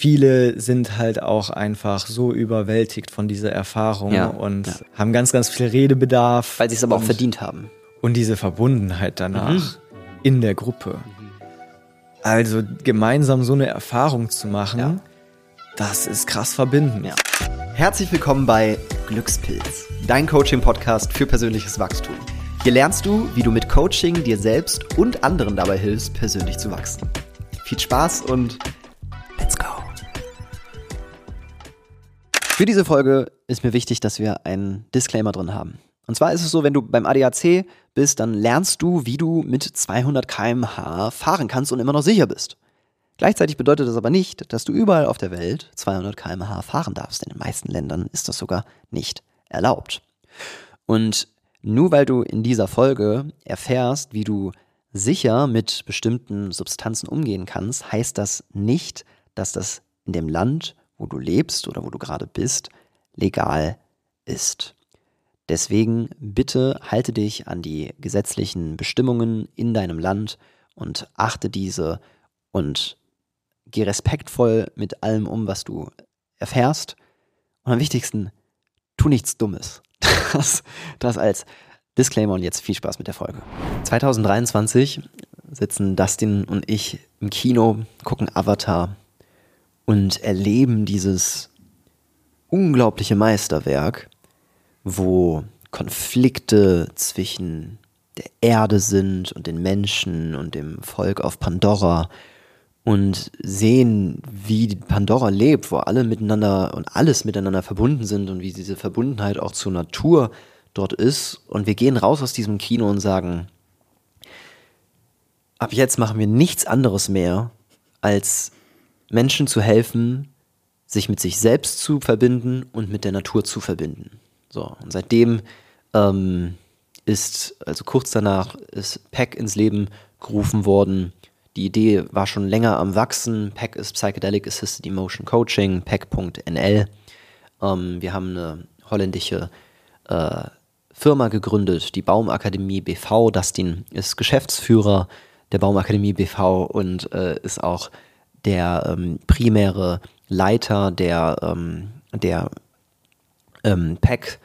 viele sind halt auch einfach so überwältigt von dieser Erfahrung Ja, und ja. haben ganz, ganz viel Redebedarf. Weil sie es aber auch verdient haben. Und diese Verbundenheit danach Mhm. in der Gruppe. Also gemeinsam so eine Erfahrung zu machen, Ja. das ist krass verbindend. Ja. Herzlich willkommen bei Glückspilz, dein Coaching-Podcast für persönliches Wachstum. Hier lernst du, wie du mit Coaching dir selbst und anderen dabei hilfst, persönlich zu wachsen. Viel Spaß und Für diese Folge ist mir wichtig, dass wir einen Disclaimer drin haben. Und zwar ist es so, wenn du beim ADAC bist, dann lernst du, wie du mit 200 km/h fahren kannst und immer noch sicher bist. Gleichzeitig bedeutet das aber nicht, dass du überall auf der Welt 200 km/h fahren darfst. In den meisten Ländern ist das sogar nicht erlaubt. Und nur weil du in dieser Folge erfährst, wie du sicher mit bestimmten Substanzen umgehen kannst, heißt das nicht, dass das in dem Land, wo du lebst oder wo du gerade bist, legal ist. Deswegen bitte halte dich an die gesetzlichen Bestimmungen in deinem Land und achte diese und geh respektvoll mit allem um, was du erfährst. Und am wichtigsten, tu nichts Dummes. Das, das als Disclaimer und jetzt viel Spaß mit der Folge. 2023 sitzen Dustin und ich im Kino, gucken Avatar und erleben dieses unglaubliche Meisterwerk, wo Konflikte zwischen der Erde sind und den Menschen und dem Volk auf Pandora und sehen, wie Pandora lebt, wo alle miteinander und alles miteinander verbunden sind und wie diese Verbundenheit auch zur Natur dort ist. Und wir gehen raus aus diesem Kino und sagen, ab jetzt machen wir nichts anderes mehr, als Menschen zu helfen, sich mit sich selbst zu verbinden und mit der Natur zu verbinden. So, und seitdem ähm, ist, also kurz danach, ist PEC ins Leben gerufen worden. Die Idee war schon länger am Wachsen. PEC ist Psychedelic Assisted Emotion Coaching, PEC.nl. Ähm, wir haben eine holländische äh, Firma gegründet, die Baumakademie BV. Dustin ist Geschäftsführer der Baumakademie BV und äh, ist auch der ähm, primäre Leiter der, ähm, der ähm, PEC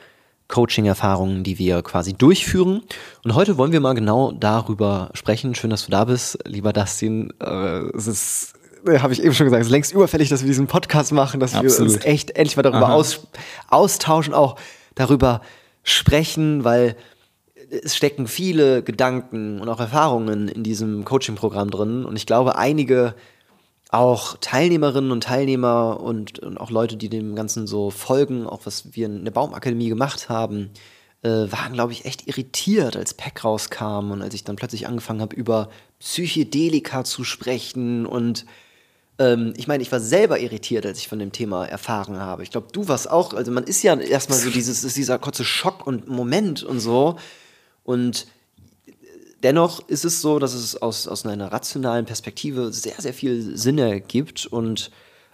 Coaching-Erfahrungen, die wir quasi durchführen. Und heute wollen wir mal genau darüber sprechen. Schön, dass du da bist, lieber Dustin. Äh, es ist, habe ich eben schon gesagt, es ist längst überfällig, dass wir diesen Podcast machen, dass wir Absolut. uns echt endlich mal darüber aus, austauschen, auch darüber sprechen, weil es stecken viele Gedanken und auch Erfahrungen in diesem Coaching-Programm drin. Und ich glaube, einige auch Teilnehmerinnen und Teilnehmer und, und auch Leute, die dem Ganzen so folgen, auch was wir in der Baumakademie gemacht haben, äh, waren, glaube ich, echt irritiert, als Pack rauskam und als ich dann plötzlich angefangen habe, über Psychedelika zu sprechen und ähm, ich meine, ich war selber irritiert, als ich von dem Thema erfahren habe. Ich glaube, du warst auch, also man ist ja erstmal so dieses, ist dieser kurze Schock und Moment und so. Und dennoch ist es so, dass es aus, aus einer rationalen Perspektive sehr, sehr viel Sinn ergibt. Und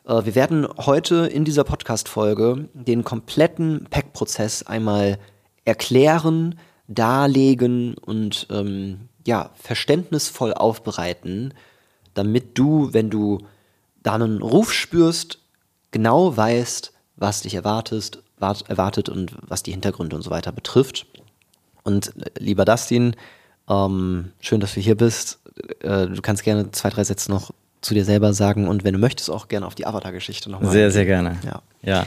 äh, wir werden heute in dieser Podcast-Folge den kompletten Pack-Prozess einmal erklären, darlegen und ähm, ja, verständnisvoll aufbereiten, damit du, wenn du da einen Ruf spürst, genau weißt, was dich erwartest, wart, erwartet und was die Hintergründe und so weiter betrifft. Und äh, lieber Dustin, ähm, schön, dass du hier bist. Äh, du kannst gerne zwei, drei Sätze noch zu dir selber sagen und wenn du möchtest, auch gerne auf die Avatar-Geschichte nochmal. Sehr, sehr gerne. Ja. ja.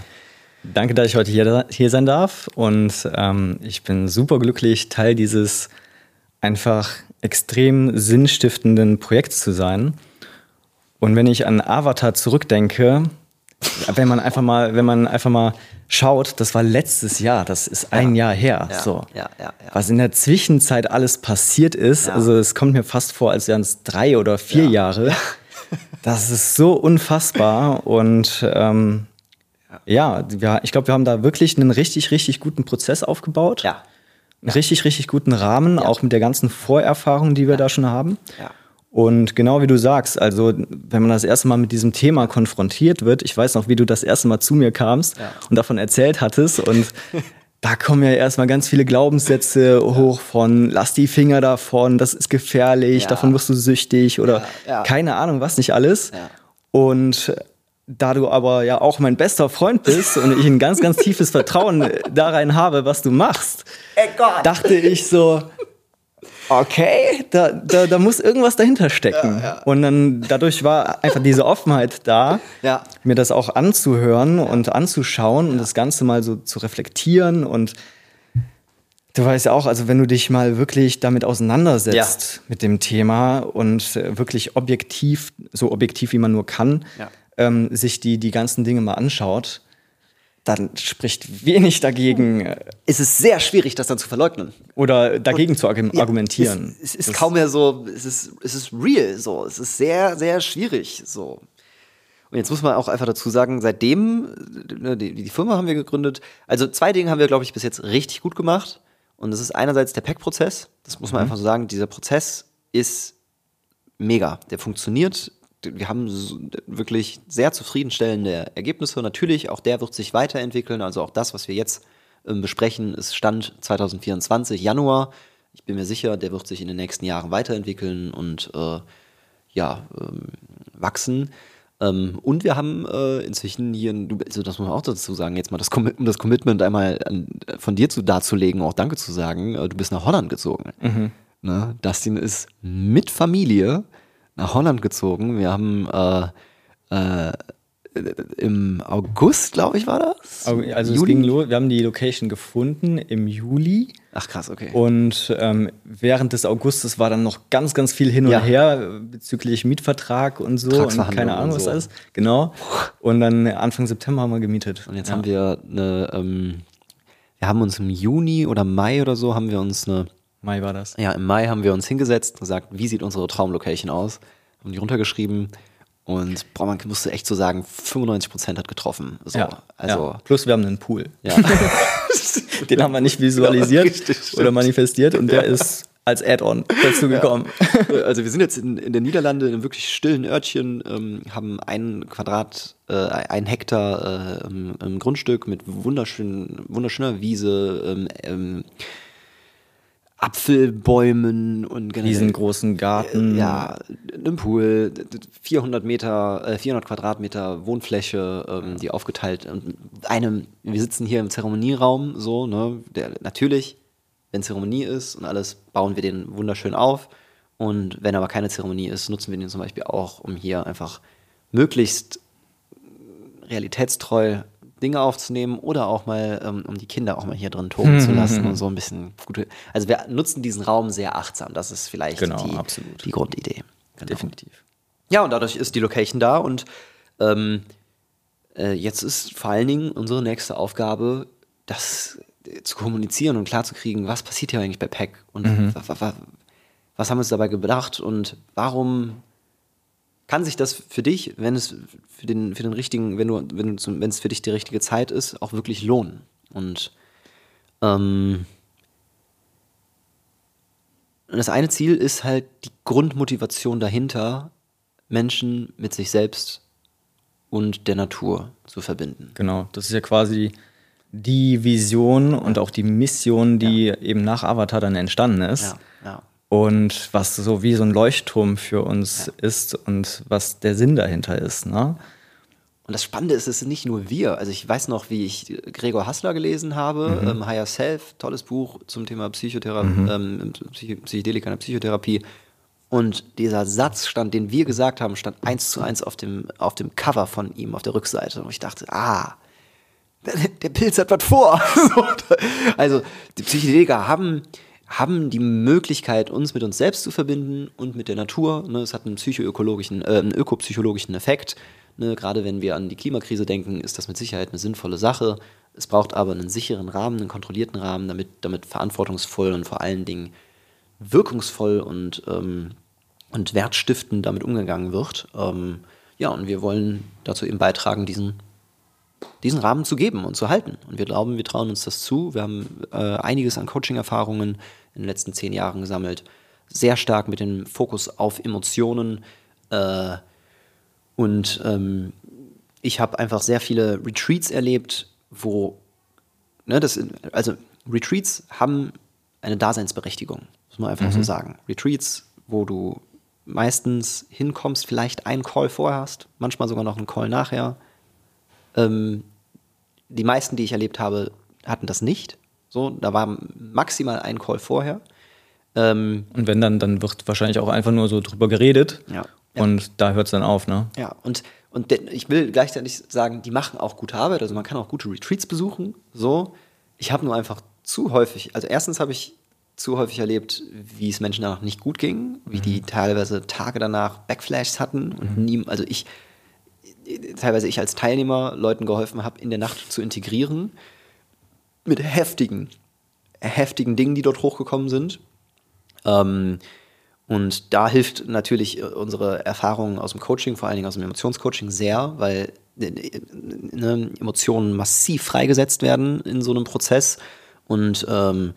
Danke, dass ich heute hier, hier sein darf. Und ähm, ich bin super glücklich, Teil dieses einfach extrem sinnstiftenden Projekts zu sein. Und wenn ich an Avatar zurückdenke, wenn man einfach mal, wenn man einfach mal schaut, das war letztes Jahr, das ist ein Jahr her. Ja, so. ja, ja, ja. Was in der Zwischenzeit alles passiert ist, Ja. also es kommt mir fast vor, als wären es drei oder vier Ja. Jahre. Das ist so unfassbar und ähm, ja, ich glaube, wir haben da wirklich einen richtig, richtig guten Prozess aufgebaut. Ja. Einen richtig, richtig guten Rahmen, auch mit der ganzen Vorerfahrung, die wir da schon haben. Ja. Und genau wie du sagst, also wenn man das erste Mal mit diesem Thema konfrontiert wird, ich weiß noch, wie du das erste Mal zu mir kamst Ja. und davon erzählt hattest und da kommen ja erstmal ganz viele Glaubenssätze hoch von lass die Finger davon, das ist gefährlich, Ja. davon wirst du süchtig oder Ja, keine Ahnung, was nicht alles. Und da du aber ja auch mein bester Freund bist und ich ein ganz, ganz tiefes Vertrauen da rein habe, was du machst, dachte ich so, okay, da, da, da muss irgendwas dahinter stecken. Ja, ja. Und dann dadurch war einfach diese Offenheit da, Ja. mir das auch anzuhören und anzuschauen und das Ganze mal so zu reflektieren und Du weißt ja auch, also wenn du dich mal wirklich damit auseinandersetzt mit dem Thema und äh, wirklich objektiv, so objektiv wie man nur kann, ähm, sich die, die ganzen Dinge mal anschaut, dann spricht wenig dagegen Es ist sehr schwierig, das dann zu verleugnen. oder dagegen zu argu- Ja, argumentieren. Es, es ist Das- kaum mehr so, es ist, es ist real so. Es ist sehr, sehr schwierig so. Und jetzt muss man auch einfach dazu sagen, seitdem, äh, die, die Firma haben wir gegründet, also zwei Dinge haben wir, glaube ich, bis jetzt richtig gut gemacht. Und das ist einerseits der Pack-Prozess. Das muss man einfach so sagen. Dieser Prozess ist mega. Der funktioniert. Wir haben wirklich sehr zufriedenstellende Ergebnisse. Natürlich, auch der wird sich weiterentwickeln. Also auch das, was wir jetzt ähm, besprechen, ist Stand 2024, Januar. Ich bin mir sicher, der wird sich in den nächsten Jahren weiterentwickeln und äh, ja, ähm, wachsen. Ähm, und wir haben äh, inzwischen hier, du- also das muss man auch dazu sagen, jetzt mal das, um das Commitment einmal an, von dir zu darzulegen, auch Danke zu sagen, äh, du bist nach Holland gezogen. Ne? Dustin ist mit Familie nach Holland gezogen. Wir haben äh, äh, im August, glaube ich, war das? Also es Juli? ging los, wir haben die Location gefunden im Juli Ach krass, okay. und ähm, während des Augustes war dann noch ganz, ganz viel hin und Ja. her bezüglich Mietvertrag und so und keine Ahnung, was so. alles. Genau. Und dann Anfang September haben wir gemietet. Und jetzt ja. haben wir eine, ähm, wir haben uns im Juni oder Mai oder so, haben wir uns eine, Mai war das. ja, im Mai haben wir uns hingesetzt und gesagt, wie sieht unsere Traumlocation aus? Haben die runtergeschrieben und boah, man musste echt so sagen, 95% hat getroffen. So, ja, also, ja. Plus wir haben einen Pool. ja. Den haben wir nicht visualisiert Richtig, stimmt. oder manifestiert und der ist als Add-on dazu gekommen. Also wir sind jetzt in, in der Niederlande in einem wirklich stillen Örtchen, ähm, haben einen Quadrat, äh, ein Hektar äh, im, im Grundstück mit wunderschön, wunderschöner Wiese, ähm, ähm, Apfelbäumen und generell Riesengroßen Garten. ja, einem Pool, 400 Meter, äh, 400 Quadratmeter Wohnfläche, ähm, die aufgeteilt und einem, wir sitzen hier im Zeremonieraum, so, ne, der, natürlich, wenn Zeremonie ist und alles, bauen wir den wunderschön auf und wenn aber keine Zeremonie ist, nutzen wir den zum Beispiel auch, um hier einfach möglichst realitätstreu Dinge aufzunehmen oder auch mal, ähm, um die Kinder auch mal hier drin toben zu lassen und so ein bisschen gute. Also wir nutzen diesen Raum sehr achtsam. Das ist vielleicht Genau, die, absolut. die Grundidee. Genau. Definitiv. Ja, und dadurch ist die Location da und ähm, äh, jetzt ist vor allen Dingen unsere nächste Aufgabe, das äh, zu kommunizieren und klarzukriegen, was passiert hier eigentlich bei PEC und wa- was haben wir uns dabei gedacht und warum kann sich das für dich, wenn es für den, für den richtigen, wenn du, wenn du wenn es für dich die richtige Zeit ist, auch wirklich lohnen. Und ähm, das eine Ziel ist halt die Grundmotivation dahinter, Menschen mit sich selbst und der Natur zu verbinden. Genau, das ist ja quasi die Vision und auch die Mission, die eben nach Avatar dann entstanden ist. Ja, ja. Und was so wie so ein Leuchtturm für uns ist und was der Sinn dahinter ist. Ne? Und das Spannende ist, es sind nicht nur wir. Also ich weiß noch, wie ich Gregor Hassler gelesen habe, ähm, Higher Self, tolles Buch zum Thema Psychotherapie, ähm, Psych Psychedelika in der Psychotherapie. Und dieser Satz stand, den wir gesagt haben, stand eins zu eins auf dem, auf dem Cover von ihm, auf der Rückseite. Und ich dachte, ah, der, Pilz hat was vor. So, also die Psychedelika haben, haben die Möglichkeit, uns mit uns selbst zu verbinden und mit der Natur. Ne, es hat einen psychoökologischen, äh, einen ökopsychologischen Effekt. Ne, gerade wenn wir an die Klimakrise denken, ist das mit Sicherheit eine sinnvolle Sache. Es braucht aber einen sicheren Rahmen, einen kontrollierten Rahmen, damit, damit verantwortungsvoll und vor allen Dingen wirkungsvoll und, ähm, und wertstiftend damit umgegangen wird. Ähm, ja, und wir wollen dazu eben beitragen, diesen diesen Rahmen zu geben und zu halten. Und wir glauben, wir trauen uns das zu. Wir haben äh, einiges an Coaching-Erfahrungen in den letzten zehn Jahren gesammelt. Sehr stark mit dem Fokus auf Emotionen. Äh, und ähm, ich habe einfach sehr viele Retreats erlebt, wo, ne, das, also Retreats haben eine Daseinsberechtigung, muss man einfach so sagen. Retreats, wo du meistens hinkommst, vielleicht einen Call vorher hast, manchmal sogar noch einen Call nachher. Ähm, die meisten, die ich erlebt habe, hatten das nicht. So, da war maximal ein Call vorher. Ähm, und wenn dann, dann wird wahrscheinlich auch einfach nur so drüber geredet. Ja. Und ja. da hört es dann auf, ne? Ja, und, und ich will gleichzeitig sagen, die machen auch gute Arbeit. Also man kann auch gute Retreats besuchen. So. Ich habe nur einfach zu häufig, also erstens habe ich zu häufig erlebt, wie es Menschen danach nicht gut ging, wie mhm. die teilweise Tage danach Backflashes hatten und mhm. nie, also ich, teilweise ich als Teilnehmer Leuten geholfen habe, in der Nacht zu integrieren mit heftigen, heftigen Dingen, die dort hochgekommen sind. Ähm, und da hilft natürlich unsere Erfahrung aus dem Coaching, vor allen Dingen aus dem Emotionscoaching, sehr, weil äh, ne, Emotionen massiv freigesetzt werden in so einem Prozess und, ähm,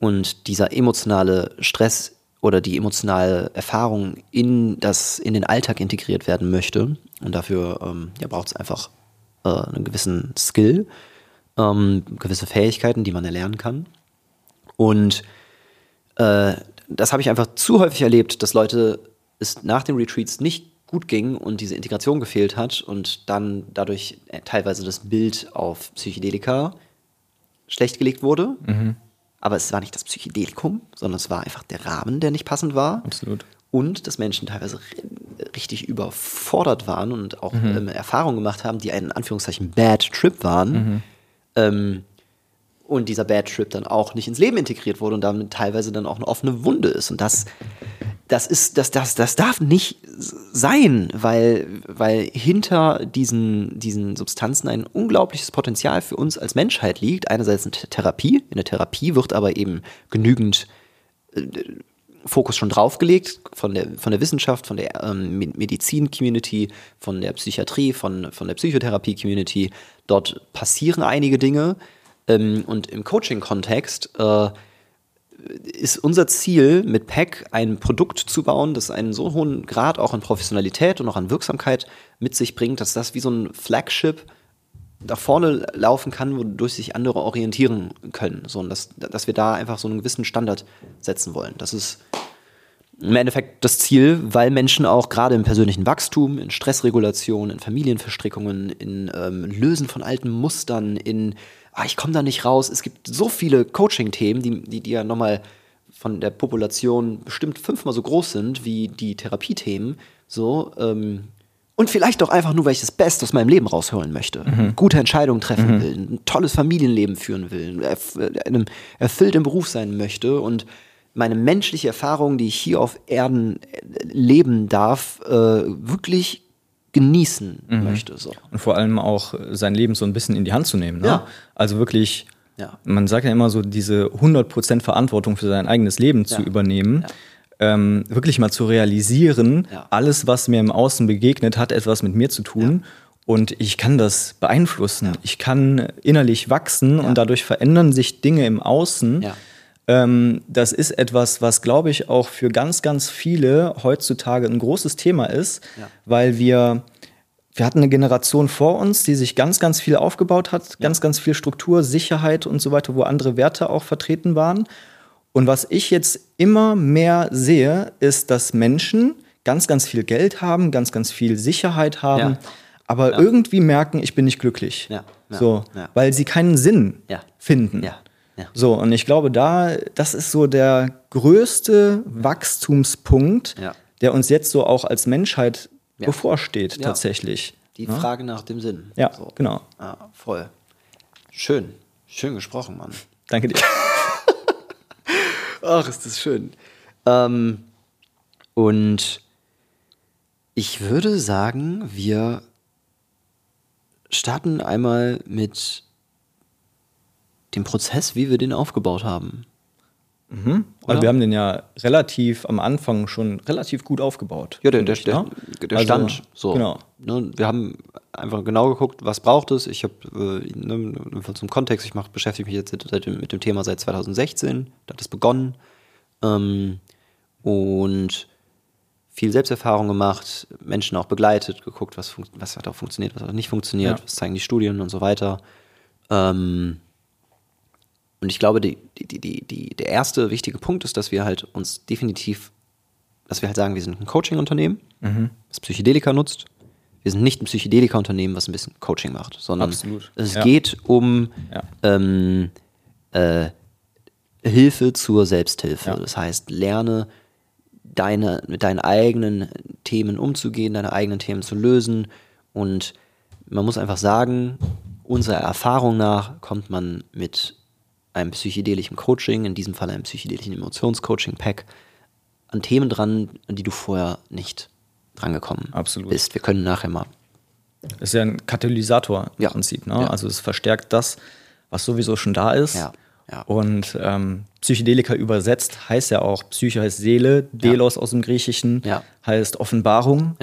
und dieser emotionale Stress oder die emotionale Erfahrung in, das, in den Alltag integriert werden möchte. Und dafür ähm, ja, braucht es einfach äh, einen gewissen Skill, ähm, gewisse Fähigkeiten, die man erlernen kann. Und äh, das habe ich einfach zu häufig erlebt, dass Leute es nach den Retreats nicht gut ging und diese Integration gefehlt hat und dann dadurch äh, teilweise das Bild auf Psychedelika schlecht gelegt wurde. Mhm. Aber es war nicht das Psychedelikum, sondern es war einfach der Rahmen, der nicht passend war. Absolut. Und dass Menschen teilweise richtig überfordert waren und auch mhm. ähm, Erfahrungen gemacht haben, die einen in Anführungszeichen Bad Trip waren. Mhm. Ähm, und dieser Bad Trip dann auch nicht ins Leben integriert wurde und damit teilweise dann auch eine offene Wunde ist. Und das, das ist, das, das, das darf nicht sein, weil, weil hinter diesen, diesen Substanzen ein unglaubliches Potenzial für uns als Menschheit liegt. Einerseits in Therapie. In der Therapie wird aber eben genügend äh, Fokus schon draufgelegt von der, von der Wissenschaft, von der ähm, Medizin-Community, von der Psychiatrie, von, von der Psychotherapie-Community. Dort passieren einige Dinge. Ähm, und im Coaching-Kontext äh, ist unser Ziel mit PEC ein Produkt zu bauen, das einen so hohen Grad auch an Professionalität und auch an Wirksamkeit mit sich bringt, dass das wie so ein Flagship da vorne laufen kann, wodurch sich andere orientieren können. So, und dass, dass wir da einfach so einen gewissen Standard setzen wollen. Das ist im Endeffekt das Ziel, weil Menschen auch gerade im persönlichen Wachstum, in Stressregulation, in Familienverstrickungen, in ähm, Lösen von alten Mustern, in ah, ich komme da nicht raus. Es gibt so viele Coaching-Themen, die, die, die ja nochmal von der Population bestimmt fünfmal so groß sind wie die Therapiethemen. So, ähm, und vielleicht doch einfach nur, weil ich das Beste aus meinem Leben rausholen möchte. Mhm. Gute Entscheidungen treffen mhm. will, ein tolles Familienleben führen will, erf einem erfüllt im Beruf sein möchte und meine menschliche Erfahrung, die ich hier auf Erden äh, leben darf, äh, wirklich genießen mhm. möchte. So. Und vor allem auch sein Leben so ein bisschen in die Hand zu nehmen. Ne? Ja. Also wirklich, ja. man sagt ja immer so, diese 100% Verantwortung für sein eigenes Leben zu übernehmen. Ähm, wirklich mal zu realisieren, alles, was mir im Außen begegnet, hat etwas mit mir zu tun. Und ich kann das beeinflussen. Ich kann innerlich wachsen und dadurch verändern sich Dinge im Außen. Ähm, das ist etwas, was, glaube ich, auch für ganz, ganz viele heutzutage ein großes Thema ist, ja. weil wir, wir hatten eine Generation vor uns, die sich ganz, ganz viel aufgebaut hat, ja. ganz, ganz viel Struktur, Sicherheit und so weiter, wo andere Werte auch vertreten waren. Und was ich jetzt immer mehr sehe, ist, dass Menschen ganz, ganz viel Geld haben, ganz, ganz viel Sicherheit haben, ja. aber irgendwie merken, ich bin nicht glücklich. So, weil sie keinen Sinn finden. Ja. So, und ich glaube, da, das ist so der größte Wachstumspunkt, ja. der uns jetzt so auch als Menschheit ja. bevorsteht, tatsächlich. Die Frage nach dem Sinn. Ja, so. genau. Ah, voll. Schön. Schön gesprochen, Mann. Danke dir. Ach, ist das schön. Ähm, und ich würde sagen, wir starten einmal mit den Prozess, wie wir den aufgebaut haben. Mhm. Also wir haben den ja relativ am Anfang schon relativ gut aufgebaut. Ja, der, der, ich, der, ne? der also, stand so. Genau. Ne, wir haben einfach genau geguckt, was braucht es. Ich habe äh, ne, zum Kontext, ich mach, beschäftige mich jetzt seit, mit dem Thema seit 2016. Da hat es begonnen. Ähm, und viel Selbsterfahrung gemacht, Menschen auch begleitet, geguckt, was, was hat auch funktioniert, was hat nicht funktioniert, ja. was zeigen die Studien und so weiter. Ähm, und ich glaube, die, die, die, die, der erste wichtige Punkt ist, dass wir halt uns definitiv dass wir halt sagen, wir sind ein Coaching-Unternehmen, das Psychedelika nutzt. Wir sind nicht ein Psychedelika-Unternehmen, was ein bisschen Coaching macht, sondern Absolut. es Ja. geht um Ja. ähm, äh, Hilfe zur Selbsthilfe. Ja. Das heißt, lerne deine, mit deinen eigenen Themen umzugehen, deine eigenen Themen zu lösen. Und man muss einfach sagen, unserer Erfahrung nach kommt man mit einem psychedelischen Coaching, in diesem Fall einem psychedelischen Emotionscoaching-Pack, an Themen dran, an die du vorher nicht drangekommen Absolut. bist. Wir können nachher mal. Das ist ja ein Katalysator im Ja. Prinzip. Ne? Ja. Also es verstärkt das, was sowieso schon da ist. Ja. Und ähm, Psychedelika übersetzt heißt ja auch, Psyche heißt Seele, Delos aus dem Griechischen heißt Offenbarung.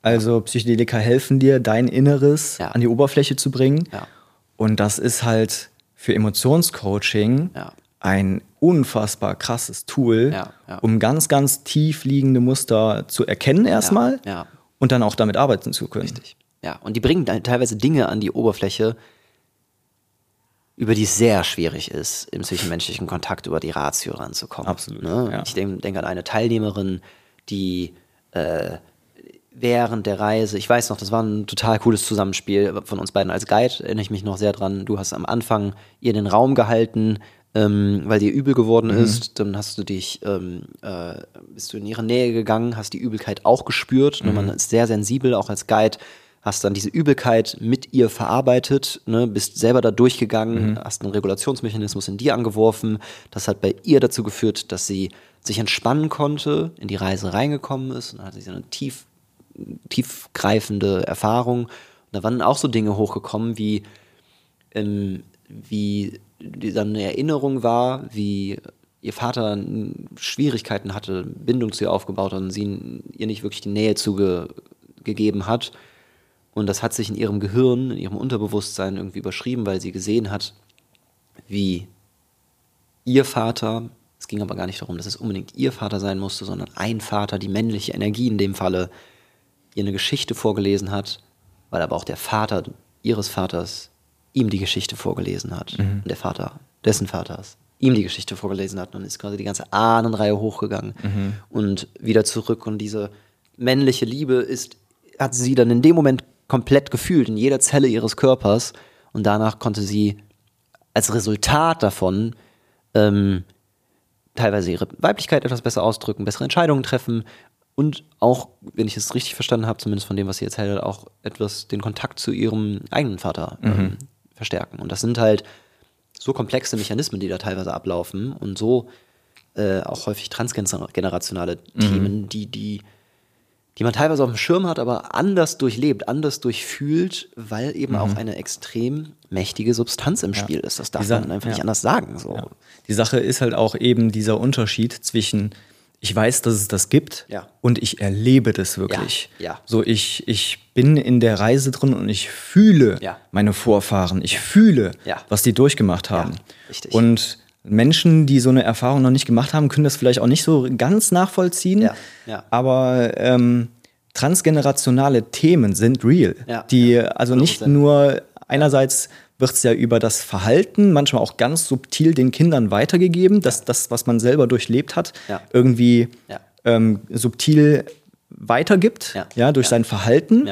Also Psychedelika helfen dir, dein Inneres an die Oberfläche zu bringen. Und das ist halt für Emotionscoaching Ja. ein unfassbar krasses Tool, Ja, ja. um ganz, ganz tief liegende Muster zu erkennen erstmal ja. und dann auch damit arbeiten zu können. Richtig. Ja, und die bringen dann teilweise Dinge an die Oberfläche, über die es sehr schwierig ist, im zwischenmenschlichen Kontakt über die Ratio ranzukommen. Absolut, Ne? Ich denke denk an eine Teilnehmerin, die äh, während der Reise, ich weiß noch, das war ein total cooles Zusammenspiel von uns beiden als Guide, erinnere ich mich noch sehr dran. Du hast am Anfang ihr den Raum gehalten, ähm, weil dir übel geworden ist. Dann hast du dich, ähm, äh, bist du in ihre Nähe gegangen, hast die Übelkeit auch gespürt. Ne? Man ist sehr sensibel, auch als Guide. Hast dann diese Übelkeit mit ihr verarbeitet, ne? bist selber da durchgegangen, hast einen Regulationsmechanismus in dir angeworfen. Das hat bei ihr dazu geführt, dass sie sich entspannen konnte, in die Reise reingekommen ist. Und dann hatte sie eine tief tiefgreifende Erfahrung. Und da waren auch so Dinge hochgekommen, wie, ähm, wie die dann eine Erinnerung war, wie ihr Vater Schwierigkeiten hatte, Bindung zu ihr aufgebaut hat und sie ihr nicht wirklich die Nähe zugegeben hat. Und das hat sich in ihrem Gehirn, in ihrem Unterbewusstsein irgendwie überschrieben, weil sie gesehen hat, wie ihr Vater, es ging aber gar nicht darum, dass es unbedingt ihr Vater sein musste, sondern ein Vater, die männliche Energie in dem Falle, ihr eine Geschichte vorgelesen hat, weil aber auch der Vater ihres Vaters ihm die Geschichte vorgelesen hat. Und der Vater dessen Vaters ihm die Geschichte vorgelesen hat. Und dann ist quasi die ganze Ahnenreihe hochgegangen und wieder zurück. Und diese männliche Liebe ist, hat sie dann in dem Moment komplett gefühlt, in jeder Zelle ihres Körpers. Und danach konnte sie als Resultat davon ähm, teilweise ihre Weiblichkeit etwas besser ausdrücken, bessere Entscheidungen treffen und auch, wenn ich es richtig verstanden habe, zumindest von dem, was sie erzählt hat, auch etwas den Kontakt zu ihrem eigenen Vater ähm, verstärken. Und das sind halt so komplexe Mechanismen, die da teilweise ablaufen und so äh, auch häufig transgenerationale Themen, die, die, die man teilweise auf dem Schirm hat, aber anders durchlebt, anders durchfühlt, weil eben auch eine extrem mächtige Substanz im Spiel ist. Das darf Dieser- man einfach ja. nicht anders sagen. So. Ja. Die Sache ist halt auch eben dieser Unterschied zwischen ich weiß, dass es das gibt Ja. und ich erlebe das wirklich. Ja, ja. So ich, ich bin in der Reise drin und ich fühle Ja. meine Vorfahren. Ich fühle, was die durchgemacht haben. richtig. Und Menschen, die so eine Erfahrung noch nicht gemacht haben, können das vielleicht auch nicht so ganz nachvollziehen. Ja. Aber ähm, transgenerationale Themen sind real. Ja, die also nicht 100%. nur einerseits wird es ja über das Verhalten, manchmal auch ganz subtil den Kindern weitergegeben, dass das, was man selber durchlebt hat, Ja. irgendwie Ja. ähm, subtil weitergibt, Ja. ja, durch sein Verhalten,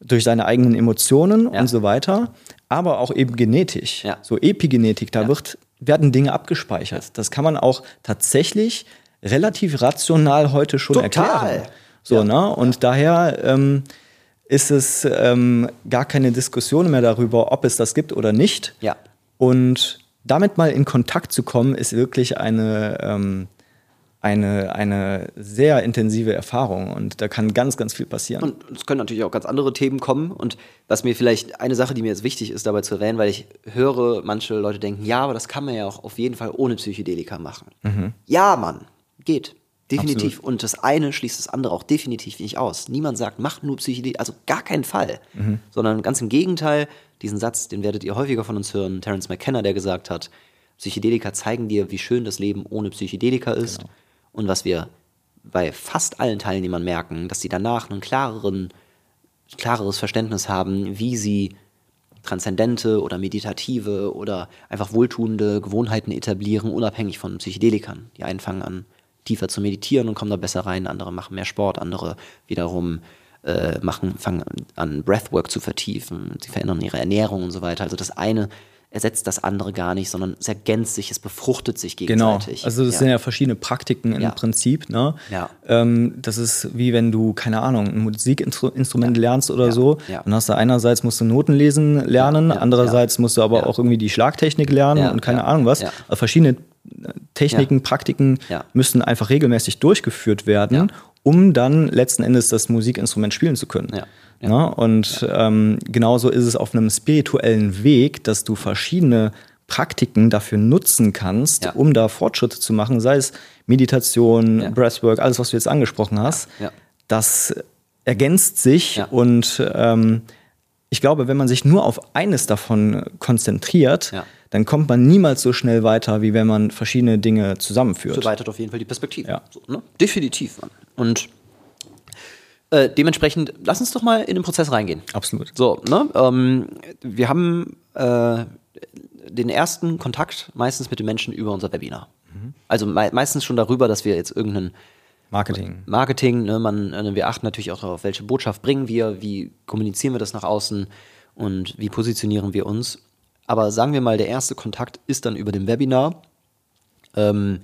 durch seine eigenen Emotionen und so weiter, aber auch eben genetisch. So Epigenetik, da wird, werden Dinge abgespeichert. Das kann man auch tatsächlich relativ rational heute schon Total. erklären. So, ne? Und daher ähm, ist es ähm, gar keine Diskussion mehr darüber, ob es das gibt oder nicht. Ja. Und damit mal in Kontakt zu kommen, ist wirklich eine, ähm, eine, eine sehr intensive Erfahrung und da kann ganz, ganz viel passieren. Und es können natürlich auch ganz andere Themen kommen. Und was mir vielleicht eine Sache, die mir jetzt wichtig ist, dabei zu erwähnen, weil ich höre, manche Leute denken, ja, aber das kann man ja auch auf jeden Fall ohne Psychedelika machen. Ja, Mann, geht. Definitiv. Und das eine schließt das andere auch definitiv nicht aus. Niemand sagt, mach nur Psychedelika, also gar keinen Fall. Sondern ganz im Gegenteil, diesen Satz, den werdet ihr häufiger von uns hören, Terence McKenna, der gesagt hat, Psychedelika zeigen dir, wie schön das Leben ohne Psychedelika ist. Und was wir bei fast allen Teilnehmern merken, dass sie danach klareren, klareres Verständnis haben, wie sie transzendente oder meditative oder einfach wohltuende Gewohnheiten etablieren, unabhängig von Psychedelikern. Die einen fangen an, tiefer zu meditieren und kommen da besser rein. Andere machen mehr Sport, andere wiederum äh, machen, fangen an, Breathwork zu vertiefen. Sie verändern ihre Ernährung und so weiter. Also das eine ersetzt das andere gar nicht, sondern es ergänzt sich, es befruchtet sich Genau. gegenseitig. Also das ja. sind ja verschiedene Praktiken im Ja. Prinzip. Ne? Ja. Ähm, das ist wie wenn du, keine Ahnung, ein Musikinstrument lernst oder Ja. so. Ja. Dann hast du einerseits musst du Noten lesen lernen, Ja. Ja. andererseits musst du aber Ja. auch irgendwie die Schlagtechnik lernen Ja. und keine Ja. Ahnung was. Ja. Also verschiedene Techniken, Praktiken Ja. müssen einfach regelmäßig durchgeführt werden, Ja. um dann letzten Endes das Musikinstrument spielen zu können. Ja. Ja. Ne? Und ähm, genauso ist es auf einem spirituellen Weg, dass du verschiedene Praktiken dafür nutzen kannst, Ja. um da Fortschritte zu machen, sei es Meditation, Ja. Breathwork, alles, was du jetzt angesprochen hast. Ja. Das ergänzt sich Ja. und ähm, ich glaube, wenn man sich nur auf eines davon konzentriert, Ja. Dann kommt man niemals so schnell weiter, wie wenn man verschiedene Dinge zusammenführt. erweitert auf jeden Fall die Perspektive. Ja. So, ne? Definitiv, Mann. Und äh, dementsprechend, lass uns doch mal in den Prozess reingehen. Absolut. So, ne? Ähm, wir haben äh, den ersten Kontakt meistens mit den Menschen über unser Webinar. Also mei meistens schon darüber, dass wir jetzt irgendeinen Marketing. Marketing, ne, man, äh, wir achten natürlich auch darauf, welche Botschaft bringen wir, wie kommunizieren wir das nach außen und wie positionieren wir uns. Aber sagen wir mal, der erste Kontakt ist dann über dem Webinar. Ähm,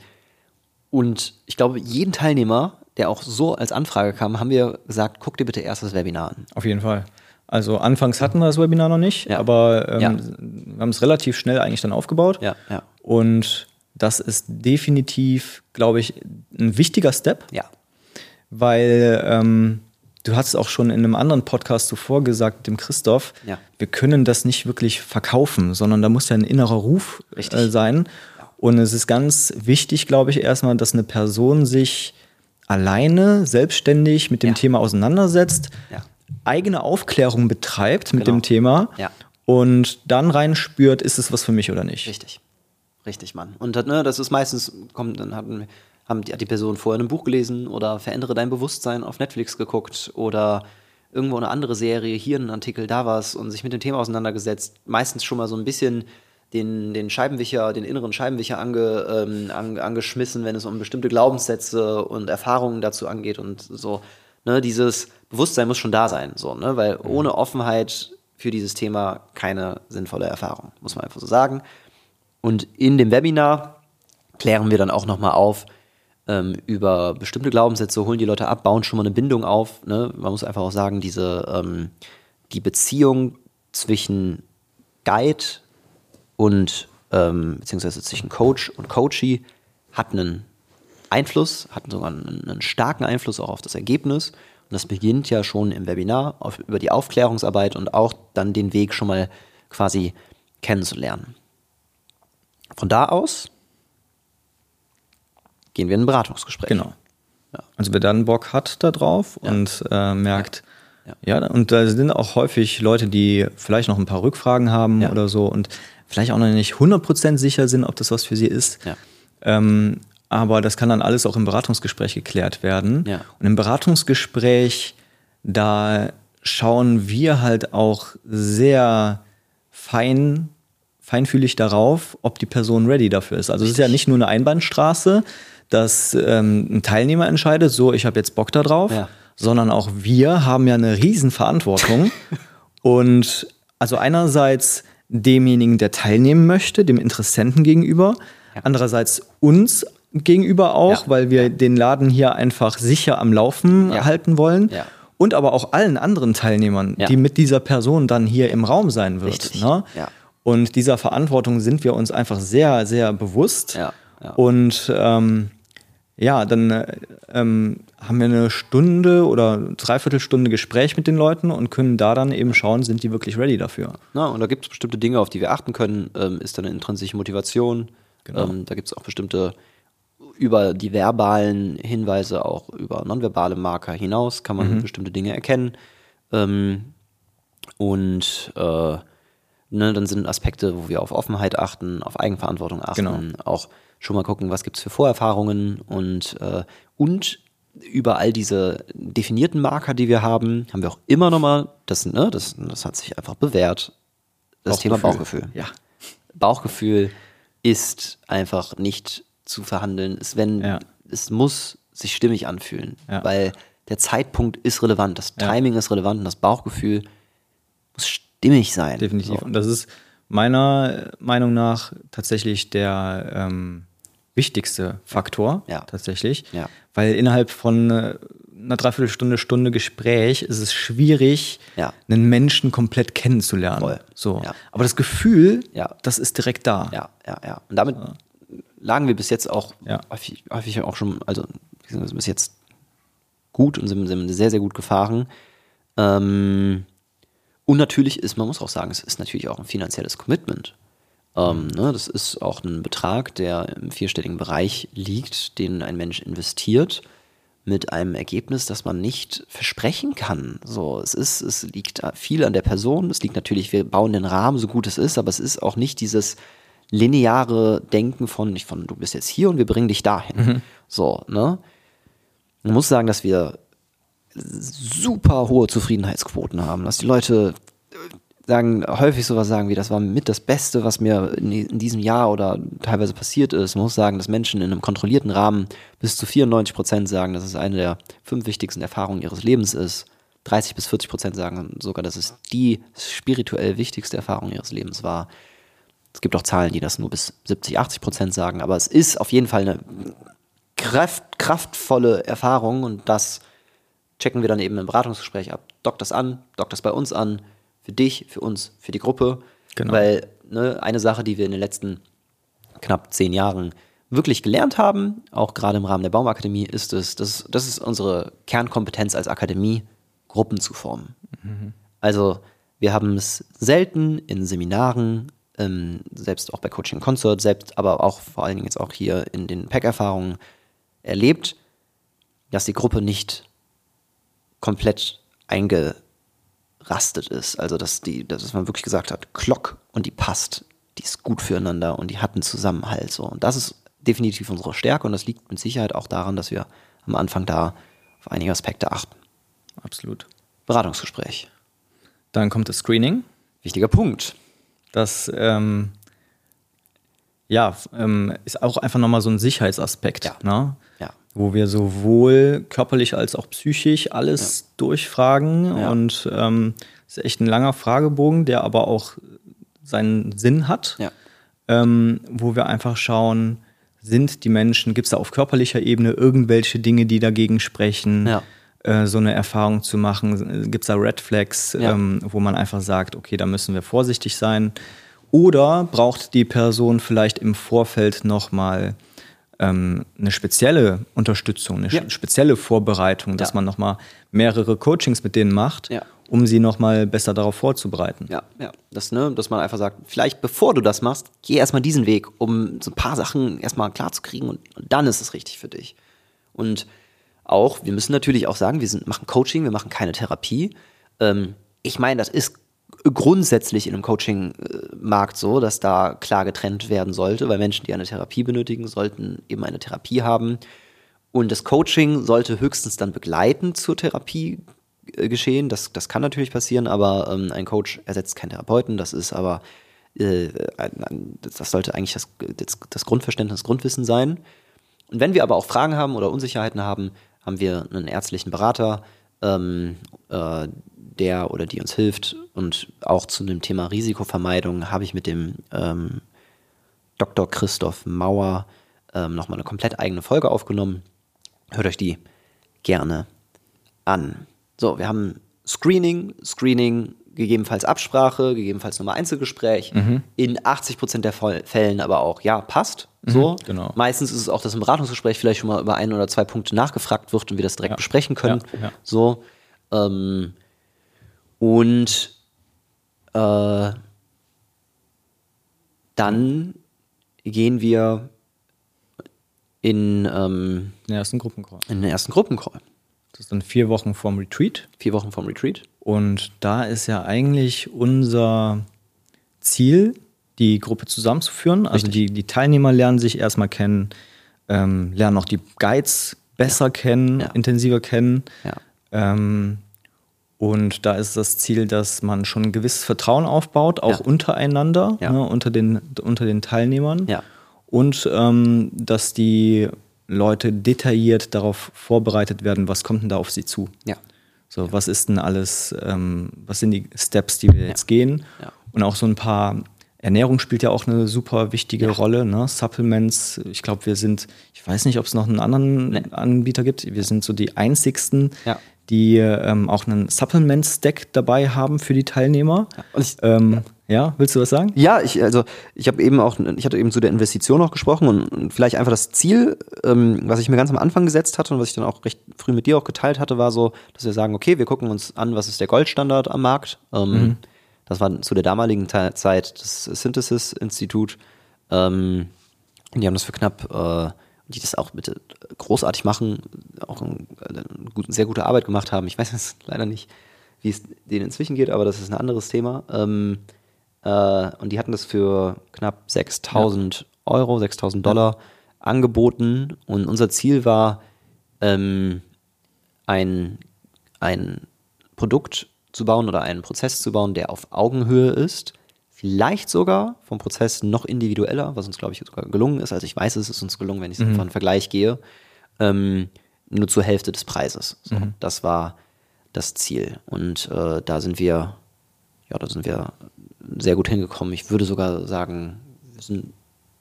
und ich glaube, jeden Teilnehmer, der auch so als Anfrage kam, haben wir gesagt, guck dir bitte erst das Webinar an. Auf jeden Fall. Also anfangs hatten wir das Webinar noch nicht, Ja. aber ähm, Ja. wir haben es relativ schnell eigentlich dann aufgebaut. Ja. Und das ist definitiv, glaube ich, ein wichtiger Step, Ja. weil ähm, du hast auch schon in einem anderen Podcast zuvor gesagt, dem Christoph, Ja. wir können das nicht wirklich verkaufen, sondern da muss ja ein innerer Ruf äh, sein. Und es ist ganz wichtig, glaube ich, erstmal, dass eine Person sich alleine, selbstständig mit dem Ja. Thema auseinandersetzt, Ja. eigene Aufklärung betreibt mit Genau. dem Thema Ja. und dann reinspürt, ist es was für mich oder nicht. Richtig. Richtig, Mann. Und ne, das ist meistens, kommt, dann hatten, haben die, hat die Person vorher ein Buch gelesen oder Verändere dein Bewusstsein auf Netflix geguckt oder irgendwo eine andere Serie, hier ein Artikel, da was und sich mit dem Thema auseinandergesetzt. Meistens schon mal so ein bisschen den, den Scheibenwischer, den inneren Scheibenwischer ange, ähm, an, angeschmissen, wenn es um bestimmte Glaubenssätze und Erfahrungen dazu angeht und so. Ne, dieses Bewusstsein muss schon da sein, so, ne, weil ohne Offenheit für dieses Thema keine sinnvolle Erfahrung, muss man einfach so sagen. Und in dem Webinar klären wir dann auch nochmal auf ähm, über bestimmte Glaubenssätze, holen die Leute ab, bauen schon mal eine Bindung auf. Ne? Man muss einfach auch sagen, diese, ähm, die Beziehung zwischen Guide und ähm, beziehungsweise zwischen Coach und Coachee hat einen Einfluss, hat sogar einen, einen starken Einfluss auch auf das Ergebnis. Und das beginnt ja schon im Webinar auf, über die Aufklärungsarbeit und auch dann den Weg schon mal quasi kennenzulernen. Von da aus gehen wir in ein Beratungsgespräch. Genau. Also wer dann Bock hat da drauf und äh, merkt, Ja. ja. und da sind auch häufig Leute, die vielleicht noch ein paar Rückfragen haben Ja. oder so und vielleicht auch noch nicht 100% sicher sind, ob das was für sie ist. Ja. Ähm, aber das kann dann alles auch im Beratungsgespräch geklärt werden. Ja. Und im Beratungsgespräch, da schauen wir halt auch sehr fein, feinfühlig darauf, ob die Person ready dafür ist. Also es ist ja nicht nur eine Einbahnstraße, dass ähm, ein Teilnehmer entscheidet, so, ich habe jetzt Bock da drauf, Ja. sondern auch wir haben ja eine Riesenverantwortung. Und also einerseits demjenigen, der teilnehmen möchte, dem Interessenten gegenüber, Ja. andererseits uns gegenüber auch, Ja. weil wir den Laden hier einfach sicher am Laufen halten wollen. Und aber auch allen anderen Teilnehmern, Ja. die mit dieser Person dann hier im Raum sein wird. Ne? Ja. Und dieser Verantwortung sind wir uns einfach sehr, sehr bewusst. Ja, ja. Und ähm, ja, dann äh, ähm, haben wir eine Stunde oder Dreiviertelstunde Gespräch mit den Leuten und können da dann eben schauen, sind die wirklich ready dafür. Na, und da gibt es bestimmte Dinge, auf die wir achten können. Ähm, ist da eine intrinsische Motivation? Genau. Ähm, da gibt es auch bestimmte über die verbalen Hinweise, auch über nonverbale Marker hinaus, kann man bestimmte Dinge erkennen. Ähm, und äh, ne, dann sind Aspekte, wo wir auf Offenheit achten, auf Eigenverantwortung achten, Genau. auch schon mal gucken, was gibt es für Vorerfahrungen und, äh, und über all diese definierten Marker, die wir haben, haben wir auch immer noch mal, das, ne, das, das hat sich einfach bewährt, das Thema Bauchgefühl. Ja. Bauchgefühl ist einfach nicht zu verhandeln. Ist, wenn, Ja. es muss sich stimmig anfühlen, Ja. weil der Zeitpunkt ist relevant, das Timing ist relevant und das Bauchgefühl muss stimmig sein. Definitiv. So. Und das ist meiner Meinung nach tatsächlich der ähm, wichtigste Faktor. Ja. Tatsächlich. Ja. Weil innerhalb von äh, einer Dreiviertelstunde, Stunde Gespräch ist es schwierig, Ja. einen Menschen komplett kennenzulernen. Voll. So. Aber das Gefühl, das ist direkt da. Ja, ja, ja. Und damit lagen wir bis jetzt auch häufig, häufig auch schon, also bis jetzt gut und sind, sind sehr, sehr gut gefahren. Ähm, und natürlich ist, man muss auch sagen, es ist natürlich auch ein finanzielles Commitment. Ähm, ne, das ist auch ein Betrag, der im vierstelligen Bereich liegt, den ein Mensch investiert mit einem Ergebnis, das man nicht versprechen kann. So, es ist, es liegt viel an der Person. Es liegt natürlich, wir bauen den Rahmen so gut es ist, aber es ist auch nicht dieses lineare Denken von, nicht von, du bist jetzt hier und wir bringen dich dahin. So, ne? Man muss sagen, dass wir super hohe Zufriedenheitsquoten haben, dass die Leute äh, sagen, häufig sowas sagen wie, das war mit das Beste, was mir in, in diesem Jahr oder teilweise passiert ist. Man muss sagen, dass Menschen in einem kontrollierten Rahmen bis zu 94 Prozent sagen, dass es eine der fünf wichtigsten Erfahrungen ihres Lebens ist. 30 bis 40 Prozent sagen sogar, dass es die spirituell wichtigste Erfahrung ihres Lebens war. Es gibt auch Zahlen, die das nur bis 70, 80 Prozent sagen, aber es ist auf jeden Fall eine kraft, kraftvolle Erfahrung und das checken wir dann eben im Beratungsgespräch ab. Dock das an, dock das bei uns an, für dich, für uns, für die Gruppe. Genau. Weil ne, eine Sache, die wir in den letzten knapp zehn Jahren wirklich gelernt haben, auch gerade im Rahmen der Baumakademie, ist es, das, das ist unsere Kernkompetenz als Akademie, Gruppen zu formen. Also wir haben es selten in Seminaren, ähm, selbst auch bei Coaching Concert, selbst aber auch vor allen Dingen jetzt auch hier in den Pack-Erfahrungen erlebt, dass die Gruppe nicht komplett eingerastet ist. Also dass die, dass man wirklich gesagt hat, Glock und die passt, die ist gut füreinander und die hat einen Zusammenhalt. So. Und das ist definitiv unsere Stärke und das liegt mit Sicherheit auch daran, dass wir am Anfang da auf einige Aspekte achten. Absolut. Beratungsgespräch. Dann kommt das Screening. Wichtiger Punkt. Das ähm, ja, ähm, ist auch einfach nochmal so ein Sicherheitsaspekt, Ja. ne? Ja. wo wir sowohl körperlich als auch psychisch alles durchfragen. Ja. Und ähm, ist echt ein langer Fragebogen, der aber auch seinen Sinn hat, Ja. ähm, wo wir einfach schauen, sind die Menschen, gibt es da auf körperlicher Ebene irgendwelche Dinge, die dagegen sprechen? Ja. äh, so eine Erfahrung zu machen? Gibt es da Red Flags, Ja. ähm, wo man einfach sagt, okay, da müssen wir vorsichtig sein? Oder braucht die Person vielleicht im Vorfeld nochmal ähm, eine spezielle Unterstützung, eine Ja. spezielle Vorbereitung, dass Ja. man nochmal mehrere Coachings mit denen macht, Ja. um sie nochmal besser darauf vorzubereiten? Ja, ja. Das, ne, dass man einfach sagt, vielleicht bevor du das machst, geh erstmal diesen Weg, um so ein paar Sachen erstmal klar zu kriegen und, und dann ist es richtig für dich. Und auch, wir müssen natürlich auch sagen, wir sind, machen Coaching, wir machen keine Therapie. Ähm, ich meine, das ist grundsätzlich in einem Coaching-Markt so, dass da klar getrennt werden sollte, weil Menschen, die eine Therapie benötigen, sollten eben eine Therapie haben. Und das Coaching sollte höchstens dann begleitend zur Therapie äh, geschehen. Das, das kann natürlich passieren, aber ähm, ein Coach ersetzt keinen Therapeuten. Das ist aber, äh, das sollte eigentlich das, das Grundverständnis, das Grundwissen sein. Und wenn wir aber auch Fragen haben oder Unsicherheiten haben, haben wir einen ärztlichen Berater, ähm, äh, der oder die uns hilft. Und auch zu dem Thema Risikovermeidung habe ich mit dem ähm, Dr. Christoph Mauer ähm, nochmal eine komplett eigene Folge aufgenommen. Hört euch die gerne an. So, wir haben Screening, Screening, gegebenenfalls Absprache, gegebenenfalls nochmal Einzelgespräch. In 80% der Voll- Fällen aber auch, ja, passt. So. genau. Meistens ist es auch, dass im Beratungsgespräch vielleicht schon mal über ein oder zwei Punkte nachgefragt wird und wir das direkt Ja. besprechen können. Ja, ja. So. Ähm, und äh, dann gehen wir in, ähm, Den ersten Gruppencall. in den ersten Gruppencall. Das ist dann vier Wochen vorm Retreat. Vier Wochen vom Retreat. Und da ist ja eigentlich unser Ziel, die Gruppe zusammenzuführen. Also die, die Teilnehmer lernen sich erstmal kennen, ähm, lernen auch die Guides besser kennen, Ja. intensiver kennen. Ja. Ähm, und da ist das Ziel, dass man schon ein gewisses Vertrauen aufbaut, auch Ja. untereinander, Ja. ne, unter, den, unter den Teilnehmern. Ja. Und ähm, dass die Leute detailliert darauf vorbereitet werden, was kommt denn da auf sie zu. Ja. So, was ist denn alles, ähm, was sind die Steps, die wir jetzt gehen? Ja. Und auch so ein paar, Ernährung spielt ja auch eine super wichtige Rolle, ne? Supplements. Ich glaube, wir sind, ich weiß nicht, ob es noch einen anderen Nee. Anbieter gibt. Wir sind so die einzigsten, Ja. die ähm, auch einen Supplement-Stack dabei haben für die Teilnehmer. Und ich, Ähm, ja, willst du was sagen? Ja, ich, also ich habe eben auch, ich hatte eben zu der Investition noch gesprochen und, und vielleicht einfach das Ziel, ähm, was ich mir ganz am Anfang gesetzt hatte und was ich dann auch recht früh mit dir auch geteilt hatte, war so, dass wir sagen, okay, wir gucken uns an, was ist der Goldstandard am Markt. Ähm, Das war zu der damaligen Zeit das Synthesis-Institut. Ähm, und die haben das für knapp, äh, die das auch bitte großartig machen, auch ein, eine gut, sehr gute Arbeit gemacht haben. Ich weiß jetzt leider nicht, wie es denen inzwischen geht, aber das ist ein anderes Thema. Ähm, äh, und die hatten das für knapp 6000 Euro, 6000 Dollar angeboten. Und unser Ziel war, ähm, ein, ein Produkt zu bauen oder einen Prozess zu bauen, der auf Augenhöhe ist. Vielleicht sogar vom Prozess noch individueller, was uns, glaube ich, sogar gelungen ist. Also ich weiß, es ist uns gelungen, wenn ich einfach einen Vergleich gehe. Ähm, nur zur Hälfte des Preises. So, Das war das Ziel. Und äh, da sind wir, ja, da sind wir sehr gut hingekommen. Ich würde sogar sagen, wir sind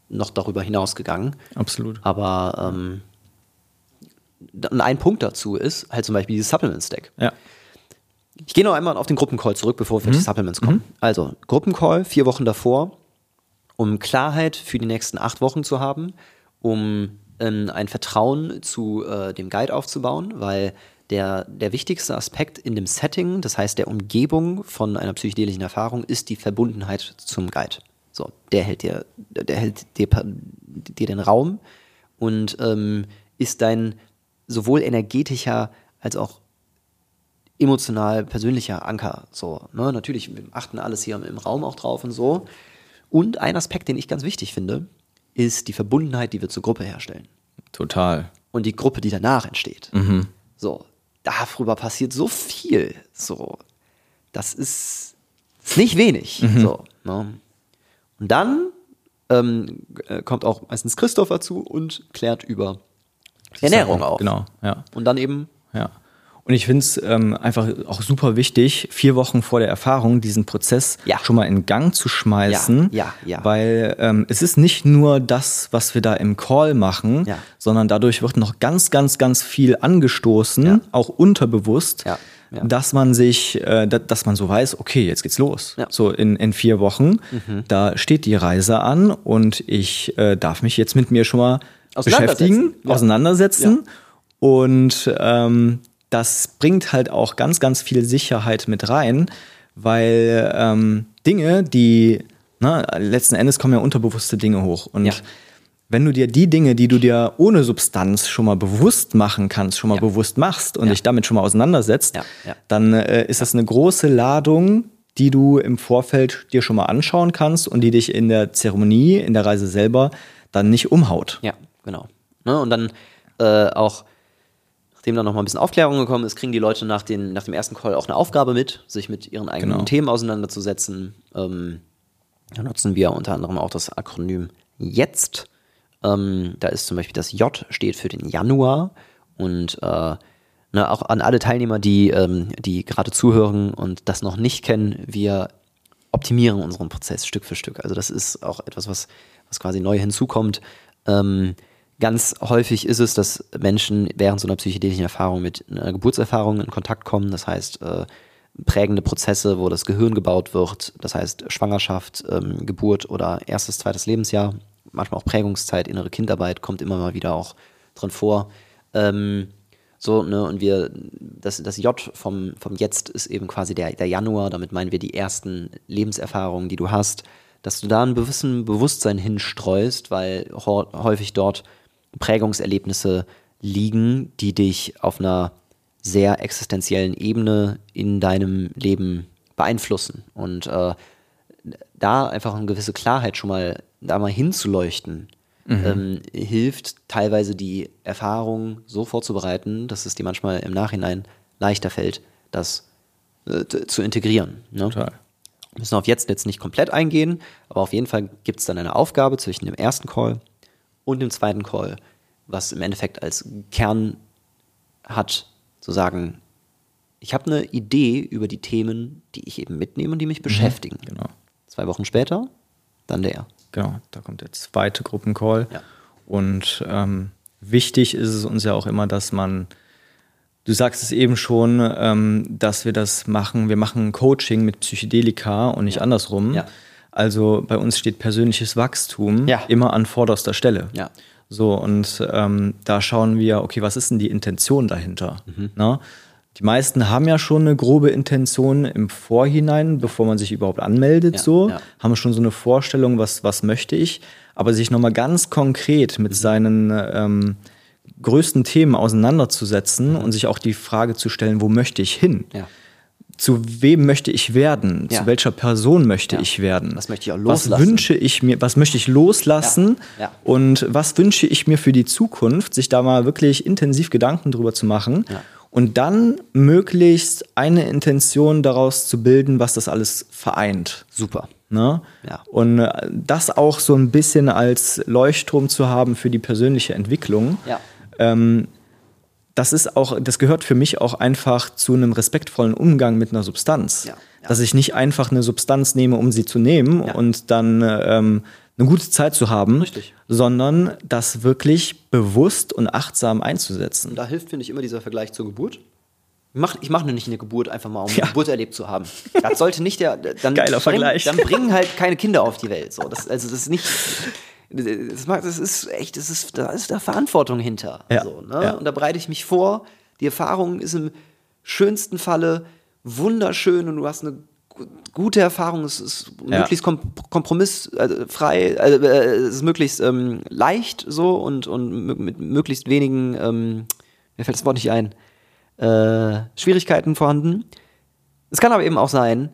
noch darüber hinausgegangen. Absolut. Aber ähm, ein Punkt dazu ist halt zum Beispiel dieses Supplement-Stack. Ja. Ich gehe noch einmal auf den Gruppencall zurück, bevor wir auf die Supplements kommen. Also, Gruppencall vier Wochen davor, um Klarheit für die nächsten acht Wochen zu haben, um ähm, ein Vertrauen zu äh, dem Guide aufzubauen, weil der, der wichtigste Aspekt in dem Setting, das heißt der Umgebung von einer psychedelischen Erfahrung, ist die Verbundenheit zum Guide. So, der hält dir, der hält dir, dir den Raum und ähm, ist dein sowohl energetischer als auch emotional persönlicher Anker. So, ne? Natürlich, wir achten alles hier im Raum auch drauf und so. Und ein Aspekt, den ich ganz wichtig finde, ist die Verbundenheit, die wir zur Gruppe herstellen. Total. Und die Gruppe, die danach entsteht. So, darüber passiert so viel. So, das ist, ist nicht wenig. So, ne? Und dann ähm, äh, kommt auch meistens Christoph dazu und klärt über Ernährung auf. Genau, ja. Und dann eben Ja. Und ich finde es ähm, einfach auch super wichtig, vier Wochen vor der Erfahrung diesen Prozess Ja. schon mal in Gang zu schmeißen. Ja, ja, ja. Weil ähm, es ist nicht nur das, was wir da im Call machen, Ja. sondern dadurch wird noch ganz, ganz, ganz viel angestoßen, Ja. auch unterbewusst, Ja, ja. dass man sich, äh, da, dass man so weiß, okay, jetzt geht's los. Ja. Mhm. So in, in vier Wochen, da steht die Reise an und ich äh, darf mich jetzt mit mir schon mal Auseinandersetzen. beschäftigen, Ja. auseinandersetzen. Und ähm, das bringt halt auch ganz, ganz viel Sicherheit mit rein, weil ähm, Dinge, die, ne, letzten Endes kommen ja unterbewusste Dinge hoch. Und Ja. wenn du dir die Dinge, die du dir ohne Substanz schon mal bewusst machen kannst, schon mal Ja. bewusst machst und Ja. dich damit schon mal auseinandersetzt, dann äh, ist das eine große Ladung, die du im Vorfeld dir schon mal anschauen kannst und die dich in der Zeremonie, in der Reise selber dann nicht umhaut. Ja, genau. Ne, und dann äh, auch, nachdem dann noch mal ein bisschen Aufklärung gekommen ist, kriegen die Leute nach, den, nach dem ersten Call auch eine Aufgabe mit, sich mit ihren eigenen Genau. Themen auseinanderzusetzen. Ähm, da nutzen wir unter anderem auch das Akronym YETZT. Ähm, da ist zum Beispiel das J steht für den Januar und äh, ne, auch an alle Teilnehmer, die, ähm, die gerade zuhören und das noch nicht kennen, wir optimieren unseren Prozess Stück für Stück. Also das ist auch etwas, was, was quasi neu hinzukommt. Ähm, ganz häufig ist es, dass Menschen während so einer psychedelischen Erfahrung mit einer Geburtserfahrung in Kontakt kommen. Das heißt, äh, prägende Prozesse, wo das Gehirn gebaut wird. Das heißt, Schwangerschaft, ähm, Geburt oder erstes, zweites Lebensjahr. Manchmal auch Prägungszeit, innere Kindarbeit kommt immer mal wieder auch drin vor. Ähm, so, ne, und wir, das, das J vom, vom Jetzt ist eben quasi der, der Januar, damit meinen wir die ersten Lebenserfahrungen, die du hast, dass du da ein gewissen Bewusstsein hinstreust, weil häufig dort Prägungserlebnisse liegen, die dich auf einer sehr existenziellen Ebene in deinem Leben beeinflussen. Und äh, da einfach eine gewisse Klarheit schon mal da mal hinzuleuchten, ähm, hilft teilweise die Erfahrung so vorzubereiten, dass es dir manchmal im Nachhinein leichter fällt, das äh, zu integrieren. Ne? Total. Wir müssen auf jetzt jetzt nicht komplett eingehen, aber auf jeden Fall gibt es dann eine Aufgabe zwischen dem ersten Call und dem zweiten Call, was im Endeffekt als Kern hat, zu sagen, ich habe eine Idee über die Themen, die ich eben mitnehme und die mich beschäftigen. Genau. Zwei Wochen später, dann der. Genau, da kommt der zweite Gruppencall. Ja. Und ähm, wichtig ist es uns ja auch immer, dass man, du sagst es eben schon, ähm, dass wir das machen, wir machen Coaching mit Psychedelika und nicht andersrum. Ja. Also bei uns steht persönliches Wachstum Ja. immer an vorderster Stelle. Ja. So, und ähm, da schauen wir, okay, was ist denn die Intention dahinter? Mhm. Ne? Die meisten haben ja schon eine grobe Intention im Vorhinein, bevor man sich überhaupt anmeldet, Ja, so, ja. haben schon so eine Vorstellung, was, was möchte ich, aber sich nochmal ganz konkret Mhm. mit seinen ähm, größten Themen Mhm. auseinanderzusetzen und sich auch die Frage zu stellen, wo möchte ich hin? Ja. Zu wem möchte ich werden? Ja. Zu welcher Person möchte Ja. ich werden? Was möchte ich auch Was loslassen? wünsche ich mir, was möchte ich loslassen? Ja. Und was wünsche ich mir für die Zukunft? Sich da mal wirklich intensiv Gedanken drüber zu machen. Und dann möglichst eine Intention daraus zu bilden, was das alles vereint. Super. Ne? Ja. Und äh, das auch so ein bisschen als Leuchtturm zu haben für die persönliche Entwicklung. Ja. Ähm, das ist auch, das gehört für mich auch einfach zu einem respektvollen Umgang mit einer Substanz. Ja, ja. Dass ich nicht einfach eine Substanz nehme, um sie zu nehmen Ja. und dann ähm, eine gute Zeit zu haben, Richtig. sondern das wirklich bewusst und achtsam einzusetzen. Und da hilft, finde ich, immer dieser Vergleich zur Geburt. Ich mache mach nur nicht eine Geburt einfach mal, um eine Geburt erlebt zu haben. Das sollte nicht der. Dann Geiler bring, Vergleich. Dann bringen halt keine Kinder auf die Welt. So, das, also das ist nicht. Das, ist echt, das ist, da ist da Verantwortung hinter. Ja. So, ne? Ja. Und da bereite ich mich vor. Die Erfahrung ist im schönsten Falle wunderschön und du hast eine gu- gute Erfahrung. Es ist Ja. möglichst kom kompromissfrei, also, äh, es ist möglichst ähm, leicht so und, und mit möglichst wenigen, ähm, mir fällt das Wort nicht ein, äh, Schwierigkeiten vorhanden. Es kann aber eben auch sein,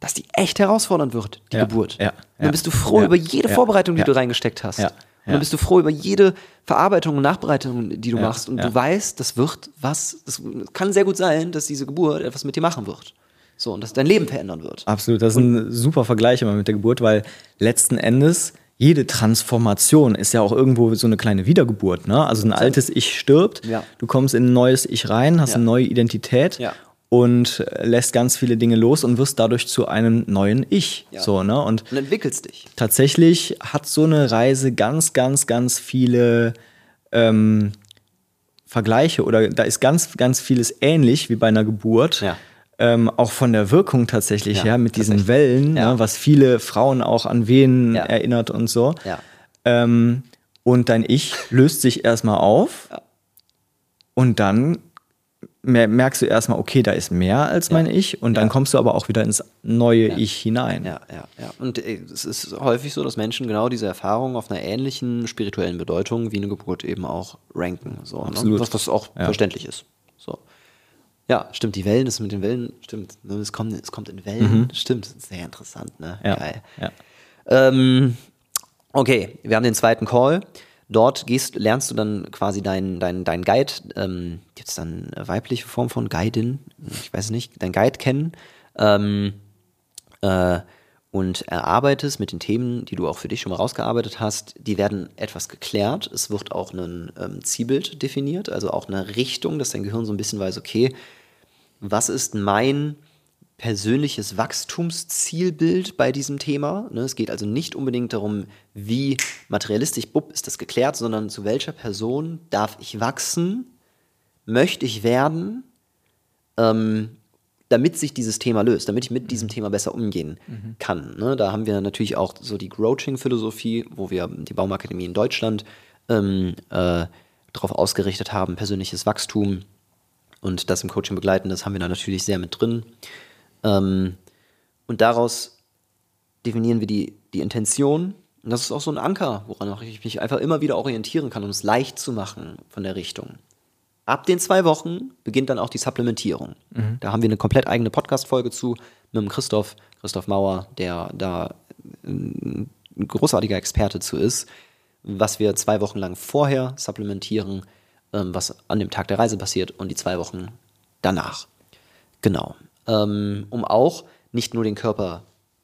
dass die echt herausfordernd wird, die Ja, Geburt. ja, Und dann ja, bist du froh ja, über jede ja, Vorbereitung, die ja. du reingesteckt hast. Ja, Und dann ja. bist du froh über jede Verarbeitung und Nachbereitung, die du Ja, machst. Und ja. du weißt, das wird was, das kann sehr gut sein, dass diese Geburt etwas mit dir machen wird. So, und dass dein Leben verändern wird. Absolut, das ist ein super Vergleich immer mit der Geburt, weil letzten Endes jede Transformation ist ja auch irgendwo so eine kleine Wiedergeburt. Ne? Also ein altes Ich stirbt, Ja. du kommst in ein neues Ich rein, hast Ja. eine neue Identität Ja. Und lässt ganz viele Dinge los und wirst dadurch zu einem neuen Ich. Ja. So, ne? Und Und entwickelst dich. tatsächlich hat so eine Reise ganz, ganz, ganz viele ähm, Vergleiche oder da ist ganz, ganz vieles ähnlich wie bei einer Geburt. Ja. Ähm, auch von der Wirkung tatsächlich Ja, her, mit diesen. Wellen, Ja. ne, was viele Frauen auch an Wehen Ja. erinnert und so. Ja. Ähm, und dein Ich löst sich erstmal auf Ja. und dann merkst du erstmal, okay, da ist mehr als mein Ich und dann Ja. kommst du aber auch wieder ins neue Ich hinein. Ja, ja, ja. Und äh, es ist häufig so, dass Menschen genau diese Erfahrung auf einer ähnlichen spirituellen Bedeutung wie eine Geburt eben auch ranken. So, Absolut. Ne? Was, was auch Ja. verständlich ist. So. Ja, stimmt, die Wellen, das mit den Wellen, stimmt. ne, Es kommt, es kommt in Wellen. Stimmt, sehr interessant, ne? Ja. Geil. Ja. Ähm, okay, wir haben den zweiten Call. Dort gehst, lernst du dann quasi deinen dein, dein Guide, ähm, gibt dann weibliche Form von Guidin? Ich weiß nicht, dein Guide kennen. Ähm, äh, und erarbeitest mit den Themen, die du auch für dich schon mal rausgearbeitet hast, die werden etwas geklärt. Es wird auch ein ähm, Zielbild definiert, also auch eine Richtung, dass dein Gehirn so ein bisschen weiß, okay, was ist mein persönliches Wachstumszielbild bei diesem Thema? Ne, es geht also nicht unbedingt darum, wie materialistisch, bupp, ist das geklärt, sondern zu welcher Person darf ich wachsen, möchte ich werden, ähm, damit sich dieses Thema löst, damit ich mit diesem Thema besser umgehen kann. Ne? Da haben wir natürlich auch so die Coaching-Philosophie, wo wir die Baumakademie in Deutschland ähm, äh, darauf ausgerichtet haben, persönliches Wachstum und das im Coaching begleiten, das haben wir da natürlich sehr mit drin. Ähm, und daraus definieren wir die, die Intention. Und das ist auch so ein Anker, woran auch ich mich einfach immer wieder orientieren kann, um es leicht zu machen von der Richtung. Ab den zwei Wochen beginnt dann auch die Supplementierung. Da haben wir eine komplett eigene Podcast-Folge zu mit dem Christoph, Christoph Mauer, der da ein großartiger Experte zu ist, was wir zwei Wochen lang vorher supplementieren, ähm, was an dem Tag der Reise passiert und die zwei Wochen danach. Genau. Ähm, um auch nicht nur den Körper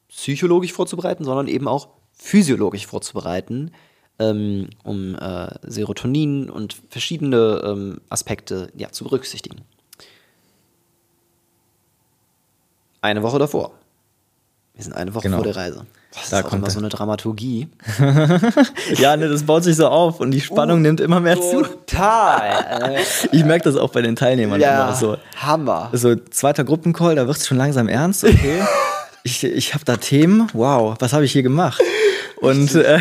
psychologisch vorzubereiten, sondern eben auch physiologisch vorzubereiten, ähm, um äh, Serotonin und verschiedene ähm, Aspekte ja, zu berücksichtigen. Eine Woche davor. Wir sind eine Woche Genau. vor der Reise. Das Da ist kommt immer er. so eine Dramaturgie. Ja, ne, das baut sich so auf und die Spannung nimmt immer mehr zu. Total. Ich merke das auch bei den Teilnehmern ja, immer so. Hammer. So, zweiter Gruppencall, da wird es schon langsam ernst, okay. ich ich habe da Themen, wow, was habe ich hier gemacht? Und, äh,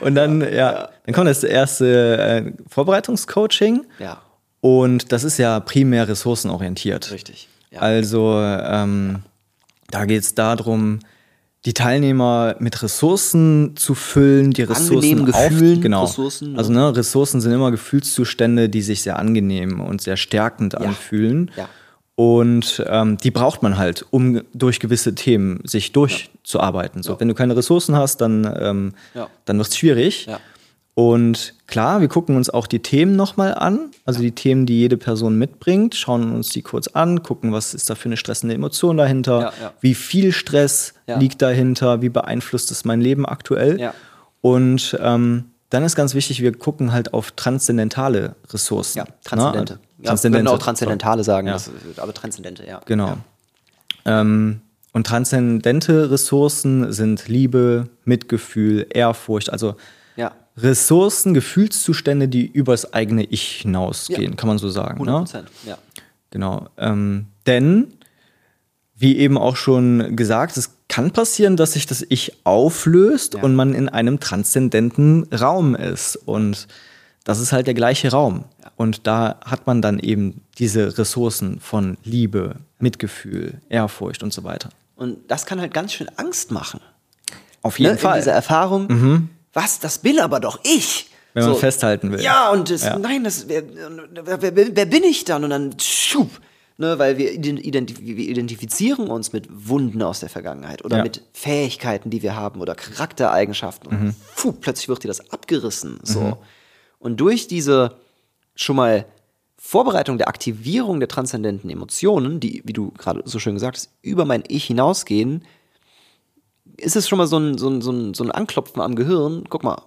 und dann, ja, dann kommt das erste äh, Vorbereitungscoaching Ja, und das ist ja primär ressourcenorientiert. richtig. Ja. Also ähm, da geht es darum, die Teilnehmer mit Ressourcen zu füllen, die Ressourcen Angenehmen auf, Gefühlen, genau. Ressourcen, ne? Also ne, Ressourcen sind immer Gefühlszustände, die sich sehr angenehm und sehr stärkend anfühlen. Ja. Und ähm, die braucht man halt, um durch gewisse Themen sich durchzuarbeiten. So, wenn du keine Ressourcen hast, dann, ähm, Ja. dann wird es schwierig. Ja. Und klar, wir gucken uns auch die Themen nochmal an, also die Themen, die jede Person mitbringt, schauen uns die kurz an, gucken, was ist da für eine stressende Emotion dahinter, Ja, ja. wie viel Stress Ja. liegt dahinter, wie beeinflusst es mein Leben aktuell. Ja. Und ähm, dann ist ganz wichtig, wir gucken halt auf transzendentale Ressourcen. Ja, transzendente. Ja, Transzendente. wir können auch transzendentale sagen, Ja. das, aber transzendente, ja. Genau. Ähm, und transzendente Ressourcen sind Liebe, Mitgefühl, Ehrfurcht, also Ja, Ressourcen, Gefühlszustände, die übers eigene Ich hinausgehen, Ja. kann man so sagen. 100 Ne? Prozent. Ja. Genau. Ähm, denn, wie eben auch schon gesagt, es kann passieren, dass sich das Ich auflöst Ja. und man in einem transzendenten Raum ist. Und das ist halt der gleiche Raum. Und da hat man dann eben diese Ressourcen von Liebe, Mitgefühl, Ehrfurcht und so weiter. Und das kann halt ganz schön Angst machen. Auf jeden ne? Fall. Mhm. In dieser Erfahrung, was, das bin aber doch ich. Wenn man festhalten will. Ja, und das, Ja. nein, das, wer, wer, wer, bin ich dann? Und dann schub. Ne, weil wir, identif wir identifizieren uns mit Wunden aus der Vergangenheit oder Ja. mit Fähigkeiten, die wir haben oder Charaktereigenschaften. Und Mhm. puh, plötzlich wird dir das abgerissen. So. Und durch diese schon mal Vorbereitung der Aktivierung der transzendenten Emotionen, die, wie du gerade so schön gesagt hast, über mein Ich hinausgehen, ist es schon mal so ein, so ein, so ein, so ein Anklopfen am Gehirn. Guck mal,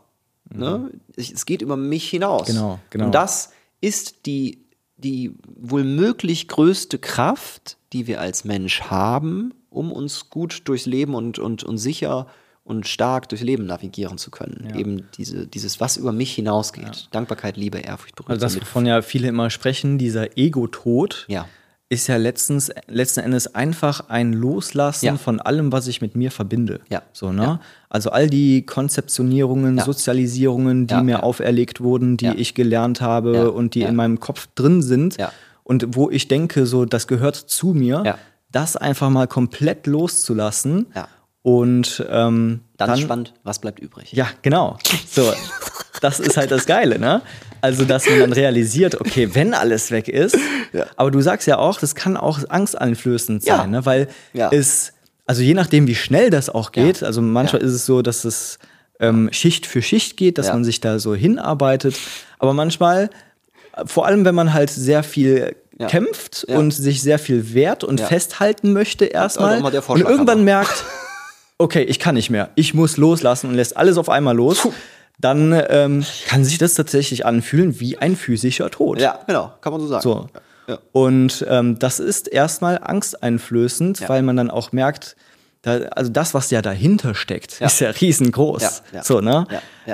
ne? Ich, es geht über mich hinaus. Genau, genau. Und das ist die, die wohl möglich größte Kraft, die wir als Mensch haben, um uns gut durchs Leben und, und, und sicher und stark durchs Leben navigieren zu können. Eben diese, dieses, was über mich hinausgeht. Dankbarkeit, Liebe, Ehrfurcht, Also das, Berührung. wovon ja viele immer sprechen, dieser Ego-Tod, Ja. Ist ja letztens, letzten Endes einfach ein Loslassen Ja. von allem, was ich mit mir verbinde. Ja. So, ne? Ja. Also all die Konzeptionierungen. Sozialisierungen, die mir auferlegt wurden, die ich gelernt habe und die in meinem Kopf drin sind und wo ich denke, so, das gehört zu mir, das einfach mal komplett loszulassen. Und ähm, Dann, dann, spannend, was bleibt übrig? ja, genau. So, das ist halt das Geile, ne? Also, dass man dann realisiert, okay, wenn alles weg ist, aber du sagst ja auch, das kann auch angsteinflößend sein, Ja. ne? Weil Ja. es, also je nachdem, wie schnell das auch geht, also manchmal Ja. ist es so, dass es ähm, Schicht für Schicht geht, dass Ja. man sich da so hinarbeitet, aber manchmal, äh, vor allem wenn man halt sehr viel Ja. kämpft Ja. und sich sehr viel wehrt und Ja. festhalten möchte erstmal und irgendwann merkt, okay, ich kann nicht mehr, ich muss loslassen und lässt alles auf einmal los, dann ähm, kann sich das tatsächlich anfühlen wie ein physischer Tod. Ja, genau, kann man so sagen. So. Ja. Und ähm, das ist erstmal angsteinflößend, Ja. weil man dann auch merkt, da, also das, was ja dahinter steckt, Ja. ist ja riesengroß. So, ne?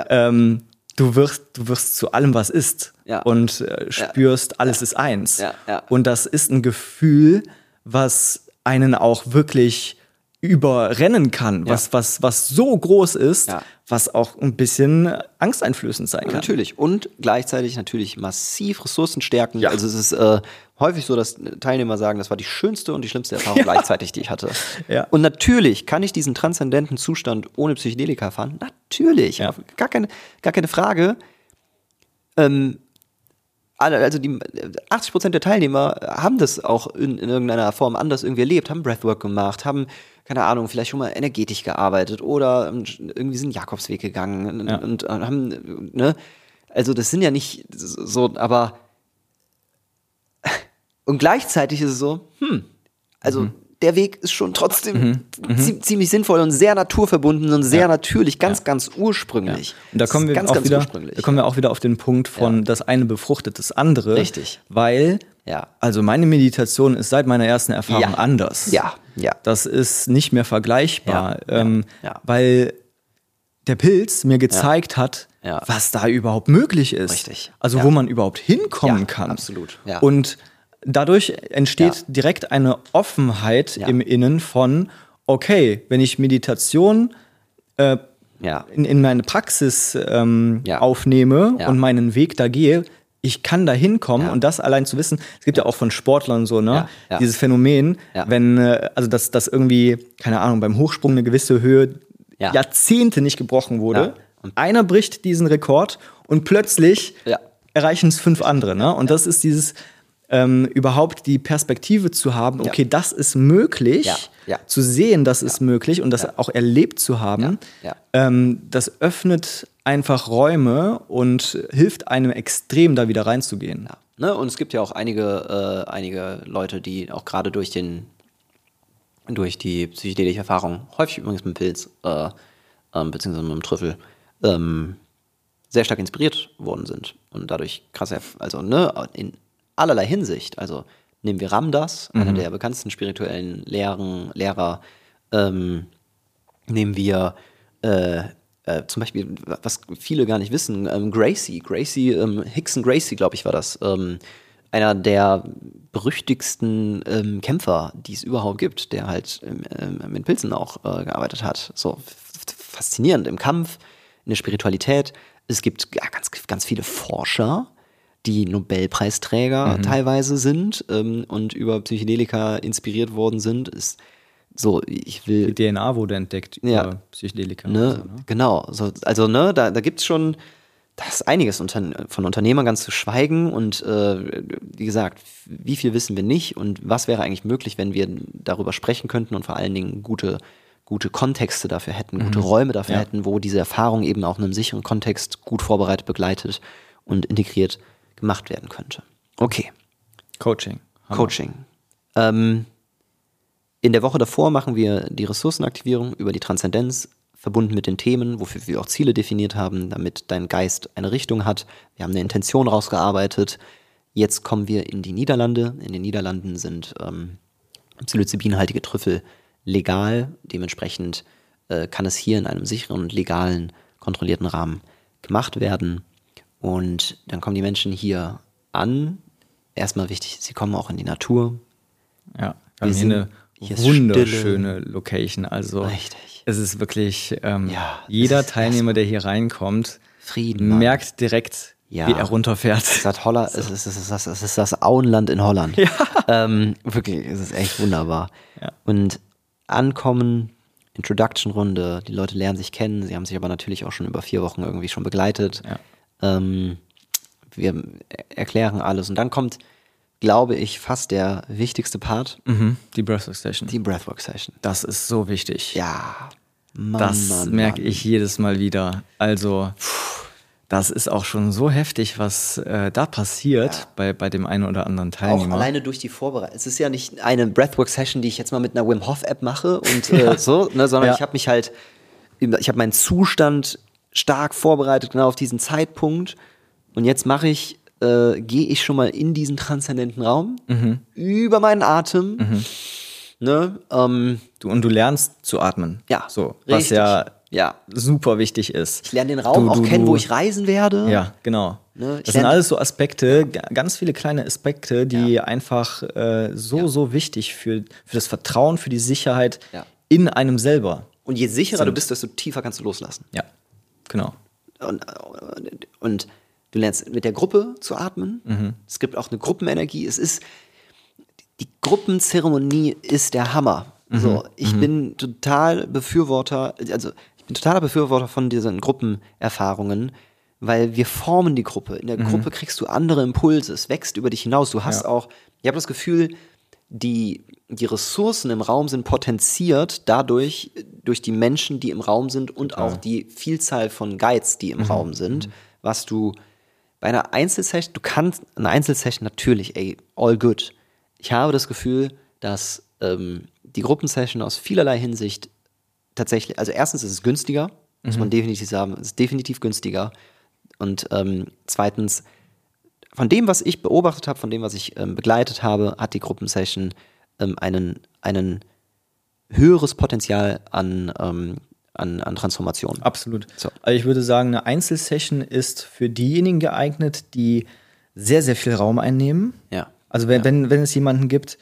Ähm, du wirst, du wirst zu allem, was ist und äh, spürst, alles ist eins. Und das ist ein Gefühl, was einen auch wirklich überrennen kann, Ja. was, was, was so groß ist, Ja. was auch ein bisschen angsteinflößend sein kann. Natürlich. Und gleichzeitig natürlich massiv Ressourcen stärken. Ja. Also es ist äh, häufig so, dass Teilnehmer sagen, das war die schönste und die schlimmste Erfahrung gleichzeitig, die ich hatte. Ja. Und natürlich kann ich diesen transzendenten Zustand ohne Psychedelika erfahren. Natürlich. Ja. Gar, keine, gar keine Frage. Ähm, alle, also die äh, 80 Prozent der Teilnehmer haben das auch in, in irgendeiner Form anders irgendwie erlebt, haben Breathwork gemacht, haben, keine Ahnung, vielleicht schon mal energetisch gearbeitet oder ähm, irgendwie sind Jakobsweg gegangen Ja. und, und haben, ne? Also das sind ja nicht so, aber und gleichzeitig ist es so, hm, also der Weg ist schon trotzdem zie- ziemlich sinnvoll und sehr naturverbunden und sehr natürlich, ganz, ganz ursprünglich. Und da kommen wir ganz, auch ganz wieder, ursprünglich. da kommen wir auch wieder auf den Punkt von das eine befruchtet das andere. Richtig. Weil, Ja. also meine Meditation ist seit meiner ersten Erfahrung Ja. anders. Ja, ja. Das ist nicht mehr vergleichbar, Ja, ähm, ja, ja. weil der Pilz mir gezeigt hat, Ja. was da überhaupt möglich ist. Richtig. Also Ja. wo man überhaupt hinkommen Ja, kann. absolut. Ja. Und dadurch entsteht Ja. direkt eine Offenheit Ja. im Innen von, okay, wenn ich Meditation äh, Ja. in, in meine Praxis ähm, aufnehme und meinen Weg da gehe, ich kann da hinkommen und das allein zu wissen. Es gibt ja, auch von Sportlern so, ne? Dieses Phänomen, wenn, äh, also dass, dass irgendwie, keine Ahnung, beim Hochsprung eine gewisse Höhe Ja. Jahrzehnte nicht gebrochen wurde. Und einer bricht diesen Rekord und plötzlich erreichen es fünf andere. Ne? Und das ist dieses ähm, überhaupt die Perspektive zu haben, okay, das ist möglich, Ja. Ja. zu sehen, das ist möglich und das auch erlebt zu haben. Ähm, das öffnet einfach Räume und hilft einem extrem, da wieder reinzugehen. Ne? Und es gibt ja auch einige, äh, einige Leute, die auch gerade durch den durch die psychedelische Erfahrung, häufig übrigens mit dem Pilz, äh, ähm, beziehungsweise mit dem Trüffel, ähm, sehr stark inspiriert worden sind und dadurch krass, also ne, in allerlei Hinsicht, also nehmen wir Ramdas, einer der bekanntesten spirituellen Lehren, Lehrer, ähm, nehmen wir äh, äh, zum Beispiel, was viele gar nicht wissen, ähm, Gracie, Gracie, ähm, Hickson Gracie, glaube ich, war das. Ähm, einer der berüchtigsten ähm, Kämpfer, die es überhaupt gibt, der halt ähm, ähm, mit Pilzen auch äh, gearbeitet hat. So faszinierend im Kampf, in der Spiritualität. Es gibt ja, ganz, ganz viele Forscher, die Nobelpreisträger teilweise sind ähm, und über Psychedelika inspiriert worden sind. Ist so, ich will Die DNA wurde entdeckt Ja. über Psychedelika. Ne? so, ne? Genau. So, also, ne, da, da gibt es schon da ist einiges unter, von Unternehmern ganz zu schweigen und äh, wie gesagt, wie viel wissen wir nicht und was wäre eigentlich möglich, wenn wir darüber sprechen könnten und vor allen Dingen gute, gute Kontexte dafür hätten, gute Räume dafür Ja. hätten, wo diese Erfahrung eben auch in einem sicheren Kontext gut vorbereitet, begleitet und integriert gemacht werden könnte. Okay. Coaching. Hammer. Coaching. Ähm, in der Woche davor machen wir die Ressourcenaktivierung über die Transzendenz, verbunden mit den Themen, wofür wir auch Ziele definiert haben, damit dein Geist eine Richtung hat. Wir haben eine Intention rausgearbeitet. Jetzt kommen wir in die Niederlande. In den Niederlanden sind ähm, psilocybinhaltige Trüffel legal. Dementsprechend äh, kann es hier in einem sicheren und legalen, kontrollierten Rahmen gemacht werden. Und dann kommen die Menschen hier an. Erstmal wichtig, sie kommen auch in die Natur. Ja, wir haben sind- hier eine wunderschöne Location. Also Richtig. es ist wirklich, ähm, Ja, jeder Teilnehmer, der hier reinkommt, Frieden. Mann. merkt direkt, Ja. wie er runterfährt. Es ist das, Holla es, ist, es, ist das, es ist das Auenland in Holland. Ja. Ähm, wirklich, es ist echt wunderbar. Ja. Und ankommen, Introduction-Runde, die Leute lernen sich kennen, sie haben sich aber natürlich auch schon über vier Wochen irgendwie schon begleitet. Ja. Ähm, wir er- erklären alles und dann kommt, glaube ich, fast der wichtigste Part, Mhm, die Breathwork Session. die Breathwork-Session. das ist so wichtig. Ja, Mann, das Mann, merke Mann. ich jedes Mal wieder. Also, das ist auch schon so heftig, was äh, da passiert bei, bei dem einen oder anderen Auch Teilnehmer. alleine durch die Vorbereitung. Es ist ja nicht eine Breathwork-Session, die ich jetzt mal mit einer Wim Hof-App mache und äh, so, ne, sondern Ja. ich habe mich halt, ich habe meinen Zustand stark vorbereitet, genau auf diesen Zeitpunkt. Und jetzt mache ich, äh, gehe ich schon mal in diesen transzendenten Raum Mhm. über meinen Atem. Ne, ähm, Du, und du lernst zu atmen. ja, So, was richtig. ja ja. super wichtig ist. Ich lerne den Raum Du- auch du- kennen, du- wo ich reisen werde. Ja, genau. Ne, das sind alles so Aspekte, ga- ganz viele kleine Aspekte, die einfach äh, so, so wichtig für, für das Vertrauen, für die Sicherheit Ja. in einem selber. Und je sicherer du Sind. bist, desto tiefer kannst du loslassen. Ja, genau. und, und du lernst mit der Gruppe zu atmen. Mhm. Es gibt auch eine Gruppenenergie. Es ist die Gruppenzeremonie ist der Hammer. Mhm. So, ich bin total Befürworter, also ich bin totaler Befürworter von diesen Gruppenerfahrungen, weil wir formen die Gruppe. In der Mhm. Gruppe kriegst du andere Impulse, es wächst über dich hinaus. Du hast Ja. auch, ich habe das Gefühl, die, die Ressourcen im Raum sind potenziert dadurch, durch die Menschen, die im Raum sind und auch die Vielzahl von Guides, die im Mhm. Raum sind, was du bei einer Einzelsession, du kannst eine Einzelsession natürlich, ey, all good. Ich habe das Gefühl, dass ähm, die Gruppensession aus vielerlei Hinsicht tatsächlich, also erstens ist es günstiger, muss man definitiv sagen, es ist definitiv günstiger. Und ähm, zweitens, von dem, was ich beobachtet habe, von dem, was ich ähm, begleitet habe, hat die Gruppensession ähm, einen, einen höheres Potenzial an, ähm, an, an Transformation. Absolut. So. Also ich würde sagen, eine Einzelsession ist für diejenigen geeignet, die sehr, sehr viel Raum einnehmen. Ja. Also wenn, wenn, wenn es jemanden gibt,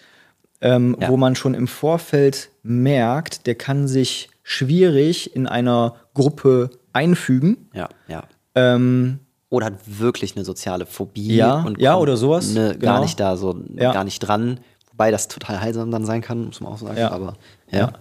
ähm, Ja. wo man schon im Vorfeld merkt, der kann sich schwierig in einer Gruppe einfügen. Ja, ja. Ähm, Oder hat wirklich eine soziale Phobie Ja, und ja, oder sowas, Ne, Gar genau. nicht da, so Ja. gar nicht dran. Wobei das total heilsam dann sein kann, muss man auch sagen. Ja. Aber ja. Ja.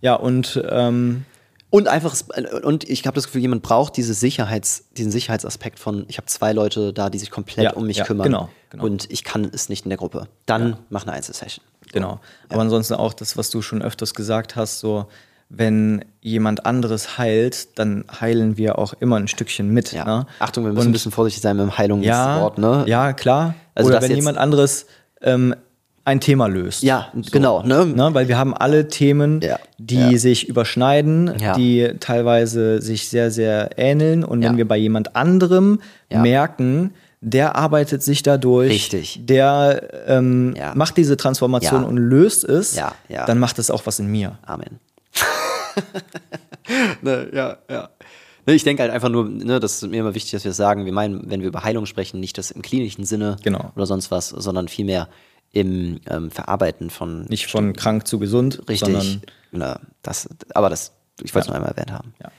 ja, und ähm, Und einfach, und ich habe das Gefühl, jemand braucht diese Sicherheits, diesen Sicherheitsaspekt von, ich habe zwei Leute da, die sich komplett Ja, um mich ja, kümmern. genau, genau. Und ich kann es nicht in der Gruppe. Dann mach eine Einzelsession. Genau. Aber ansonsten auch das, was du schon öfters gesagt hast, so wenn jemand anderes heilt, dann heilen wir auch immer ein Stückchen mit. Ja. Ne? Achtung, wir müssen Und- ein bisschen vorsichtig sein mit dem ja, Heilungswort, ne? ja, klar. Also Oder wenn jemand anderes ähm, ein Thema löst. Ja, genau, ne? Ne? Weil wir haben alle Themen, Ja, die ja. sich überschneiden, Ja. die teilweise sich sehr, sehr ähneln. Und Ja. wenn wir bei jemand anderem Ja. merken, der arbeitet sich dadurch, Richtig. der ähm, Ja. macht diese Transformation Ja. und löst es, Ja, ja. dann macht es auch was in mir. Amen. ne, ja, ja. Ne, ich denke halt einfach nur, ne, das ist mir immer wichtig, dass wir das sagen. Wir meinen, wenn wir über Heilung sprechen, nicht das im klinischen Sinne Genau. oder sonst was, sondern vielmehr im ähm, Verarbeiten von Nicht von krank zu gesund, richtig. sondern Na, das, aber das, ich wollte es nur einmal erwähnt haben. Ja.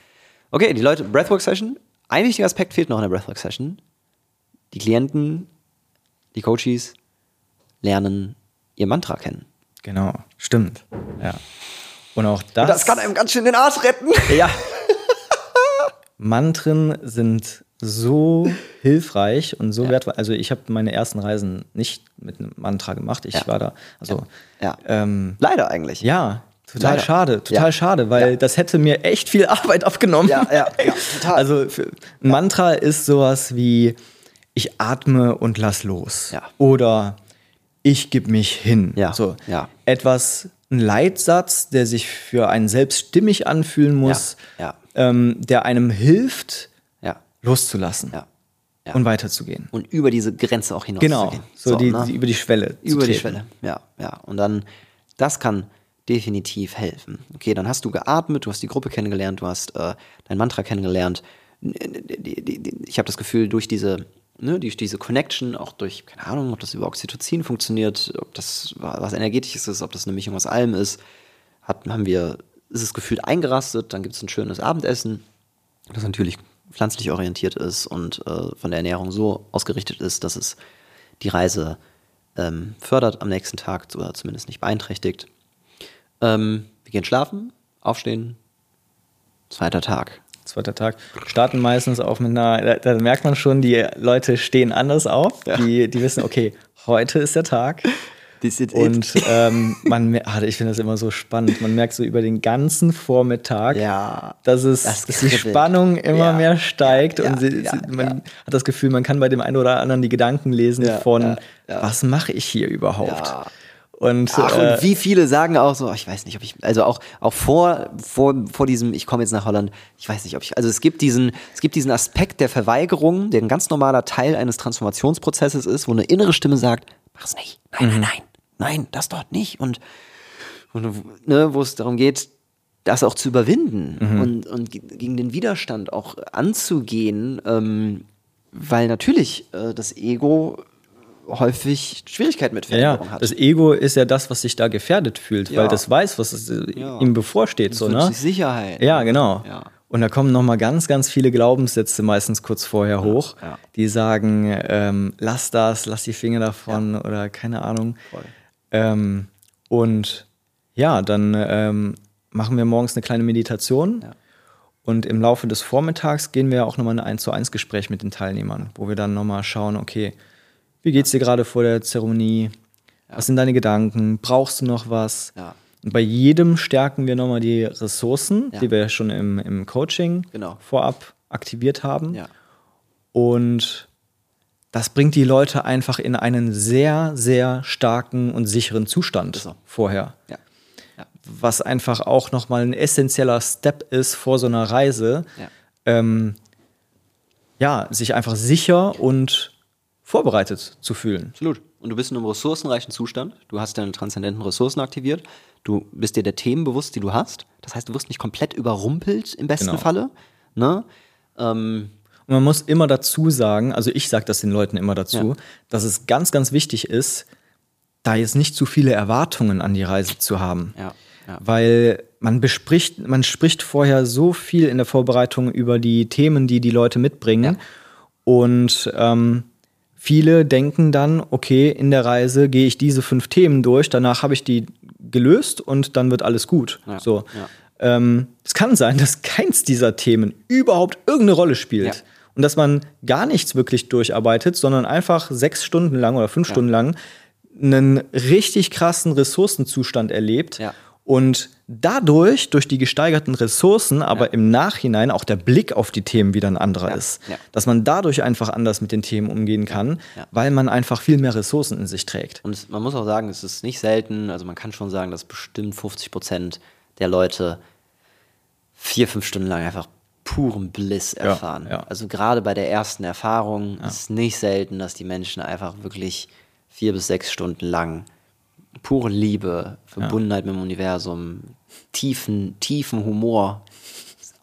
Okay, die Leute, Breathwork Session. Ein wichtiger Aspekt fehlt noch in der Breathwork Session. Die Klienten, die Coaches lernen ihr Mantra kennen. genau, stimmt. Ja. Und auch das. Das kann einem ganz schön den Arsch retten. Ja. Mantren sind so hilfreich und so wertvoll. Also ich habe meine ersten Reisen nicht mit einem Mantra gemacht. Ich Ja. war da, also Ja. ähm, Leider eigentlich. ja, total Leider. schade, total Ja. schade, weil Ja. das hätte mir echt viel Arbeit abgenommen. Ja, ja, ja, total. Also ein Mantra ist sowas wie ich atme und lass los. Ja. Oder ich gebe mich hin. Ja, So ja. etwas, ein Leitsatz, der sich für einen selbst stimmig anfühlen muss, Ja, Ähm, der einem hilft, Ja, loszulassen ja. ja. und weiterzugehen. Und über diese Grenze auch hinaus Genau, gehen. so, die, ne? die, über die Schwelle. zu über die. Schwelle. Ja, ja. Und dann, das kann definitiv helfen. Okay, dann hast du geatmet, du hast die Gruppe kennengelernt, du hast äh, dein Mantra kennengelernt. Ich habe das Gefühl, durch diese, ne, durch diese Connection, auch durch, keine Ahnung, ob das über Oxytocin funktioniert, ob das was Energetisches ist, ob das eine Mischung aus allem ist, hat, haben wir, ist es gefühlt eingerastet, dann gibt es ein schönes Abendessen, das natürlich pflanzlich orientiert ist und äh, von der Ernährung so ausgerichtet ist, dass es die Reise ähm, fördert am nächsten Tag oder zumindest nicht beeinträchtigt. Ähm, wir gehen schlafen, aufstehen, zweiter Tag. Zweiter Tag. Starten meistens auch mit einer, da, da merkt man schon, die Leute stehen anders auf. Die, die wissen, okay, heute ist der Tag. Und ähm, man, ah, ich finde das immer so spannend. Man merkt so über den ganzen Vormittag, Ja, dass, es, das dass die. Spannung immer Ja, mehr steigt ja, und sie, ja, sie, man ja. hat das Gefühl, man kann bei dem einen oder anderen die Gedanken lesen Ja, von, ja, ja. was mache ich hier überhaupt? Und, Ach, äh, und wie viele sagen auch so, ich weiß nicht, ob ich, also auch, auch vor, vor, vor diesem, ich komme jetzt nach Holland, ich weiß nicht, ob ich, also es gibt diesen, es gibt diesen Aspekt der Verweigerung, der ein ganz normaler Teil eines Transformationsprozesses ist, wo eine innere Stimme sagt, mach's nicht, nein, Mhm. nein, nein, nein, das dort nicht und, und ne, wo es darum geht, das auch zu überwinden Mhm. und, und ge- gegen den Widerstand auch anzugehen, ähm, weil natürlich äh, das Ego häufig Schwierigkeiten mit Ja, ja, Veränderung hat. das Ego ist ja das, was sich da gefährdet fühlt, Ja. weil das weiß, was es, äh, ihm bevorsteht. So, wünscht ne? sich Sicherheit. Ja, genau. Ja. Und da kommen nochmal ganz, ganz viele Glaubenssätze meistens kurz vorher hoch, die sagen, ähm, lass das, lass die Finger davon oder keine Ahnung. Ähm, und ja, dann ähm, machen wir morgens eine kleine Meditation. Und im Laufe des Vormittags gehen wir auch nochmal ein 1 zu 1 Gespräch mit den Teilnehmern, wo wir dann nochmal schauen, okay, wie geht's dir gerade vor der Zeremonie? Was sind deine Gedanken? Brauchst du noch was? Ja. Und bei jedem stärken wir nochmal die Ressourcen, Ja. die wir schon im, im Coaching Genau. vorab aktiviert haben. Ja. Und das bringt die Leute einfach in einen sehr, sehr starken und sicheren Zustand so. vorher. Ja. Ja. Was einfach auch nochmal ein essentieller Step ist vor so einer Reise. Ja. Ähm, ja, sich einfach sicher und vorbereitet zu fühlen. Absolut. Und du bist in einem ressourcenreichen Zustand. Du hast deine transzendenten Ressourcen aktiviert. Du bist dir der Themen bewusst, die du hast. Das heißt, du wirst nicht komplett überrumpelt im besten Genau. Falle. Ne? Ähm, Und man muss immer dazu sagen, also ich sage das den Leuten immer dazu, Ja. dass es ganz, ganz wichtig ist, da jetzt nicht zu viele Erwartungen an die Reise zu haben. Ja, ja. Weil man bespricht, man spricht vorher so viel in der Vorbereitung über die Themen, die die Leute mitbringen. Und ähm, viele denken dann, okay, in der Reise gehe ich diese fünf Themen durch, danach habe ich die gelöst und dann wird alles gut. Ja, So. ja. Ähm, es kann sein, dass keins dieser Themen überhaupt irgendeine Rolle spielt. Ja. Und dass man gar nichts wirklich durcharbeitet, sondern einfach sechs Stunden lang oder fünf. Stunden lang einen richtig krassen Ressourcenzustand erlebt. Und dadurch, durch die gesteigerten Ressourcen, aber Ja. im Nachhinein auch der Blick auf die Themen wieder ein anderer Ja. ist. Ja. Dass man dadurch einfach anders mit den Themen umgehen kann, Ja. weil man einfach viel mehr Ressourcen in sich trägt. Und man muss auch sagen, es ist nicht selten, also man kann schon sagen, dass bestimmt 50 Prozent der Leute vier, fünf Stunden lang einfach puren Bliss erfahren. ja. Also gerade bei der ersten Erfahrung ist es nicht selten, dass die Menschen einfach wirklich vier bis sechs Stunden lang pure Liebe, Verbundenheit mit dem Universum, tiefen, tiefen Humor.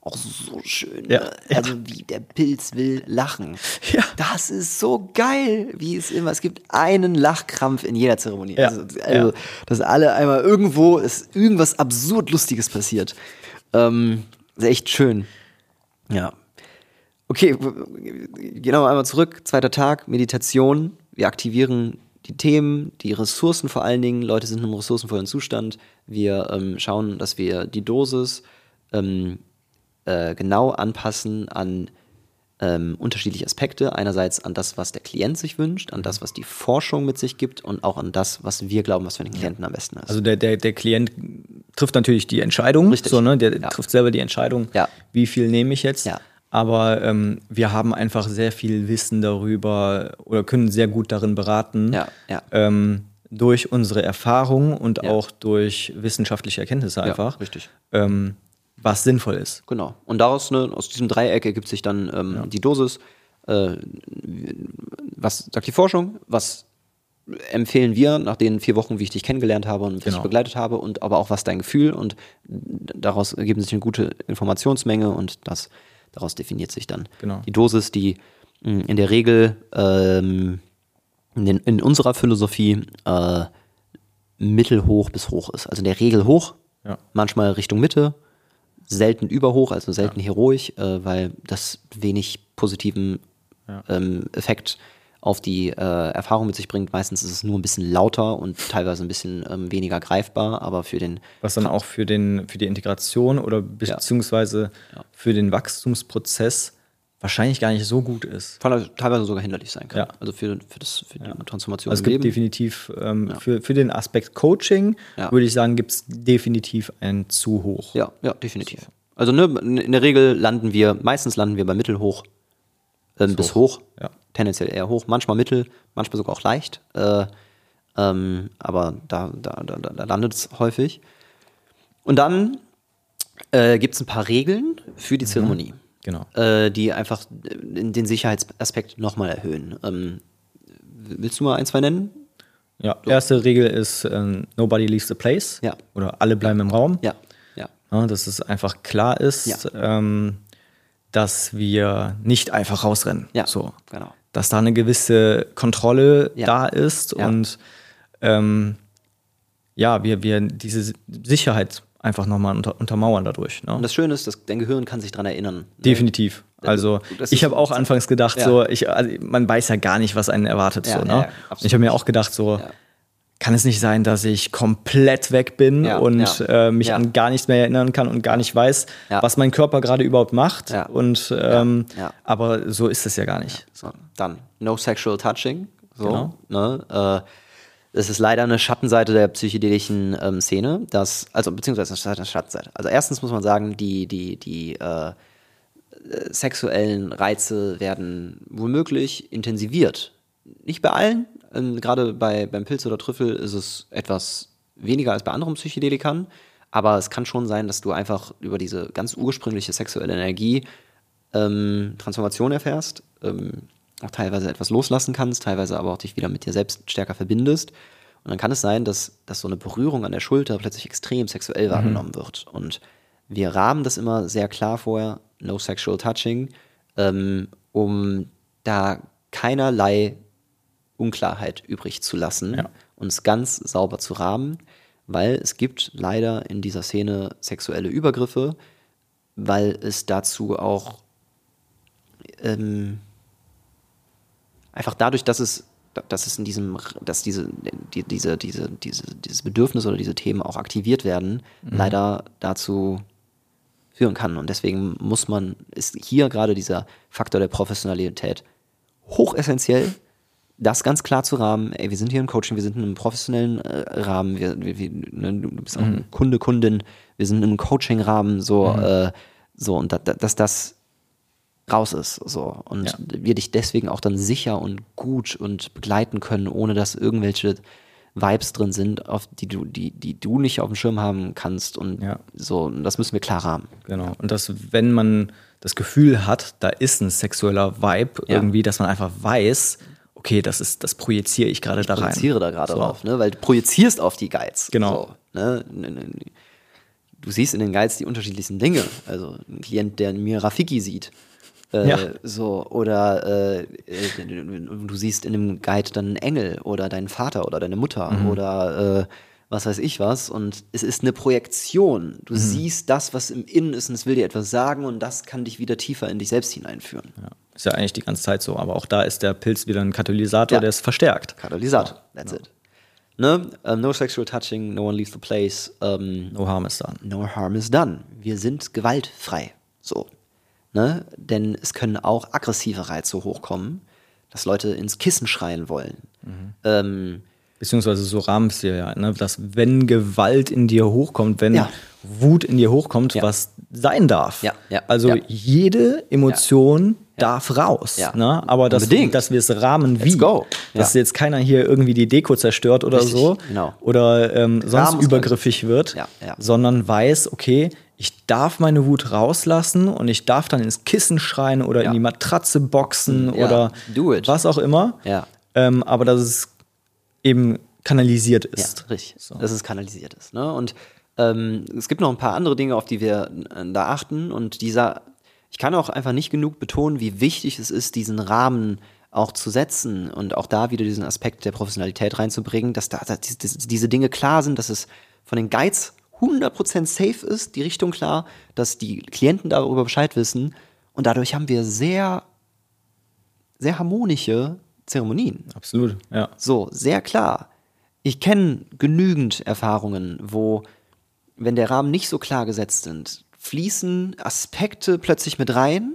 Auch so schön. Ja, ne? Also wie der Pilz will lachen. Ja. Das ist so geil, wie es immer. Es gibt einen Lachkrampf in jeder Zeremonie. Ja, Also, also ja. dass alle einmal irgendwo ist irgendwas absurd Lustiges passiert. Ähm, ist echt schön. Ja. Okay, gehen wir einmal zurück. Zweiter Tag, Meditation. Wir aktivieren die Themen, die Ressourcen vor allen Dingen. Leute sind in einem ressourcenvollen Zustand. Wir ähm, schauen, dass wir die Dosis ähm, äh, genau anpassen an ähm, unterschiedliche Aspekte. Einerseits an das, was der Klient sich wünscht, an das, was die Forschung mit sich gibt und auch an das, was wir glauben, was für den Klienten am besten ist. Also der, der, der Klient trifft natürlich die Entscheidung, Richtig. so, ne? der Ja. trifft selber die Entscheidung, Ja. wie viel nehme ich jetzt. Ja. Aber ähm, wir haben einfach sehr viel Wissen darüber oder können sehr gut darin beraten, Ja, ja. Ähm, durch unsere Erfahrung und Ja. auch durch wissenschaftliche Erkenntnisse einfach, richtig. ähm, was sinnvoll ist. Genau. Und daraus, ne, aus diesem Dreieck ergibt sich dann ähm, die Dosis. Äh, was sagt die Forschung? Was empfehlen wir nach den vier Wochen, wie ich dich kennengelernt habe und wie ich Genau. dich begleitet habe und aber auch was dein Gefühl und daraus ergibt sich eine gute Informationsmenge und das daraus definiert sich dann Genau. die Dosis, die mh, in der Regel ähm, in, den, in unserer Philosophie äh, mittelhoch bis hoch ist. Also in der Regel hoch, Ja. manchmal Richtung Mitte, selten überhoch, also selten heroisch, äh, weil das wenig positiven ähm, Effekt auf die äh, Erfahrung mit sich bringt. Meistens ist es nur ein bisschen lauter und teilweise ein bisschen ähm, weniger greifbar, aber für den Was dann auch für, den, für die Integration oder beziehungsweise für den Wachstumsprozess wahrscheinlich gar nicht so gut ist. teilweise- sogar hinderlich sein kann. Ja. Also für, für, das, für die Transformation Also es gibt Leben. definitiv ähm, für, für den Aspekt Coaching, Ja. würde ich sagen, gibt es definitiv ein zu hoch. Ja, ja, definitiv. Also ne, in der Regel landen wir, meistens landen wir bei mittelhoch ähm, bis hoch. Ja. Tendenziell eher hoch, manchmal mittel, manchmal sogar auch leicht. Äh, ähm, aber da, da, da, da landet es häufig. Und dann äh, gibt es ein paar Regeln für die Zeremonie, Genau. äh, die einfach äh, den Sicherheitsaspekt nochmal erhöhen. Ähm, willst du mal ein, zwei nennen? Ja, erste Regel ist, ähm, nobody leaves the place. Ja. Oder alle bleiben im Raum. Ja, ja, Ja, dass es einfach klar ist, Ja. ähm, dass wir nicht einfach rausrennen. ja. So. genau. Dass da eine gewisse Kontrolle Ja. da ist Ja. und ähm, ja, wir, wir diese Sicherheit einfach nochmal unter, untermauern dadurch. Ne? Und das Schöne ist, dass dein Gehirn kann sich daran erinnern. ne? Definitiv. Also ich habe auch anfangs gedacht, Ja. so ich, also man weiß ja gar nicht, was einen erwartet. Ja, so, ne? ja, ich habe mir auch gedacht, so. Kann es nicht sein, dass ich komplett weg bin Ja, und ja. äh, mich Ja. an gar nichts mehr erinnern kann und gar nicht weiß, was mein Körper gerade überhaupt macht. Und ähm, aber so ist es ja gar nicht. So, dann no sexual touching. So, Genau. ne, äh, das ist leider eine Schattenseite der psychedelischen ähm, Szene, dass, also beziehungsweise eine Schattenseite. Also erstens muss man sagen, die, die, die äh, sexuellen Reize werden womöglich intensiviert nicht bei allen. Ähm, Gerade bei, beim Pilz oder Trüffel ist es etwas weniger als bei anderen Psychedelikern. Aber es kann schon sein, dass du einfach über diese ganz ursprüngliche sexuelle Energie ähm, Transformation erfährst, ähm, auch teilweise etwas loslassen kannst, teilweise aber auch dich wieder mit dir selbst stärker verbindest. Und dann kann es sein, dass, dass so eine Berührung an der Schulter plötzlich extrem sexuell wahrgenommen wird. Und wir rahmen das immer sehr klar vorher, no sexual touching, ähm, um da keinerlei Unklarheit übrig zu lassen Ja. und es ganz sauber zu rahmen, weil es gibt leider in dieser Szene sexuelle Übergriffe, weil es dazu auch ähm, einfach dadurch, dass es, dass es in diesem, dass diese, die, diese, diese, diese, dieses Bedürfnis oder diese Themen auch aktiviert werden, leider dazu führen kann. Und deswegen muss man, ist hier gerade dieser Faktor der Professionalität hochessentiell, das ganz klar zu rahmen. Ey, wir sind hier im Coaching, wir sind in einem professionellen äh, Rahmen, wir, wir, wir, ne, du bist auch ein Kunde, Kundin, wir sind in einem Coaching-Rahmen, so, äh, so, und da, da, dass das raus ist, so. Und Ja. wir dich deswegen auch dann sicher und gut und begleiten können, ohne dass irgendwelche Vibes drin sind, auf die du, die, die du nicht auf dem Schirm haben kannst und Ja. so, und das müssen wir klar rahmen. Genau. Und dass, wenn man das Gefühl hat, da ist ein sexueller Vibe Ja. irgendwie, dass man einfach weiß, okay, das ist, das projiziere ich gerade da rein. projiziere da gerade So. drauf, ne? weil du projizierst auf die Guides. Genau. So, ne? Du siehst in den Guides die unterschiedlichsten Dinge. Also ein Klient, der in mir Rafiki sieht. Äh, Ja. So, oder äh, du siehst in dem Guide dann einen Engel oder deinen Vater oder deine Mutter Mhm. oder äh, was weiß ich was. Und es ist eine Projektion. Du Mhm. siehst das, was im Innen ist und es will dir etwas sagen und das kann dich wieder tiefer in dich selbst hineinführen. Ja. Ist ja eigentlich die ganze Zeit so. Aber auch da ist der Pilz wieder ein Katalysator, Ja. der es verstärkt. Katalysator. That's it. Ne? Ähm, no sexual touching, no one leaves the place. Ähm, No harm is done. no harm is done. Wir sind gewaltfrei. So. Ne? Denn es können auch aggressive Reize hochkommen, dass Leute ins Kissen schreien wollen. Ähm, Beziehungsweise so rahmen es dir ja, ne? dass wenn Gewalt in dir hochkommt, wenn Ja. Wut in dir hochkommt, Ja. was sein darf. Ja, ja, also ja. jede Emotion darf raus. Ja. Ne? Aber dass, Unbedingt. dass wir es rahmen wie. go. Dass jetzt keiner hier irgendwie die Deko zerstört oder Richtig, so. genau. Oder ähm, sonst Rahmen übergriffig wird. Sondern weiß, okay, ich darf meine Wut rauslassen und ich darf dann ins Kissen schreien oder in die Matratze boxen oder do it. was auch immer. Ähm, aber dass es eben kanalisiert ist. richtig. So. Dass es kanalisiert ist. Ne? Und ähm, es gibt noch ein paar andere Dinge, auf die wir äh, da achten. Und dieser, ich kann auch einfach nicht genug betonen, wie wichtig es ist, diesen Rahmen auch zu setzen und auch da wieder diesen Aspekt der Professionalität reinzubringen, dass da dass diese, diese Dinge klar sind, dass es von den Guides 100% safe ist, die Richtung klar, dass die Klienten darüber Bescheid wissen. Und dadurch haben wir sehr, sehr harmonische Zeremonien. Absolut, ja. So, sehr klar. Ich kenne genügend Erfahrungen, wo, wenn der Rahmen nicht so klar gesetzt sind, fließen Aspekte plötzlich mit rein,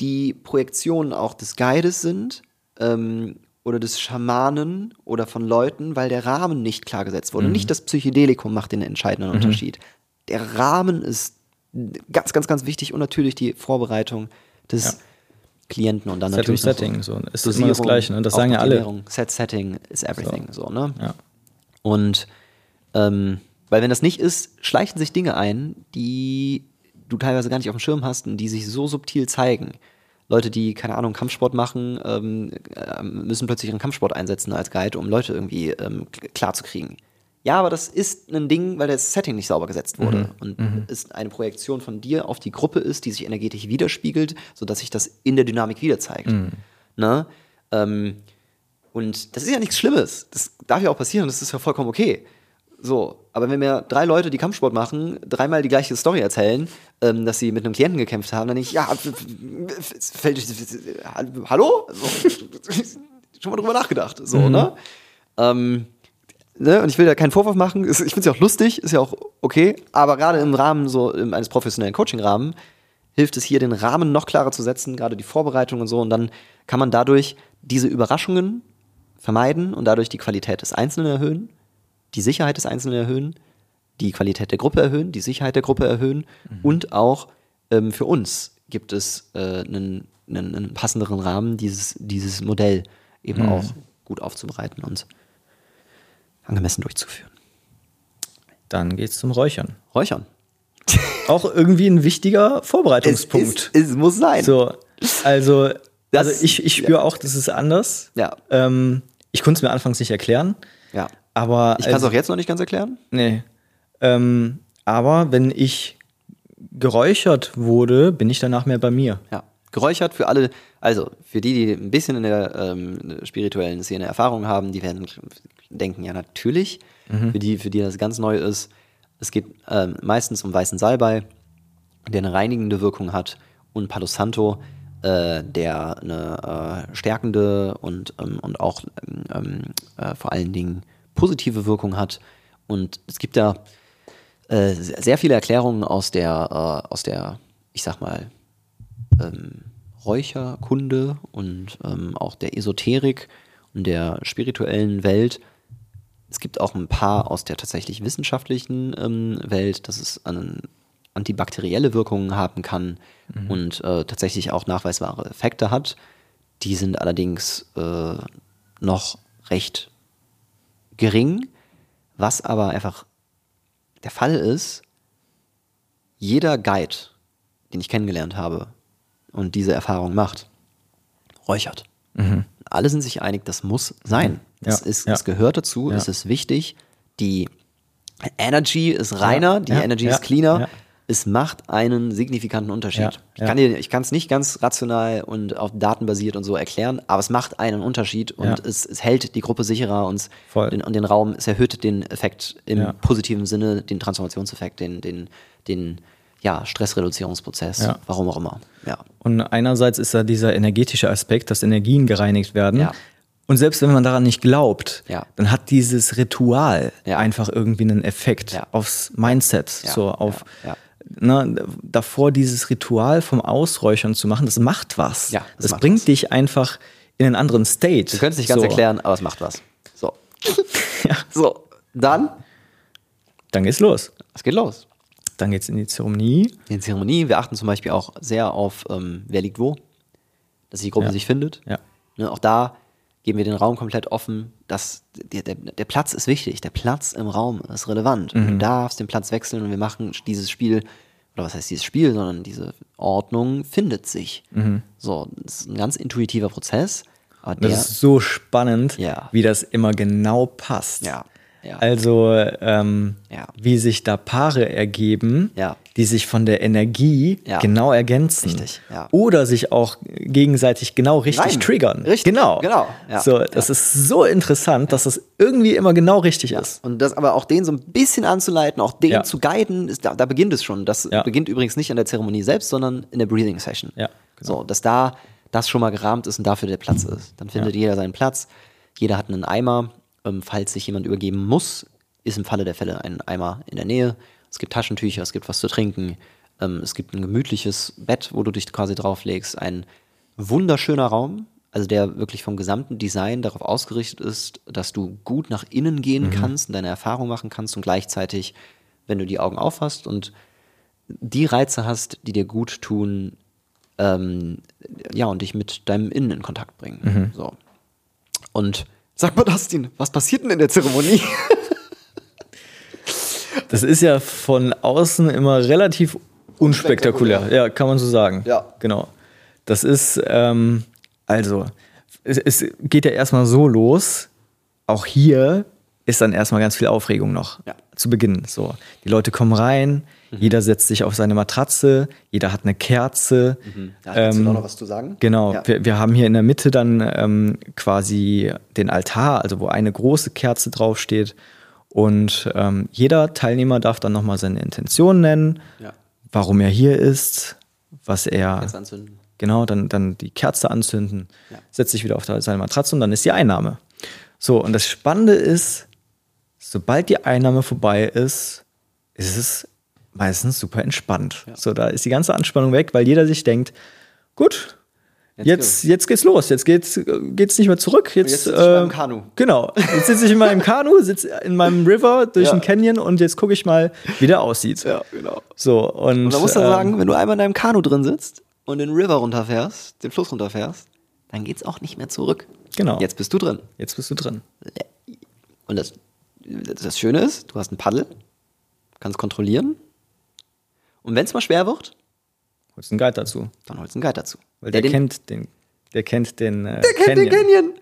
die Projektionen auch des Guides sind ähm, oder des Schamanen oder von Leuten, weil der Rahmen nicht klar gesetzt wurde. Nicht das Psychedelikum macht den entscheidenden Unterschied. Der Rahmen ist ganz, ganz, ganz wichtig und natürlich die Vorbereitung des Ja. Klienten und dann Set natürlich Setting, so. Ist immer das Gleiche, ne? Das sagen ja alle. Set Setting is everything, so, ne? Ja. Und ähm, weil wenn das nicht ist, schleichen sich Dinge ein, die du teilweise gar nicht auf dem Schirm hast und die sich so subtil zeigen. Leute, die, keine Ahnung, Kampfsport machen, ähm, äh, müssen plötzlich ihren Kampfsport einsetzen als Guide, um Leute irgendwie ähm, klar zu kriegen. Ja, aber das ist ein Ding, weil das Setting nicht sauber gesetzt wurde. Und es eine Projektion von dir auf die Gruppe ist, die sich energetisch widerspiegelt, sodass sich das in der Dynamik wieder zeigt. Ne? Ähm, und das ist ja nichts Schlimmes. Das darf ja auch passieren, das ist ja vollkommen okay. So, aber wenn mir drei Leute, die Kampfsport machen, dreimal die gleiche Story erzählen, ähm, dass sie mit einem Klienten gekämpft haben, dann denke ich, ja, fällt, hallo? So, schon mal drüber nachgedacht, so, ne? Ähm, ne? Und ich will da keinen Vorwurf machen, ich finde es ja auch lustig, ist ja auch okay, aber gerade im Rahmen so im, eines professionellen Coaching-Rahmen hilft es hier, den Rahmen noch klarer zu setzen, gerade die Vorbereitung und so, und dann kann man dadurch diese Überraschungen vermeiden und dadurch die Qualität des Einzelnen erhöhen, die Sicherheit des Einzelnen erhöhen, die Qualität der Gruppe erhöhen, die Sicherheit der Gruppe erhöhen und auch ähm, für uns gibt es äh, einen, einen, einen passenderen Rahmen, dieses, dieses Modell eben Mhm. auch gut aufzubereiten und angemessen durchzuführen. Dann geht's zum Räuchern. Räuchern. Auch irgendwie ein wichtiger Vorbereitungspunkt. es, es muss sein. so, also, Das- also ich, ich spüre auch, das ist anders. Ja. Ähm, ich konnte es mir anfangs nicht erklären, Ja. Aber Ich kann es also- auch jetzt noch nicht ganz erklären. Nee. Ähm, aber wenn ich geräuchert wurde, bin ich danach mehr bei mir. Ja. Geräuchert für alle, also für die, die ein bisschen in der ähm, spirituellen Szene Erfahrung haben, die werden denken, ja natürlich. Für die, für die das ganz neu ist, es geht ähm, meistens um weißen Salbei, der eine reinigende Wirkung hat, und Palo Santo, äh, der eine äh, stärkende und, ähm, und auch ähm, äh, vor allen Dingen positive Wirkung hat. Und es gibt da äh, sehr viele Erklärungen aus der, äh, aus der, ich sag mal, ähm, Räucherkunde und ähm, auch der Esoterik und der spirituellen Welt. Es gibt auch ein paar aus der tatsächlich wissenschaftlichen ähm, Welt, dass es an antibakterielle Wirkungen haben kann und äh, tatsächlich auch nachweisbare Effekte hat. Die sind allerdings äh, noch recht gering, was aber einfach der Fall ist, jeder Guide, den ich kennengelernt habe und diese Erfahrung macht, räuchert. Alle sind sich einig, das muss sein. Das, Ja, ist, ja. das gehört dazu, Ja. es ist wichtig. Die Energy ist reiner, die Energy ist cleaner. Es macht einen signifikanten Unterschied. Ja, Ich kann dir, ich kann es nicht ganz rational und auf Daten basiert und so erklären, aber es macht einen Unterschied und es, es hält die Gruppe sicherer und, den, und den Raum, es erhöht den Effekt im positiven Sinne, den Transformationseffekt, den, den, den ja, Stressreduzierungsprozess, Ja. warum auch immer. Ja. Und einerseits ist da dieser energetische Aspekt, dass Energien gereinigt werden. Ja. Und selbst wenn man daran nicht glaubt, Ja. dann hat dieses Ritual einfach irgendwie einen Effekt aufs Mindset, so auf Ne, davor dieses Ritual vom Ausräuchern zu machen, das macht was. Ja, das das bringt was. dich einfach in einen anderen State. Du könntest nicht ganz so. erklären, aber es macht was. So. Ja. So, dann, Dann geht's los. es geht los. Dann geht's in die Zeremonie. In der Zeremonie, wir achten zum Beispiel auch sehr auf, ähm, wer liegt wo, dass die Gruppe Ja. sich findet. Ja. Ne, auch da geben wir den Raum komplett offen. Das, der, der, der Platz ist wichtig. Der Platz im Raum ist relevant. Mhm. Du darfst den Platz wechseln und wir machen dieses Spiel, oder was heißt dieses Spiel, sondern diese Ordnung findet sich. So, das ist ein ganz intuitiver Prozess. Mhm. Das der, ist so spannend, Ja. wie das immer genau passt. Ja, ja. Also, ähm, Ja. wie sich da Paare ergeben, Ja. die sich von der Energie genau ergänzen. Richtig. Oder sich auch gegenseitig genau richtig Rein. triggern. Richtig, Genau. genau. So, das ist so interessant, dass das irgendwie immer genau richtig ist. Und das aber auch den so ein bisschen anzuleiten, auch den zu guiden, ist, da, da beginnt es schon. Das beginnt übrigens nicht an der Zeremonie selbst, sondern in der Breathing Session. Ja, genau. So, dass da das schon mal gerahmt ist und dafür der Platz ist. Dann findet jeder seinen Platz. Jeder hat einen Eimer. Ähm, falls sich jemand übergeben muss, ist im Falle der Fälle ein Eimer in der Nähe. Es gibt Taschentücher, es gibt was zu trinken. Ähm, es gibt ein gemütliches Bett, wo du dich quasi drauflegst. Ein wunderschöner Raum, also der wirklich vom gesamten Design darauf ausgerichtet ist, dass du gut nach innen gehen kannst und deine Erfahrung machen kannst und gleichzeitig, wenn du die Augen aufhast und die Reize hast, die dir gut tun, ähm, ja, und dich mit deinem Innen in Kontakt bringen. So. Und sag mal, Dustin, was passiert denn in der Zeremonie? Das ist ja von außen immer relativ unspektakulär. Ja, kann man so sagen. Ja. Genau. Das ist, ähm, also, es, es geht ja erstmal so los. Auch hier ist dann erstmal ganz viel Aufregung noch Ja. zu Beginn. So, die Leute kommen rein, jeder setzt sich auf seine Matratze, jeder hat eine Kerze. Da kannst Ähm, du noch was zu sagen? Genau, Ja. wir, wir haben hier in der Mitte dann ähm, quasi den Altar, also wo eine große Kerze draufsteht. Und ähm, jeder Teilnehmer darf dann nochmal seine Intention nennen, Ja. warum er hier ist, was er. Jetzt anzünden. Genau, dann, dann die Kerze anzünden, Ja. setzt sich wieder auf seine Matratze und dann ist die Einnahme. So, und das Spannende ist, sobald die Einnahme vorbei ist, ist es meistens super entspannt. So, da ist die ganze Anspannung weg, weil jeder sich denkt, gut, Jetzt jetzt, geht's los, jetzt geht's, geht's nicht mehr zurück. Jetzt, Jetzt sitze ich in meinem äh, Kanu. Genau, jetzt sitze ich in meinem Kanu, sitze in meinem River durch Ja. den Canyon und jetzt gucke ich mal, wie der aussieht. Ja, genau. So, und, Und da musst du ähm, sagen, wenn du einmal in deinem Kanu drin sitzt und den River runterfährst, den Fluss runterfährst, dann geht's auch nicht mehr zurück. Genau. Jetzt bist du drin. Jetzt bist du drin. Und das, das Schöne ist, du hast ein Paddel, kannst kontrollieren. Und wenn es mal schwer wird, Holst einen Guide dazu. dann holst du einen Guide dazu. Weil der, den, kennt den, der kennt den, äh, der kennt den Canyon.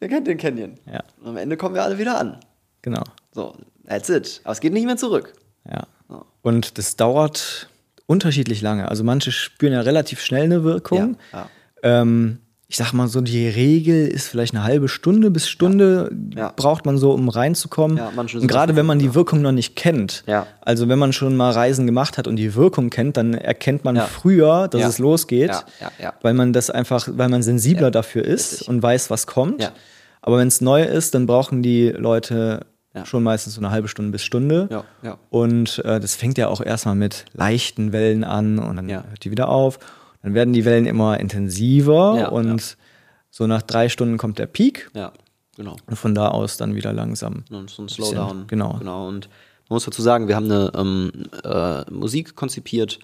Der kennt den Canyon. Ja, Und am Ende kommen wir alle wieder an. genau. So, that's it. Aber es geht nicht mehr zurück. Ja. So. Und das dauert unterschiedlich lange. Also manche spüren ja relativ schnell eine Wirkung. Ja, Ähm, ich sag mal so, die Regel ist vielleicht eine halbe Stunde bis Stunde Ja. braucht man so, um reinzukommen. Ja, und gerade wenn man die Wirkung noch nicht kennt, Ja. also wenn man schon mal Reisen gemacht hat und die Wirkung kennt, dann erkennt man Ja. früher, dass Ja. es losgeht, Ja, ja, ja. weil man das einfach, weil man sensibler Ja, dafür ist richtig. und weiß, was kommt. Ja. Aber wenn es neu ist, dann brauchen die Leute Ja. schon meistens so eine halbe Stunde bis Stunde. Ja, ja. Und äh, das fängt ja auch erstmal mit leichten Wellen an und dann Ja. hört die wieder auf. Dann werden die Wellen immer intensiver Ja, und so nach drei Stunden kommt der Peak Ja, genau. und von da aus dann wieder langsam. Und so ein Slowdown. genau. genau. Und man muss dazu sagen, wir haben eine ähm, äh, Musik konzipiert,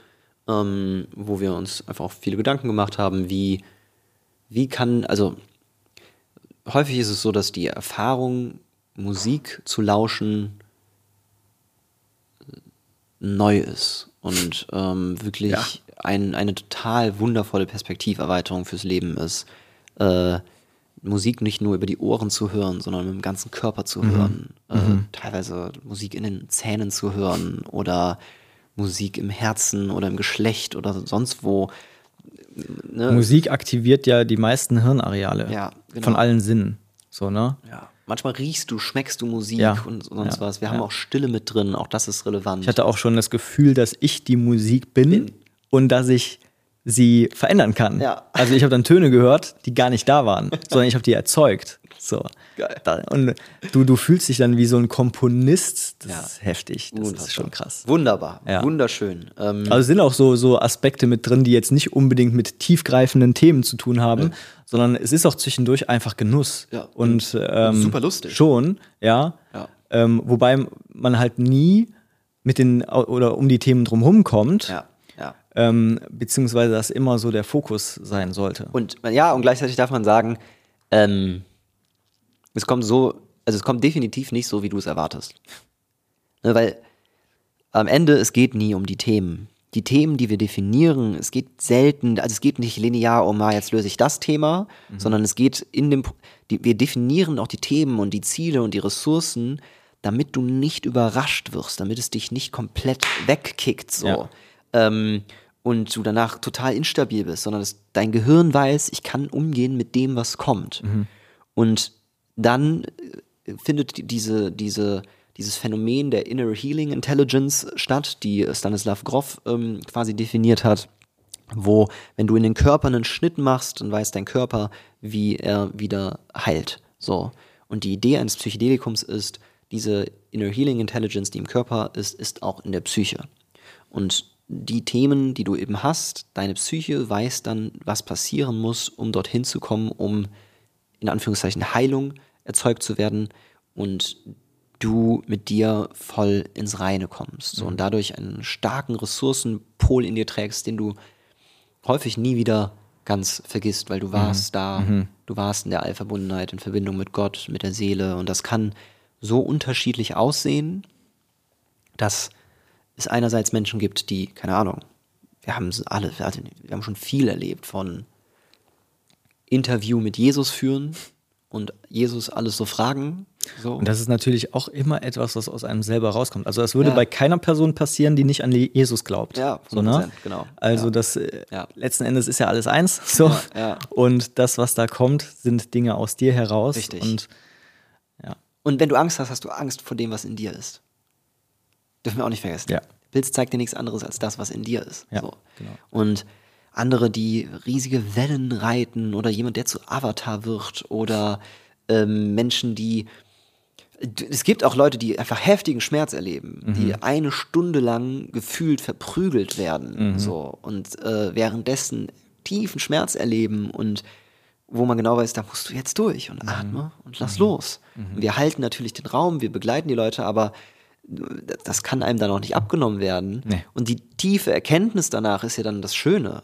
ähm, wo wir uns einfach auch viele Gedanken gemacht haben, wie, wie kann, also häufig ist es so, dass die Erfahrung, Musik zu lauschen, neu ist und ähm, wirklich Ja. ein, eine total wundervolle Perspektiverweiterung fürs Leben ist. Äh, Musik nicht nur über die Ohren zu hören, sondern mit dem ganzen Körper zu hören. Äh, Teilweise Musik in den Zähnen zu hören oder Musik im Herzen oder im Geschlecht oder sonst wo. Ne? Musik aktiviert ja die meisten Hirnareale Ja, genau. von allen Sinnen. So, ne? Ja. Manchmal riechst du, schmeckst du Musik Ja, und sonst ja, was. Wir haben ja. auch Stille mit drin, auch das ist relevant. Ich hatte auch schon das Gefühl, dass ich die Musik bin, und dass ich sie verändern kann. Ja. Also ich habe dann Töne gehört, die gar nicht da waren, sondern ich habe die erzeugt. So. Geil. Da, und du, du fühlst dich dann wie so ein Komponist. Das Ja. ist heftig. Das Unfassbar. ist schon krass. Wunderbar, Ja. wunderschön. Ähm, Also es sind auch so, so Aspekte mit drin, die jetzt nicht unbedingt mit tiefgreifenden Themen zu tun haben, sondern es ist auch zwischendurch einfach Genuss. Ja. Und ähm, super lustig. Schon, ja. Ja. Ähm, wobei man halt nie mit den oder um die Themen drumherum kommt, ja, ja. ähm, beziehungsweise das immer so der Fokus sein sollte. Und ja, und gleichzeitig darf man sagen, ähm, es kommt so, also es kommt definitiv nicht so, wie du es erwartest. Ne, weil am Ende, es geht nie um die Themen. Die Themen, die wir definieren, es geht selten, also es geht nicht linear um, ah, jetzt löse ich das Thema, sondern es geht in dem, die, wir definieren auch die Themen und die Ziele und die Ressourcen, damit du nicht überrascht wirst, damit es dich nicht komplett wegkickt, so. Ja. Ähm, und du danach total instabil bist, sondern dass dein Gehirn weiß, ich kann umgehen mit dem, was kommt. Und dann äh, findet die- diese, diese, dieses Phänomen der Inner Healing Intelligence statt, die Stanislav Grof ähm, quasi definiert hat, wo, wenn du in den Körper einen Schnitt machst, dann weiß dein Körper, wie er wieder heilt. So. Und die Idee eines Psychedelikums ist, diese Inner Healing Intelligence, die im Körper ist, ist auch in der Psyche. Und die Themen, die du eben hast, deine Psyche weiß dann, was passieren muss, um dorthin zu kommen, um in Anführungszeichen Heilung erzeugt zu werden und du mit dir voll ins Reine kommst. So, und dadurch einen starken Ressourcenpol in dir trägst, den du häufig nie wieder ganz vergisst, weil du warst da, du warst in der Allverbundenheit, in Verbindung mit Gott, mit der Seele. Und das kann so unterschiedlich aussehen, dass es einerseits Menschen gibt, die, keine Ahnung, wir haben es alle, wir haben schon viel erlebt von Interview mit Jesus führen und Jesus alles so fragen. So. Und das ist natürlich auch immer etwas, was aus einem selber rauskommt. Also das würde Ja. bei keiner Person passieren, die nicht an Jesus glaubt. Ja, so, ne? 100%, genau. Also Ja. das äh, Ja. letzten Endes ist ja alles eins. So. Und das, was da kommt, sind Dinge aus dir heraus. Richtig. Und. Und wenn du Angst hast, hast du Angst vor dem, was in dir ist. Dürfen wir auch nicht vergessen. Ja. Pilz zeigt dir nichts anderes als das, was in dir ist. Ja, so. genau. Und andere, die riesige Wellen reiten oder jemand, der zu Avatar wird oder ähm, Menschen, die es gibt auch Leute, die einfach heftigen Schmerz erleben, Mhm. die eine Stunde lang gefühlt verprügelt werden, Mhm. so und äh, währenddessen tiefen Schmerz erleben und wo man genau weiß, da musst du jetzt durch Mhm. und atme und lass los. Wir halten natürlich den Raum, wir begleiten die Leute, aber das kann einem dann auch nicht abgenommen werden. Nee. Und die tiefe Erkenntnis danach ist ja dann das Schöne.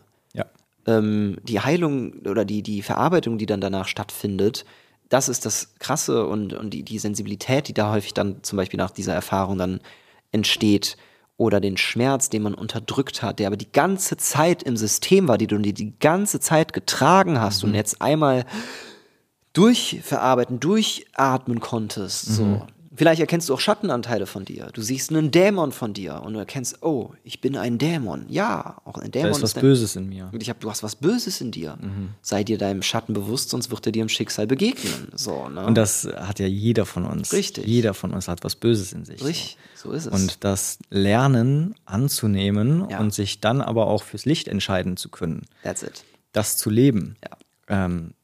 Ähm, die Heilung oder die, die Verarbeitung, die dann danach stattfindet, das ist das Krasse und, und die, die Sensibilität, die da häufig dann zum Beispiel nach dieser Erfahrung dann entsteht oder den Schmerz, den man unterdrückt hat, der aber die ganze Zeit im System war, die du die, die ganze Zeit getragen hast Mhm. und jetzt einmal durchverarbeiten, durchatmen konntest. Mhm. Vielleicht erkennst du auch Schattenanteile von dir. Du siehst einen Dämon von dir und du erkennst, oh, ich bin ein Dämon. Ja, auch ein Dämon Da ist was ein- Böses in mir. und ich hab, du hast was Böses in dir. Sei dir deinem Schatten bewusst, sonst wird er dir im Schicksal begegnen. So, ne? Und das hat ja jeder von uns. Richtig. Jeder von uns hat was Böses in sich. Richtig, so ist es. Und das Lernen anzunehmen Ja. und sich dann aber auch fürs Licht entscheiden zu können, That's it. das zu leben, Ja. ähm,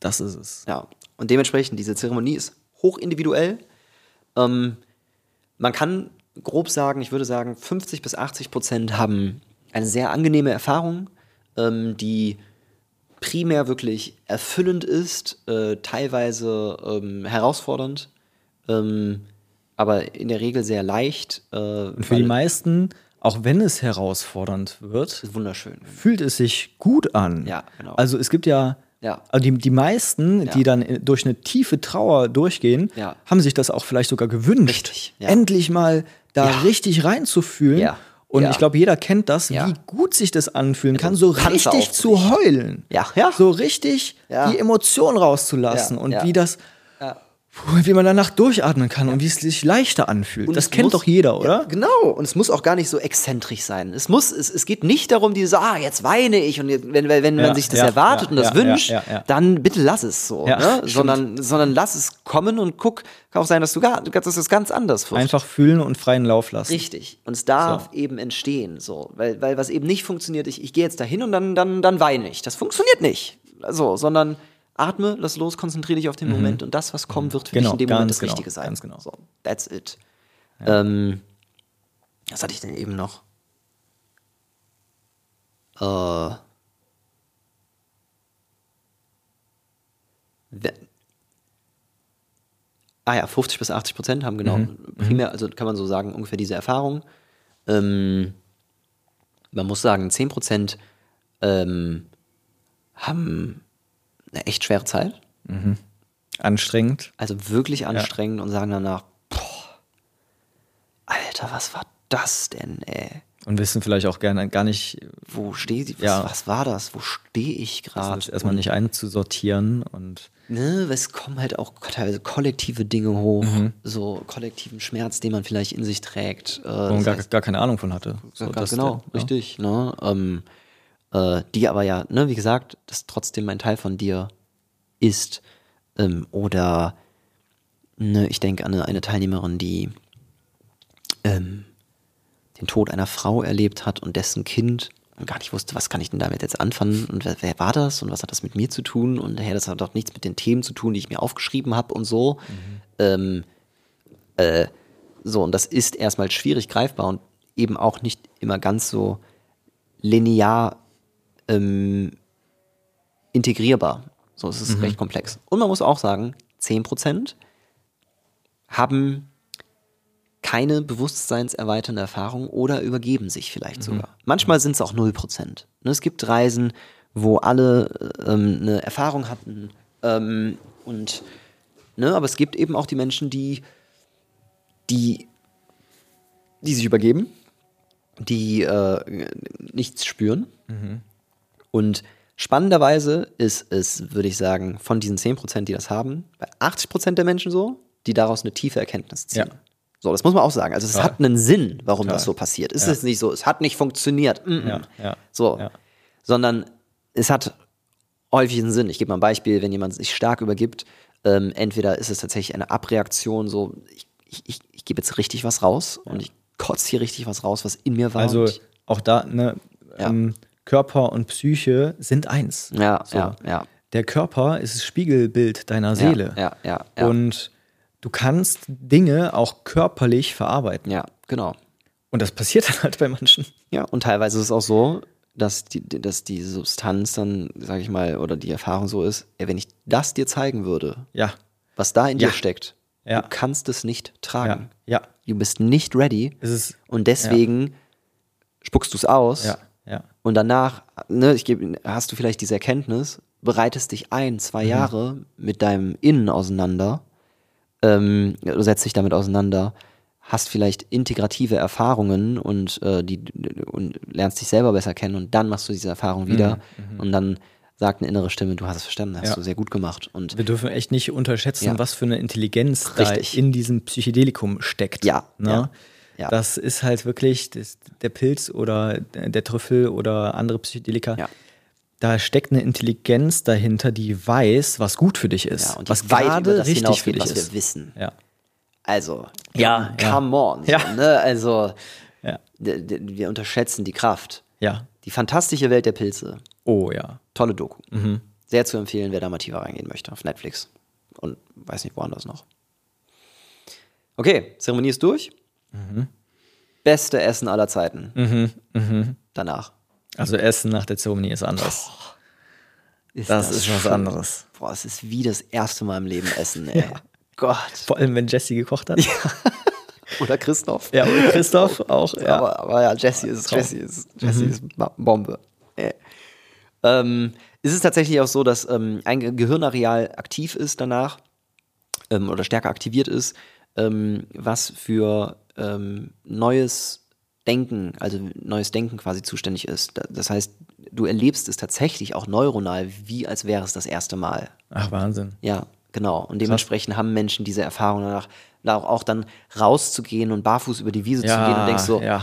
das ist es. Ja. Und dementsprechend, diese Zeremonie ist hochindividuell. Ähm, man kann grob sagen, ich würde sagen, 50 bis 80 Prozent haben eine sehr angenehme Erfahrung, ähm, die primär wirklich erfüllend ist, äh, teilweise ähm, herausfordernd, ähm, aber in der Regel sehr leicht. Äh, Und für die meisten, auch wenn es herausfordernd wird, wunderschön. fühlt es sich gut an. Ja, genau. Also es gibt ja, Ja. also die, die meisten, Ja. die dann durch eine tiefe Trauer durchgehen, Ja. haben sich das auch vielleicht sogar gewünscht, Richtig, ja. endlich mal da richtig reinzufühlen. Und ich glaube, jeder kennt das, wie gut sich das anfühlen kann, so richtig zu heulen. Ja, ja. So richtig die Emotionen rauszulassen und wie das, wie man danach durchatmen kann und wie es sich leichter anfühlt. Und das kennt muss- doch jeder, oder? Ja, genau. Und es muss auch gar nicht so exzentrisch sein. Es muss, es, es geht nicht darum, dieses, ah, jetzt weine ich. Und wenn, wenn wenn Ja, man sich das ja, erwartet und das wünscht, dann bitte lass es so. Ne? sondern, sondern lass es kommen und guck, kann auch sein, dass du gar, dass es ganz anders wird. Einfach fühlen und freien Lauf lassen. Richtig. Und es darf eben entstehen, so. Weil, weil was eben nicht funktioniert, ich, ich gehe jetzt dahin und dann, dann, dann weine ich. Das funktioniert nicht. So, sondern atme, lass los, konzentriere dich auf den Moment und das, was kommt, wird für Genau, dich in dem Moment das genau, Richtige sein. ganz genau. So, that's it. Ähm, was hatte ich denn eben noch? Äh, Ah ja, 50 bis 80 Prozent haben genau primär, also kann man so sagen, ungefähr diese Erfahrung. Ähm, man muss sagen, 10 Prozent ähm, haben eine echt schwere Zeit, Anstrengend. also wirklich anstrengend und sagen danach, boah, Alter, was war das denn, ey? Und wissen vielleicht auch gerne gar nicht, Wo stehe ich? Was, Ja. was war das? Wo stehe ich das gerade? erstmal nicht einzusortieren und ne, es kommen halt auch teilweise kollektive Dinge hoch, Mhm. so kollektiven Schmerz, den man vielleicht in sich trägt. Äh, wo man gar, heißt, gar keine Ahnung von hatte. So, ja, das- genau, ja. richtig. Ne? Ähm, äh, die aber ja, ne, wie gesagt, das trotzdem ein Teil von dir ist. Ähm, oder ne, ich denke an eine, eine Teilnehmerin, die ähm, den Tod einer Frau erlebt hat und dessen Kind und gar nicht wusste, was kann ich denn damit jetzt anfangen und wer, wer war das und was hat das mit mir zu tun und hey, das hat doch nichts mit den Themen zu tun, die ich mir aufgeschrieben habe und so. Ähm, äh, so, und das ist erstmal schwierig greifbar und eben auch nicht immer ganz so linear ähm, integrierbar. So, es ist recht komplex. Und man muss auch sagen, 10% haben keine bewusstseinserweiternde Erfahrung oder übergeben sich vielleicht sogar. Manchmal sind es auch 0%. Ne, Es gibt Reisen, wo alle ähm, eine Erfahrung hatten ähm, und ne, aber es gibt eben auch die Menschen, die die die sich übergeben, die äh, nichts spüren. Und spannenderweise ist es, würde ich sagen, von diesen 10%, die das haben, bei 80% der Menschen so, die daraus eine tiefe Erkenntnis ziehen. Ja. So, das muss man auch sagen. Also es Total. hat einen Sinn, warum Total. das so passiert. Es Ja. ist nicht so, es hat nicht funktioniert. Mm -mm. Ja, ja, So. ja. Sondern es hat häufig einen Sinn. Ich gebe mal ein Beispiel, wenn jemand sich stark übergibt, ähm, entweder ist es tatsächlich eine Abreaktion, so ich, ich, ich, gebe jetzt richtig was raus und ich kotze hier richtig was raus, was in mir war. Also auch da, ne, Ja. ähm, Körper und Psyche sind eins. ja, So. ja, ja. Der Körper ist das Spiegelbild deiner Seele. Ja, ja, ja. Und du kannst Dinge auch körperlich verarbeiten. ja, genau. Und das passiert dann halt bei manchen. Ja, und teilweise ist es auch so, dass die, dass die Substanz dann, sage ich mal, oder die Erfahrung so ist, ey, wenn ich das dir zeigen würde, Ja, was da in Ja. dir steckt, Ja. du kannst es nicht ja, tragen. ja. Du bist nicht ready und deswegen spuckst du es aus ja, und danach, ne, ich gebe, hast du vielleicht diese Erkenntnis bereitest dich ein, zwei Jahre mit deinem Innen auseinander, ähm, du setzt dich damit auseinander, hast vielleicht integrative Erfahrungen und, äh, die, und lernst dich selber besser kennen und dann machst du diese Erfahrung wieder und dann sagt eine innere Stimme, du hast es verstanden, hast Ja. du sehr gut gemacht. Und Wir dürfen echt nicht unterschätzen, Ja. was für eine Intelligenz Richtig. da in diesem Psychedelikum steckt. Ja, Ne? ja, ja. Das ist halt wirklich das, der Pilz oder der Trüffel oder andere Psychedelika. Ja. Da steckt eine Intelligenz dahinter, die weiß, was gut für dich ist. ja, und was gerade richtig für dich was ist. wir wissen. Also, Ja, come on. So, ne? Also, wir unterschätzen die Kraft. ja. Die fantastische Welt der Pilze. Oh ja. Tolle Doku. Mhm. Sehr zu empfehlen, wer da mal tiefer reingehen möchte. Auf Netflix. Und weiß nicht, woanders noch. Okay, Zeremonie ist durch. Mhm. Beste Essen aller Zeiten. Danach. Also Essen nach der Zeremonie ist anders. Ist Das ist was schön. anderes. Boah, es ist wie das erste Mal im Leben Essen, ey. Gott. Vor allem, wenn Jesse gekocht hat. Oder Christoph. Ja, und Christoph auch. Ja. Aber, aber ja, Jesse ist, Traum. Jesse ist, Jesse ist Ba- Bombe. Äh. Ähm, ist es tatsächlich auch so, dass ähm, ein Ge- Gehirnareal aktiv ist danach ähm, oder stärker aktiviert ist, ähm, was für ähm, neues Denken, also neues Denken quasi zuständig ist. Da- Das heißt, du erlebst es tatsächlich auch neuronal, wie als wäre es das erste Mal. Ach, Wahnsinn. Ja, genau. Und dementsprechend haben Menschen diese Erfahrung danach, da auch, dann rauszugehen und barfuß über die Wiese zu gehen und denkst so, ja.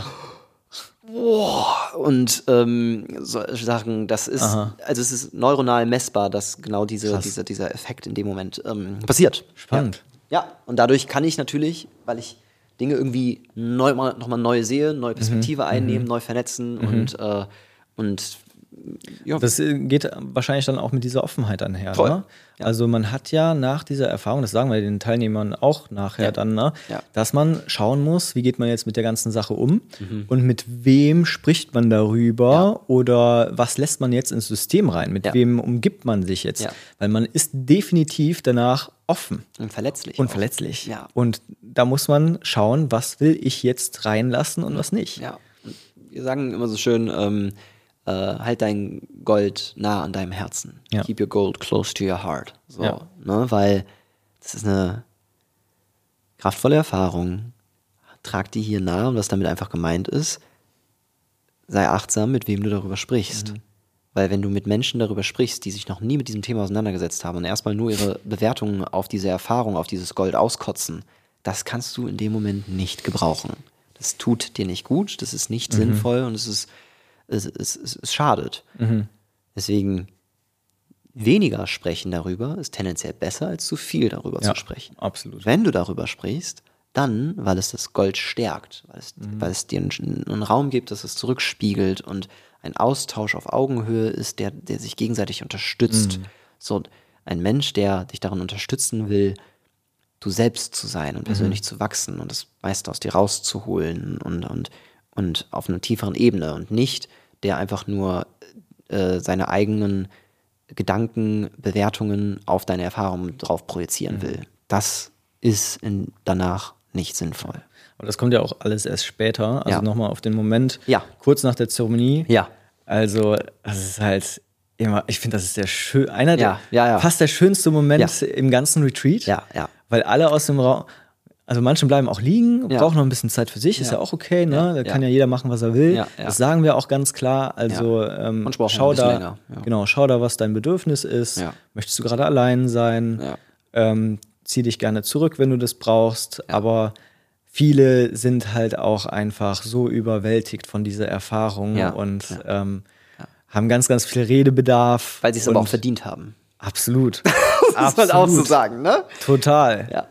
und ähm, so Sachen, das ist, Aha. also es ist neuronal messbar, dass genau diese, Krass. dieser, dieser Effekt in dem Moment ähm, passiert. Spannend. Ja, und dadurch kann ich natürlich, weil ich Dinge irgendwie neu, nochmal neu sehe, neue Perspektive Mhm. einnehmen, neu vernetzen und, äh, und ja, Das äh, geht wahrscheinlich dann auch mit dieser Offenheit einher. Ne? Ja. Also man hat ja nach dieser Erfahrung, das sagen wir den Teilnehmern auch nachher Ja. dann, ne? Dass man schauen muss, wie geht man jetzt mit der ganzen Sache um Mhm. und mit wem spricht man darüber oder was lässt man jetzt ins System rein, mit wem umgibt man sich jetzt. Weil man ist definitiv danach offen und verletzlich. und verletzlich. Ja. Und da muss man schauen, was will ich jetzt reinlassen und was nicht. Ja. Wir sagen immer so schön, ähm, äh, halt dein Gold nah an deinem Herzen. Ja. Keep your gold close to your heart. So, Ja. ne? Weil das ist eine kraftvolle Erfahrung. Trag die hier nah und was damit einfach gemeint ist, sei achtsam, mit wem du darüber sprichst. Weil wenn du mit Menschen darüber sprichst, die sich noch nie mit diesem Thema auseinandergesetzt haben und erstmal nur ihre Bewertungen auf diese Erfahrung, auf dieses Gold auskotzen, das kannst du in dem Moment nicht gebrauchen. Das tut dir nicht gut, das ist nicht sinnvoll und es ist, es, es, es, es schadet. Deswegen weniger sprechen darüber ist tendenziell besser, als zu viel darüber Ja, zu sprechen. absolut. Wenn du darüber sprichst, dann, weil es das Gold stärkt, weil es, weil es dir einen, einen Raum gibt, dass es zurückspiegelt und ein Austausch auf Augenhöhe ist, der, der sich gegenseitig unterstützt. So ein Mensch, der dich darin unterstützen will, du selbst zu sein und persönlich zu wachsen und das meiste aus dir rauszuholen und, und, und auf einer tieferen Ebene und nicht der einfach nur äh, seine eigenen Gedanken, Bewertungen auf deine Erfahrungen drauf projizieren will. Das ist in, danach nicht sinnvoll. Aber das kommt ja auch alles erst später. Also Ja. nochmal auf den Moment, Ja. kurz nach der Zeremonie. Ja. Also, das ist halt immer, ich finde, das ist der schön, einer der, Ja, ja, ja. fast der schönste Moment Ja. im ganzen Retreat. Ja, ja. Weil alle aus dem Raum, also manche bleiben auch liegen, Ja. brauchen noch ein bisschen Zeit für sich, ist Ja. ja auch okay, ne? Ja, Da ja. kann ja jeder machen, was er will. Ja, ja. Das sagen wir auch ganz klar. Also, Ja. ähm, schau da, ja. genau, schau da, was dein Bedürfnis ist. Ja. Möchtest du gerade allein sein? Ja. Ähm, zieh dich gerne zurück, wenn du das brauchst. Aber viele sind halt auch einfach so überwältigt von dieser Erfahrung Ja, und ja, ähm, haben ganz, ganz viel Redebedarf. Weil sie es aber auch verdient haben. Absolut. Das muss man auch so sagen, ne? Total. Ja.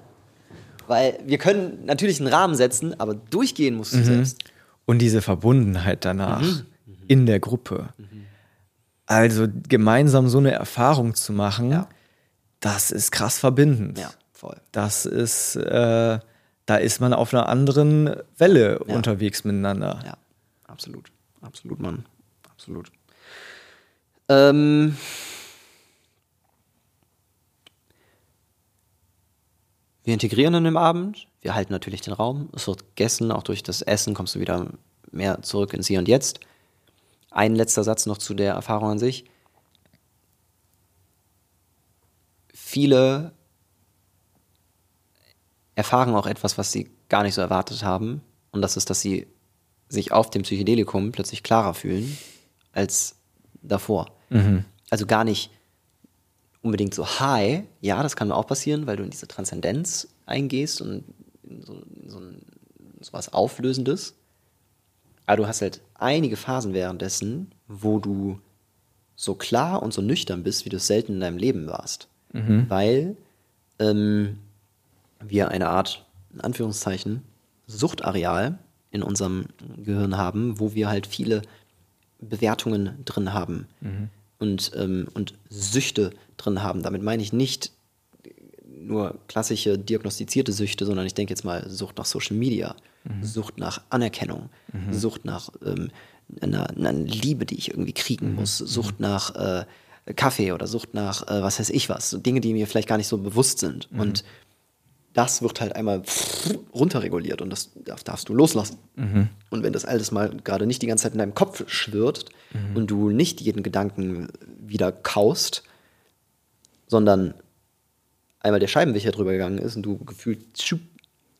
Weil wir können natürlich einen Rahmen setzen, aber durchgehen musst du selbst. Und diese Verbundenheit danach Mhm. in der Gruppe. Also gemeinsam so eine Erfahrung zu machen, Ja. das ist krass verbindend. Ja, voll. Das ist, äh, da ist man auf einer anderen Welle Ja. unterwegs miteinander. Ja, absolut. Absolut, Mann. Absolut. Ähm, wir integrieren an dem Abend. Wir halten natürlich den Raum. Es wird gegessen. Auch durch das Essen kommst du wieder mehr zurück ins Hier und Jetzt. Ein letzter Satz noch zu der Erfahrung an sich. viele erfahren auch etwas, was sie gar nicht so erwartet haben. Und das ist, dass sie sich auf dem Psychedelikum plötzlich klarer fühlen als davor. Also gar nicht unbedingt so high. Ja, das kann auch passieren, weil du in diese Transzendenz eingehst und in so, in so ein, sowas Auflösendes. Aber du hast halt einige Phasen währenddessen, wo du so klar und so nüchtern bist, wie du es selten in deinem Leben warst. Weil ähm, wir eine Art, in Anführungszeichen, Suchtareal in unserem Gehirn haben, wo wir halt viele Bewertungen drin haben und, ähm, und Süchte drin haben. Damit meine ich nicht nur klassische diagnostizierte Süchte, sondern ich denke jetzt mal Sucht nach Social Media, Sucht nach Anerkennung, Sucht nach ähm, einer, einer Liebe, die ich irgendwie kriegen muss, Sucht nach äh, Kaffee oder Sucht nach äh, was weiß ich was, so Dinge, die mir vielleicht gar nicht so bewusst sind. Und das wird halt einmal runterreguliert und das darf, darfst du loslassen. Und wenn das alles mal gerade nicht die ganze Zeit in deinem Kopf schwirrt und du nicht jeden Gedanken wieder kaust, sondern einmal der Scheibenwischer drüber gegangen ist und du gefühlt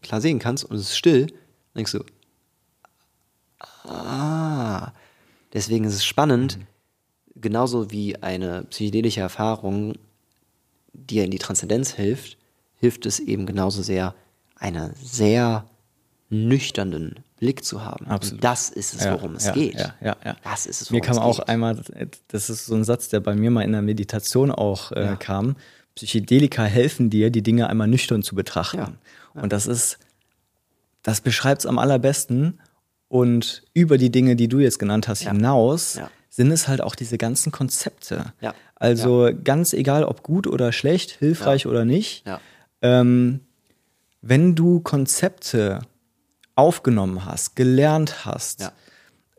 klar sehen kannst und es ist still, dann denkst du, ah, deswegen ist es spannend, genauso wie eine psychedelische Erfahrung dir in die Transzendenz hilft, hilft es eben genauso sehr, einen sehr nüchternen Blick zu haben. Absolut. Und das ist es, worum es ja, geht. Ja, ja, ja. Das ist es, Mir worum kam es auch geht. einmal, das ist so ein Satz, der bei mir mal in der Meditation auch äh, Ja. kam. Psychedelika helfen dir, die Dinge einmal nüchtern zu betrachten. Ja, Und das ist, das beschreibt es am allerbesten. Und über die Dinge, die du jetzt genannt hast, Ja. hinaus, Ja. sind es halt auch diese ganzen Konzepte. Ja. Also ganz egal, ob gut oder schlecht, hilfreich oder nicht. Ja. Ähm, wenn du Konzepte aufgenommen hast, gelernt hast, Ja.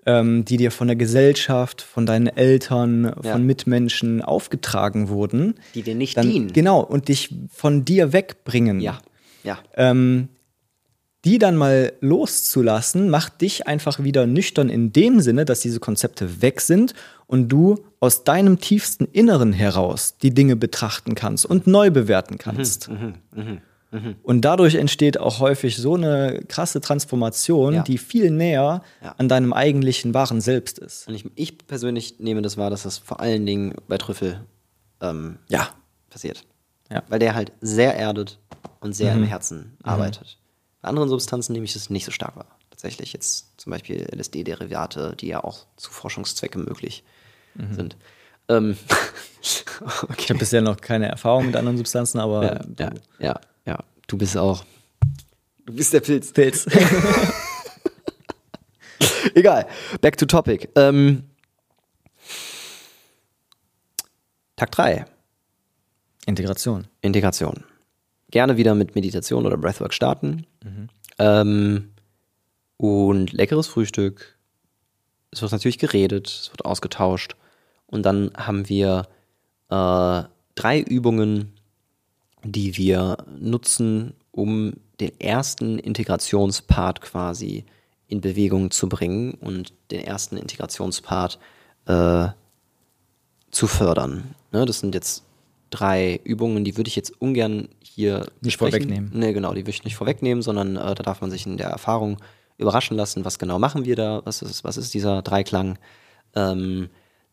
ähm, die dir von der Gesellschaft, von deinen Eltern, Ja. von Mitmenschen aufgetragen wurden, Die dir nicht dann, dienen. genau, und dich von dir wegbringen, Ja. Ja. ähm, die dann mal loszulassen, macht dich einfach wieder nüchtern in dem Sinne, dass diese Konzepte weg sind und du aus deinem tiefsten Inneren heraus die Dinge betrachten kannst und neu bewerten kannst. Mhm, Und dadurch entsteht auch häufig so eine krasse Transformation, Ja. die viel näher Ja. an deinem eigentlichen wahren Selbst ist. Und ich, ich persönlich nehme das wahr, dass das vor allen Dingen bei Trüffel ähm, Ja. passiert. Ja. Weil der halt sehr erdet und sehr im Herzen arbeitet. Bei anderen Substanzen nehme ich das nicht so stark wahr. Tatsächlich jetzt zum Beispiel LSD-Derivate, die ja auch zu Forschungszwecken möglich sind. Ähm, Ich habe bisher noch keine Erfahrung mit anderen Substanzen, aber ja, ja, ja, ja. Du bist auch. Du bist der Pilz. Pilz. Egal. Back to topic. Ähm, Tag 3. Integration. Integration. Gerne wieder mit Meditation oder Breathwork starten. Ähm, und leckeres Frühstück. Es wird natürlich geredet, es wird ausgetauscht. Und dann haben wir äh, drei Übungen, die wir nutzen, um den ersten Integrationspart quasi in Bewegung zu bringen und den ersten Integrationspart äh, zu fördern. Ne, das sind jetzt drei Übungen, die würde ich jetzt ungern hier Nicht besprechen. vorwegnehmen. Nee, genau, die würde ich nicht vorwegnehmen, sondern äh, da darf man sich in der Erfahrung überraschen lassen, was genau machen wir da, was ist, was ist dieser Dreiklang, ähm,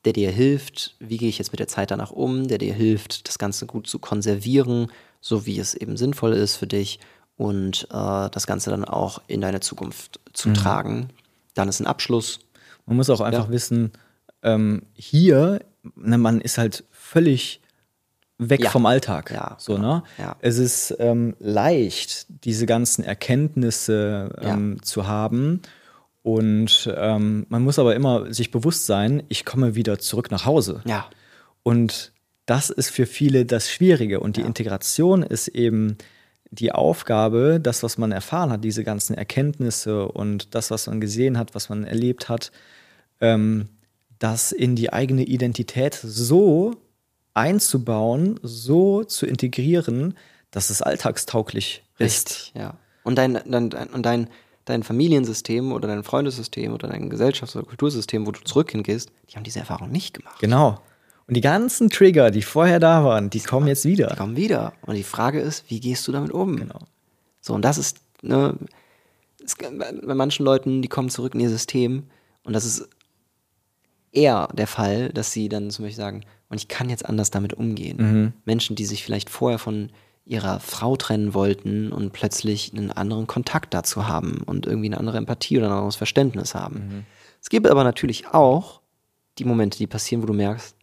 der dir hilft, wie gehe ich jetzt mit der Zeit danach um, der dir hilft, das Ganze gut zu konservieren, so wie es eben sinnvoll ist für dich und äh, das Ganze dann auch in deine Zukunft zu Mhm. tragen. Dann ist ein Abschluss. Man muss auch einfach Ja. wissen, ähm, hier, ne, man ist halt völlig weg Ja. vom Alltag. Ja, so, genau. ne? Ja. Es ist ähm, leicht, diese ganzen Erkenntnisse ähm, zu haben. Und ähm, man muss aber immer sich bewusst sein, ich komme wieder zurück nach Hause. Ja, Und das ist für viele das Schwierige. Und die Integration ist eben die Aufgabe, das, was man erfahren hat, diese ganzen Erkenntnisse und das, was man gesehen hat, was man erlebt hat, ähm, das in die eigene Identität so einzubauen, so zu integrieren, dass es alltagstauglich ist. Richtig, ja. Und dein, dein, dein, und dein, dein Familiensystem oder dein Freundessystem oder dein Gesellschafts- oder Kultursystem, wo du zurück hingehst, die haben diese Erfahrung nicht gemacht. Genau. Und die ganzen Trigger, die vorher da waren, die kommen jetzt wieder. Die kommen wieder. Und die Frage ist, wie gehst du damit um? Genau. So, und das ist, ne, es, bei manchen Leuten, die kommen zurück in ihr System und das ist eher der Fall, dass sie dann zum Beispiel sagen, und ich kann jetzt anders damit umgehen. Mhm. Menschen, die sich vielleicht vorher von ihrer Frau trennen wollten und plötzlich einen anderen Kontakt dazu haben und irgendwie eine andere Empathie oder ein anderes Verständnis haben. Mhm. Es gibt aber natürlich auch die Momente, die passieren, wo du merkst,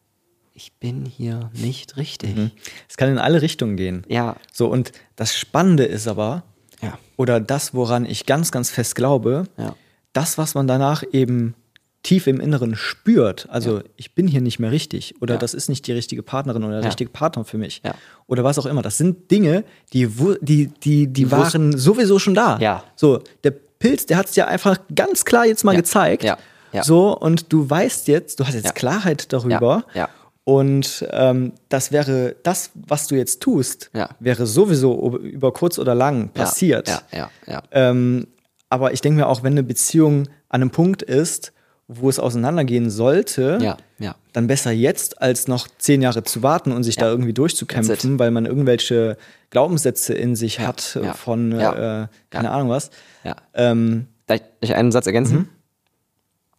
ich bin hier nicht richtig. Mhm. Es kann in alle Richtungen gehen. Ja. So, und das Spannende ist aber, Ja. oder das, woran ich ganz, ganz fest glaube, Ja. das, was man danach eben tief im Inneren spürt, also ich bin hier nicht mehr richtig oder Ja. das ist nicht die richtige Partnerin oder der Ja. richtige Partner für mich Ja. oder was auch immer, das sind Dinge, die, die, die, die, waren sowieso schon da. Ja. So, der Pilz, der hat es dir einfach ganz klar jetzt mal Ja. gezeigt. Ja. Ja. So, und du weißt jetzt, du hast jetzt Ja. Klarheit darüber. Ja. Ja. Und ähm, das wäre, das, was du jetzt tust, Ja. wäre sowieso über kurz oder lang passiert. Ja, ja, ja. Ähm, aber ich denke mir auch, wenn eine Beziehung an einem Punkt ist, wo es auseinandergehen sollte, Ja, ja. dann besser jetzt, als noch zehn Jahre zu warten und sich da irgendwie durchzukämpfen, weil man irgendwelche Glaubenssätze in sich Ja, hat äh, ja, von, ja, äh, keine Ahnung was. ja. Ähm, Darf ich- einen Satz ergänzen? Mhm.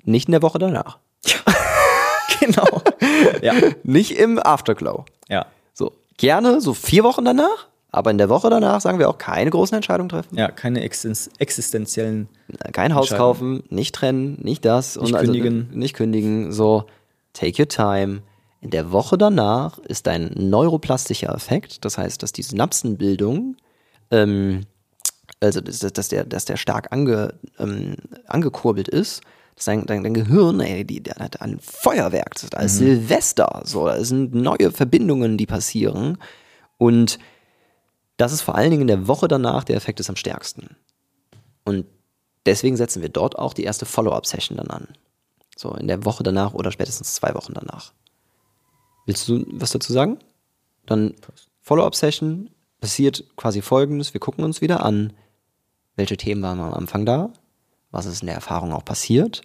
Nicht in der Woche danach. genau. ja. Nicht im Afterglow. ja. So, gerne so vier Wochen danach, aber in der Woche danach sagen wir auch keine großen Entscheidungen treffen. Ja, keine existen existenziellen. Kein Haus kaufen, nicht trennen, nicht das. Nicht also, kündigen. nicht kündigen, so, take your time. In der Woche danach ist ein neuroplastischer Effekt, das heißt, dass die Synapsenbildung, ähm, also dass, dass, der, dass der stark ange, ähm, angekurbelt ist, dass dein, dein, dein Gehirn, ey, die, der hat ein Feuerwerk, da ist Silvester, so, da sind neue Verbindungen, die passieren. Und das ist vor allen Dingen in der Woche danach, der Effekt ist am stärksten. Und deswegen setzen wir dort auch die erste Follow-up-Session dann an. So in der Woche danach oder spätestens zwei Wochen danach. Willst du was dazu sagen? Dann Follow-up-Session passiert quasi folgendes: Wir gucken uns wieder an, welche Themen waren am Anfang da, was ist in der Erfahrung auch passiert,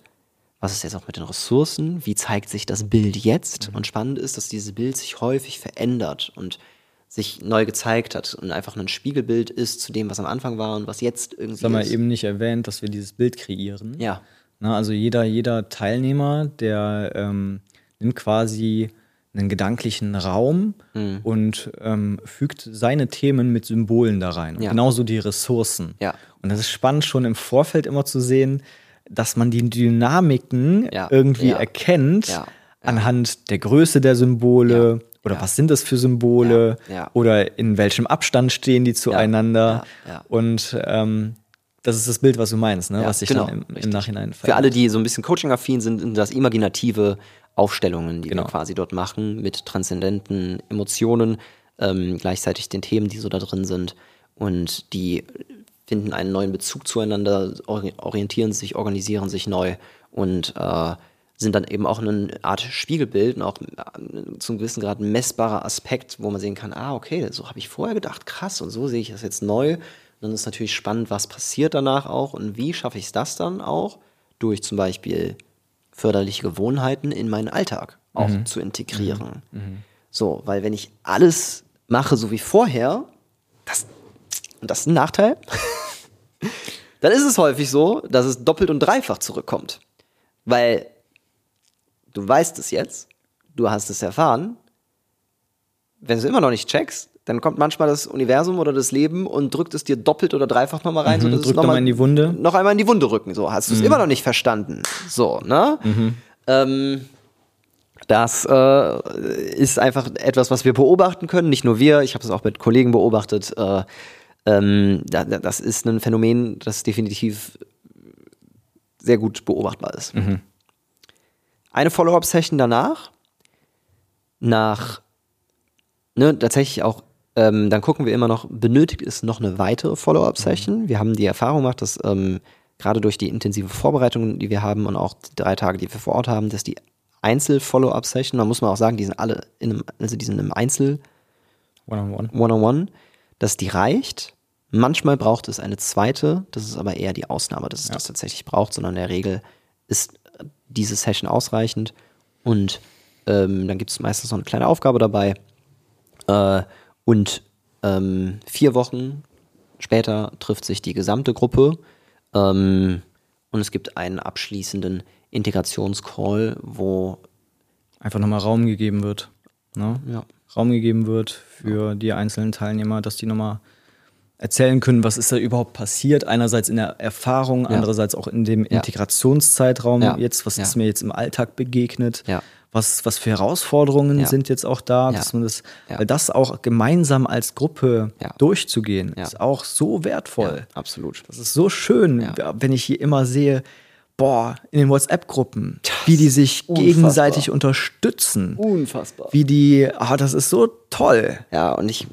was ist jetzt auch mit den Ressourcen, wie zeigt sich das Bild jetzt? Und spannend ist, dass dieses Bild sich häufig verändert und sich neu gezeigt hat und einfach ein Spiegelbild ist zu dem, was am Anfang war und was jetzt irgendwie Das haben wir ist. eben nicht erwähnt, dass wir dieses Bild kreieren. Ja, Na, also jeder, jeder Teilnehmer, der ähm, nimmt quasi einen gedanklichen Raum Mhm. und ähm, fügt seine Themen mit Symbolen da rein. Und Ja. Genauso die Ressourcen. Ja. Und das ist spannend, schon im Vorfeld immer zu sehen, dass man die Dynamiken Ja. irgendwie erkennt anhand der Größe der Symbole. Oder Ja. was sind das für Symbole Ja. Oder in welchem Abstand stehen die zueinander. Und ähm, das ist das Bild, was du meinst, ne? Was sich genau, dann im, im. Nachhinein Für alle, die so ein bisschen Coaching-affin sind, sind das imaginative Aufstellungen, die Genau. wir quasi dort machen, mit transzendenten Emotionen, ähm, gleichzeitig den Themen, die so da drin sind. Und die finden einen neuen Bezug zueinander, ori- orientieren sich, organisieren sich neu und äh, sind dann eben auch eine Art Spiegelbild und auch äh, zu einem gewissen Grad ein messbarer Aspekt, wo man sehen kann, ah, okay, so habe ich vorher gedacht, krass, und so sehe ich das jetzt neu. Und dann ist natürlich spannend, was passiert danach auch und wie schaffe ich es das dann auch, durch zum Beispiel förderliche Gewohnheiten in meinen Alltag auch zu integrieren. So, weil wenn ich alles mache so wie vorher, das, und das ist ein Nachteil, dann ist es häufig so, dass es doppelt und dreifach zurückkommt. Weil du weißt es jetzt, du hast es erfahren, wenn du es immer noch nicht checkst, dann kommt manchmal das Universum oder das Leben und drückt es dir doppelt oder dreifach nochmal rein. Mhm, so, dass es drückt noch nochmal in die Wunde. Noch einmal in die Wunde rücken. So, hast du es immer noch nicht verstanden. So, ne? Ähm, das äh, ist einfach etwas, was wir beobachten können. Nicht nur wir, ich habe es auch mit Kollegen beobachtet. Äh, ähm, da, da- das ist ein Phänomen, das definitiv sehr gut beobachtbar ist. Eine Follow-up-Session danach, nach, ne, tatsächlich auch, ähm, dann gucken wir immer noch, benötigt es noch eine weitere Follow-up-Session? Wir haben die Erfahrung gemacht, dass ähm, gerade durch die intensive Vorbereitung, die wir haben und auch die drei Tage, die wir vor Ort haben, dass die Einzel-Follow-up-Session, man muss mal auch sagen, die sind alle in einem, also die sind im Einzel- One-on-one. One-on-One, dass die reicht. Manchmal braucht es eine zweite, das ist aber eher die Ausnahme, dass es das tatsächlich braucht, sondern in der Regel ist diese Session ausreichend. Und Ähm, dann gibt es meistens noch eine kleine Aufgabe dabei. Äh, und ähm, vier Wochen später trifft sich die gesamte Gruppe ähm, und es gibt einen abschließenden Integrationscall, wo einfach nochmal Raum gegeben wird. Ne? ja, Raum gegeben wird für die einzelnen Teilnehmer, dass die nochmal erzählen können, was ist da überhaupt passiert. Einerseits in der Erfahrung, Ja. andererseits auch in dem Integrationszeitraum Ja. jetzt, was Ja. ist mir jetzt im Alltag begegnet. Was, was für Herausforderungen sind jetzt auch da, dass man das, weil das auch gemeinsam als Gruppe durchzugehen, ist auch so wertvoll. absolut. Das ist so schön, wenn ich hier immer sehe, boah, in den WhatsApp-Gruppen, wie die sich unfassbar. gegenseitig unterstützen. Unfassbar. Wie die, ah, das ist so toll. Ja, und ich,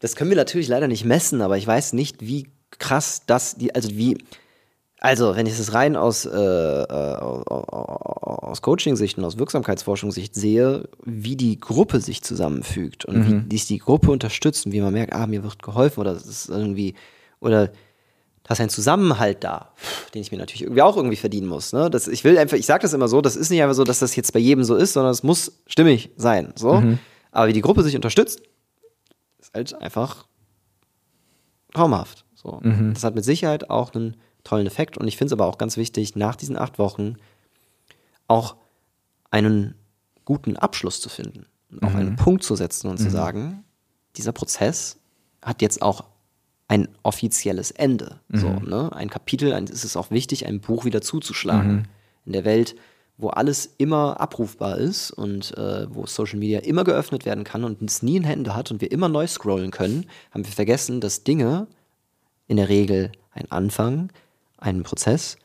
das können wir natürlich leider nicht messen, aber ich weiß nicht, wie krass das, die, also wie, also wenn ich es rein aus, äh, äh, aus Coaching-Sicht und aus Wirksamkeitsforschungssicht sehe, wie die Gruppe sich zusammenfügt und wie dies die Gruppe unterstützt und wie man merkt, ah, mir wird geholfen oder es ist irgendwie, oder da ist ein Zusammenhalt da, den ich mir natürlich irgendwie auch irgendwie verdienen muss. Ne? Das, ich will einfach, ich sage das immer so, das ist nicht einfach so, dass das jetzt bei jedem so ist, sondern es muss stimmig sein. So. Aber wie die Gruppe sich unterstützt, ist halt einfach traumhaft. So. Das hat mit Sicherheit auch einen tollen Effekt und ich finde es aber auch ganz wichtig, nach diesen acht Wochen auch einen guten Abschluss zu finden und auch einen Punkt zu setzen und zu sagen, dieser Prozess hat jetzt auch ein offizielles Ende. So, ne? Ein Kapitel, ein, es ist auch wichtig, ein Buch wieder zuzuschlagen. In der Welt, wo alles immer abrufbar ist und äh, wo Social Media immer geöffnet werden kann und es nie in Hände hat und wir immer neu scrollen können, haben wir vergessen, dass Dinge in der Regel einen Anfang, einen Prozess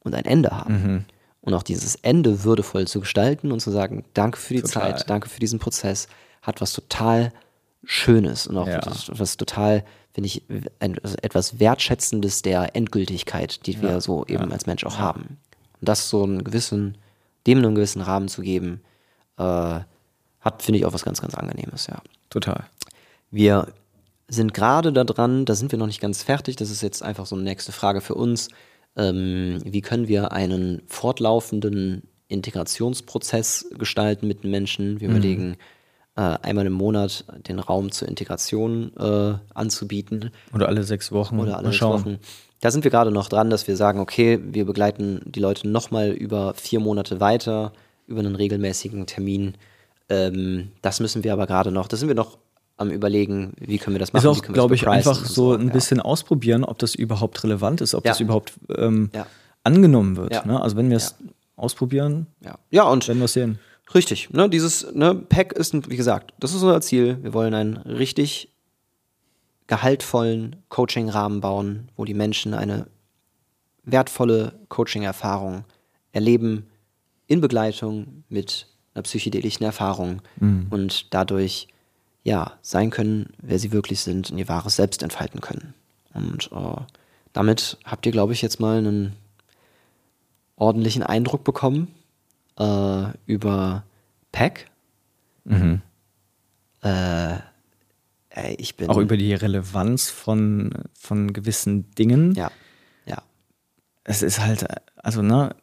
und ein Ende haben. Und auch dieses Ende würdevoll zu gestalten und zu sagen, danke für die Total. Zeit, danke für diesen Prozess, hat was total Schönes und auch Ja. was, was total, finde ich, also etwas Wertschätzendes der Endgültigkeit, die wir so eben als Mensch auch haben. Und das so einen gewissen, dem einen gewissen Rahmen zu geben, äh, hat, finde ich, auch was ganz, ganz Angenehmes, ja. Total. Wir sind gerade daran, da sind wir noch nicht ganz fertig, das ist jetzt einfach so eine nächste Frage für uns. Ähm, wie können wir einen fortlaufenden Integrationsprozess gestalten mit den Menschen? Wir überlegen, äh, einmal im Monat den Raum zur Integration äh, anzubieten Oder alle sechs Wochen. oder alle Mal sechs schauen. Wochen. Da sind wir gerade noch dran, dass wir sagen, okay, wir begleiten die Leute nochmal über vier Monate weiter, über einen regelmäßigen Termin. Ähm, das müssen wir aber gerade noch, da sind wir noch am überlegen, wie können wir das machen. Ist auch, glaube das ich, einfach so ein ja. bisschen ausprobieren, ob das überhaupt relevant ist, ob Ja. das überhaupt ähm, Ja. angenommen wird. Ne? Also wenn wir es ausprobieren, Ja, ja und werden wir es sehen. Richtig, ne, dieses ne, Pack ist, ein- wie gesagt, das ist unser Ziel. Wir wollen einen richtig gehaltvollen Coaching-Rahmen bauen, wo die Menschen eine wertvolle Coaching-Erfahrung erleben in Begleitung mit einer psychedelischen Erfahrung und dadurch ja sein können, wer sie wirklich sind und ihr wahres Selbst entfalten können. Und äh, damit habt ihr, glaube ich, jetzt mal einen ordentlichen Eindruck bekommen äh, über Pack. Äh, ey, ich bin Auch über die Relevanz von, von gewissen Dingen. ja, ja, Es ist halt, also, ne,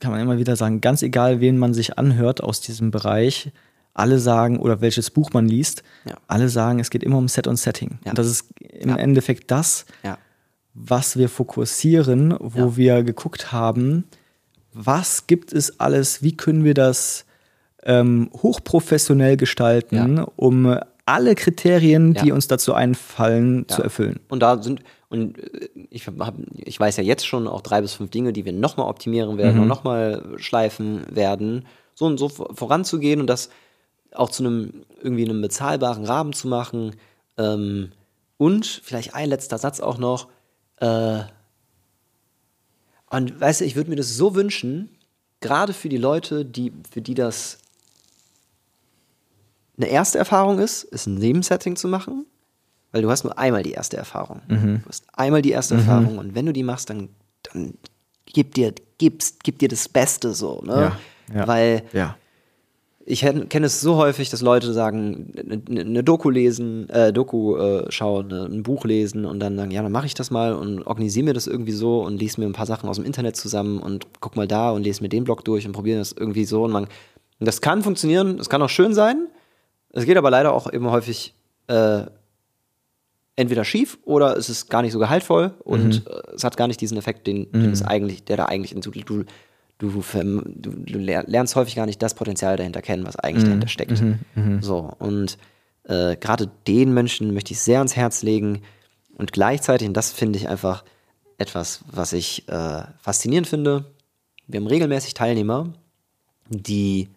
kann man immer wieder sagen, ganz egal, wen man sich anhört aus diesem Bereich, alle sagen, oder welches Buch man liest, Ja. alle sagen, es geht immer um Set und Setting. Ja. Und das ist im Ja. Endeffekt das, was wir fokussieren, wo wir geguckt haben, was gibt es alles, wie können wir das ähm, hochprofessionell gestalten, um alle Kriterien, die Ja. uns dazu einfallen, Ja. zu erfüllen. Und da sind, und äh, ich, hab, ich weiß ja jetzt schon auch drei bis fünf Dinge, die wir nochmal optimieren werden und nochmal schleifen werden, so und so vor- voranzugehen und das auch zu einem irgendwie einem bezahlbaren Rahmen zu machen. Ähm, und vielleicht ein letzter Satz auch noch. Äh, und weißt du, ich würde mir das so wünschen, gerade für die Leute, die, für die das eine erste Erfahrung ist, ist ein Nebensetting zu machen, weil du hast nur einmal die erste Erfahrung. Mhm. Du hast einmal die erste Erfahrung und wenn du die machst, dann, dann gib dir, gibst, gib dir das Beste so, ne? Ja, ja. Weil Ja. ich ken- kenne es so häufig, dass Leute sagen, eine eine Doku lesen, äh, Doku äh, schauen, ne, ein Buch lesen und dann sagen, ja, dann mache ich das mal und organisiere mir das irgendwie so und lese mir ein paar Sachen aus dem Internet zusammen und guck mal da und lese mir den Blog durch und probiere das irgendwie so und man, das kann funktionieren, das kann auch schön sein. Es geht aber leider auch eben häufig äh, entweder schief oder es ist gar nicht so gehaltvoll und äh, es hat gar nicht diesen Effekt, den, den es eigentlich, der da eigentlich du, du, du, du, du ler- lernst häufig gar nicht das Potenzial dahinter kennen, was eigentlich dahinter steckt. So, und äh, gerade den Menschen möchte ich sehr ans Herz legen und gleichzeitig, und das finde ich einfach etwas, was ich äh, faszinierend finde, wir haben regelmäßig Teilnehmer, die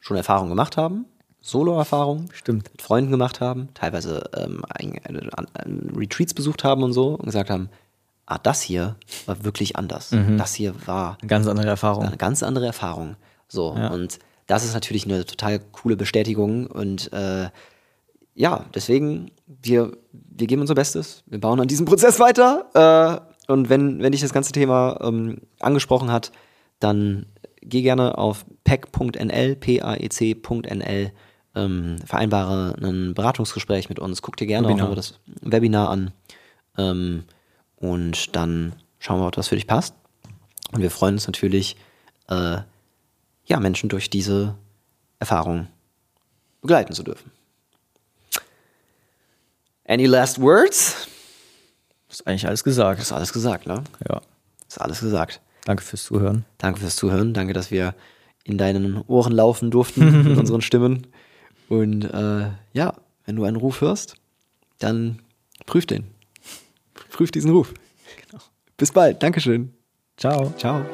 schon Erfahrungen gemacht haben, Solo-Erfahrungen, Stimmt. mit Freunden gemacht haben, teilweise ähm, ein, ein, ein Retreats besucht haben und so und gesagt haben, ah, das hier war wirklich anders. Das hier war Eine ganz andere Erfahrung. eine ganz andere Erfahrung. So, Ja. und das ist natürlich eine total coole Bestätigung und äh, ja, deswegen, wir, wir geben unser Bestes, wir bauen an diesem Prozess weiter äh, und wenn, wenn dich das ganze Thema ähm, angesprochen hat, dann geh gerne auf pec.nl, p-a-e-c.nl, ähm, vereinbare ein Beratungsgespräch mit uns, guck dir gerne Webinar. auch das Webinar an ähm, und dann schauen wir, ob das für dich passt. Und wir freuen uns natürlich, äh, ja, Menschen durch diese Erfahrung begleiten zu dürfen. Any last words? Ist eigentlich alles gesagt. Ist alles gesagt, ne? Ja. Ist alles gesagt. Danke fürs Zuhören. Danke fürs Zuhören. Danke, dass wir in deinen Ohren laufen durften mit unseren Stimmen. Und äh, ja, wenn du einen Ruf hörst, dann prüf den. Prüf diesen Ruf. Bis bald. Dankeschön. Ciao. Ciao.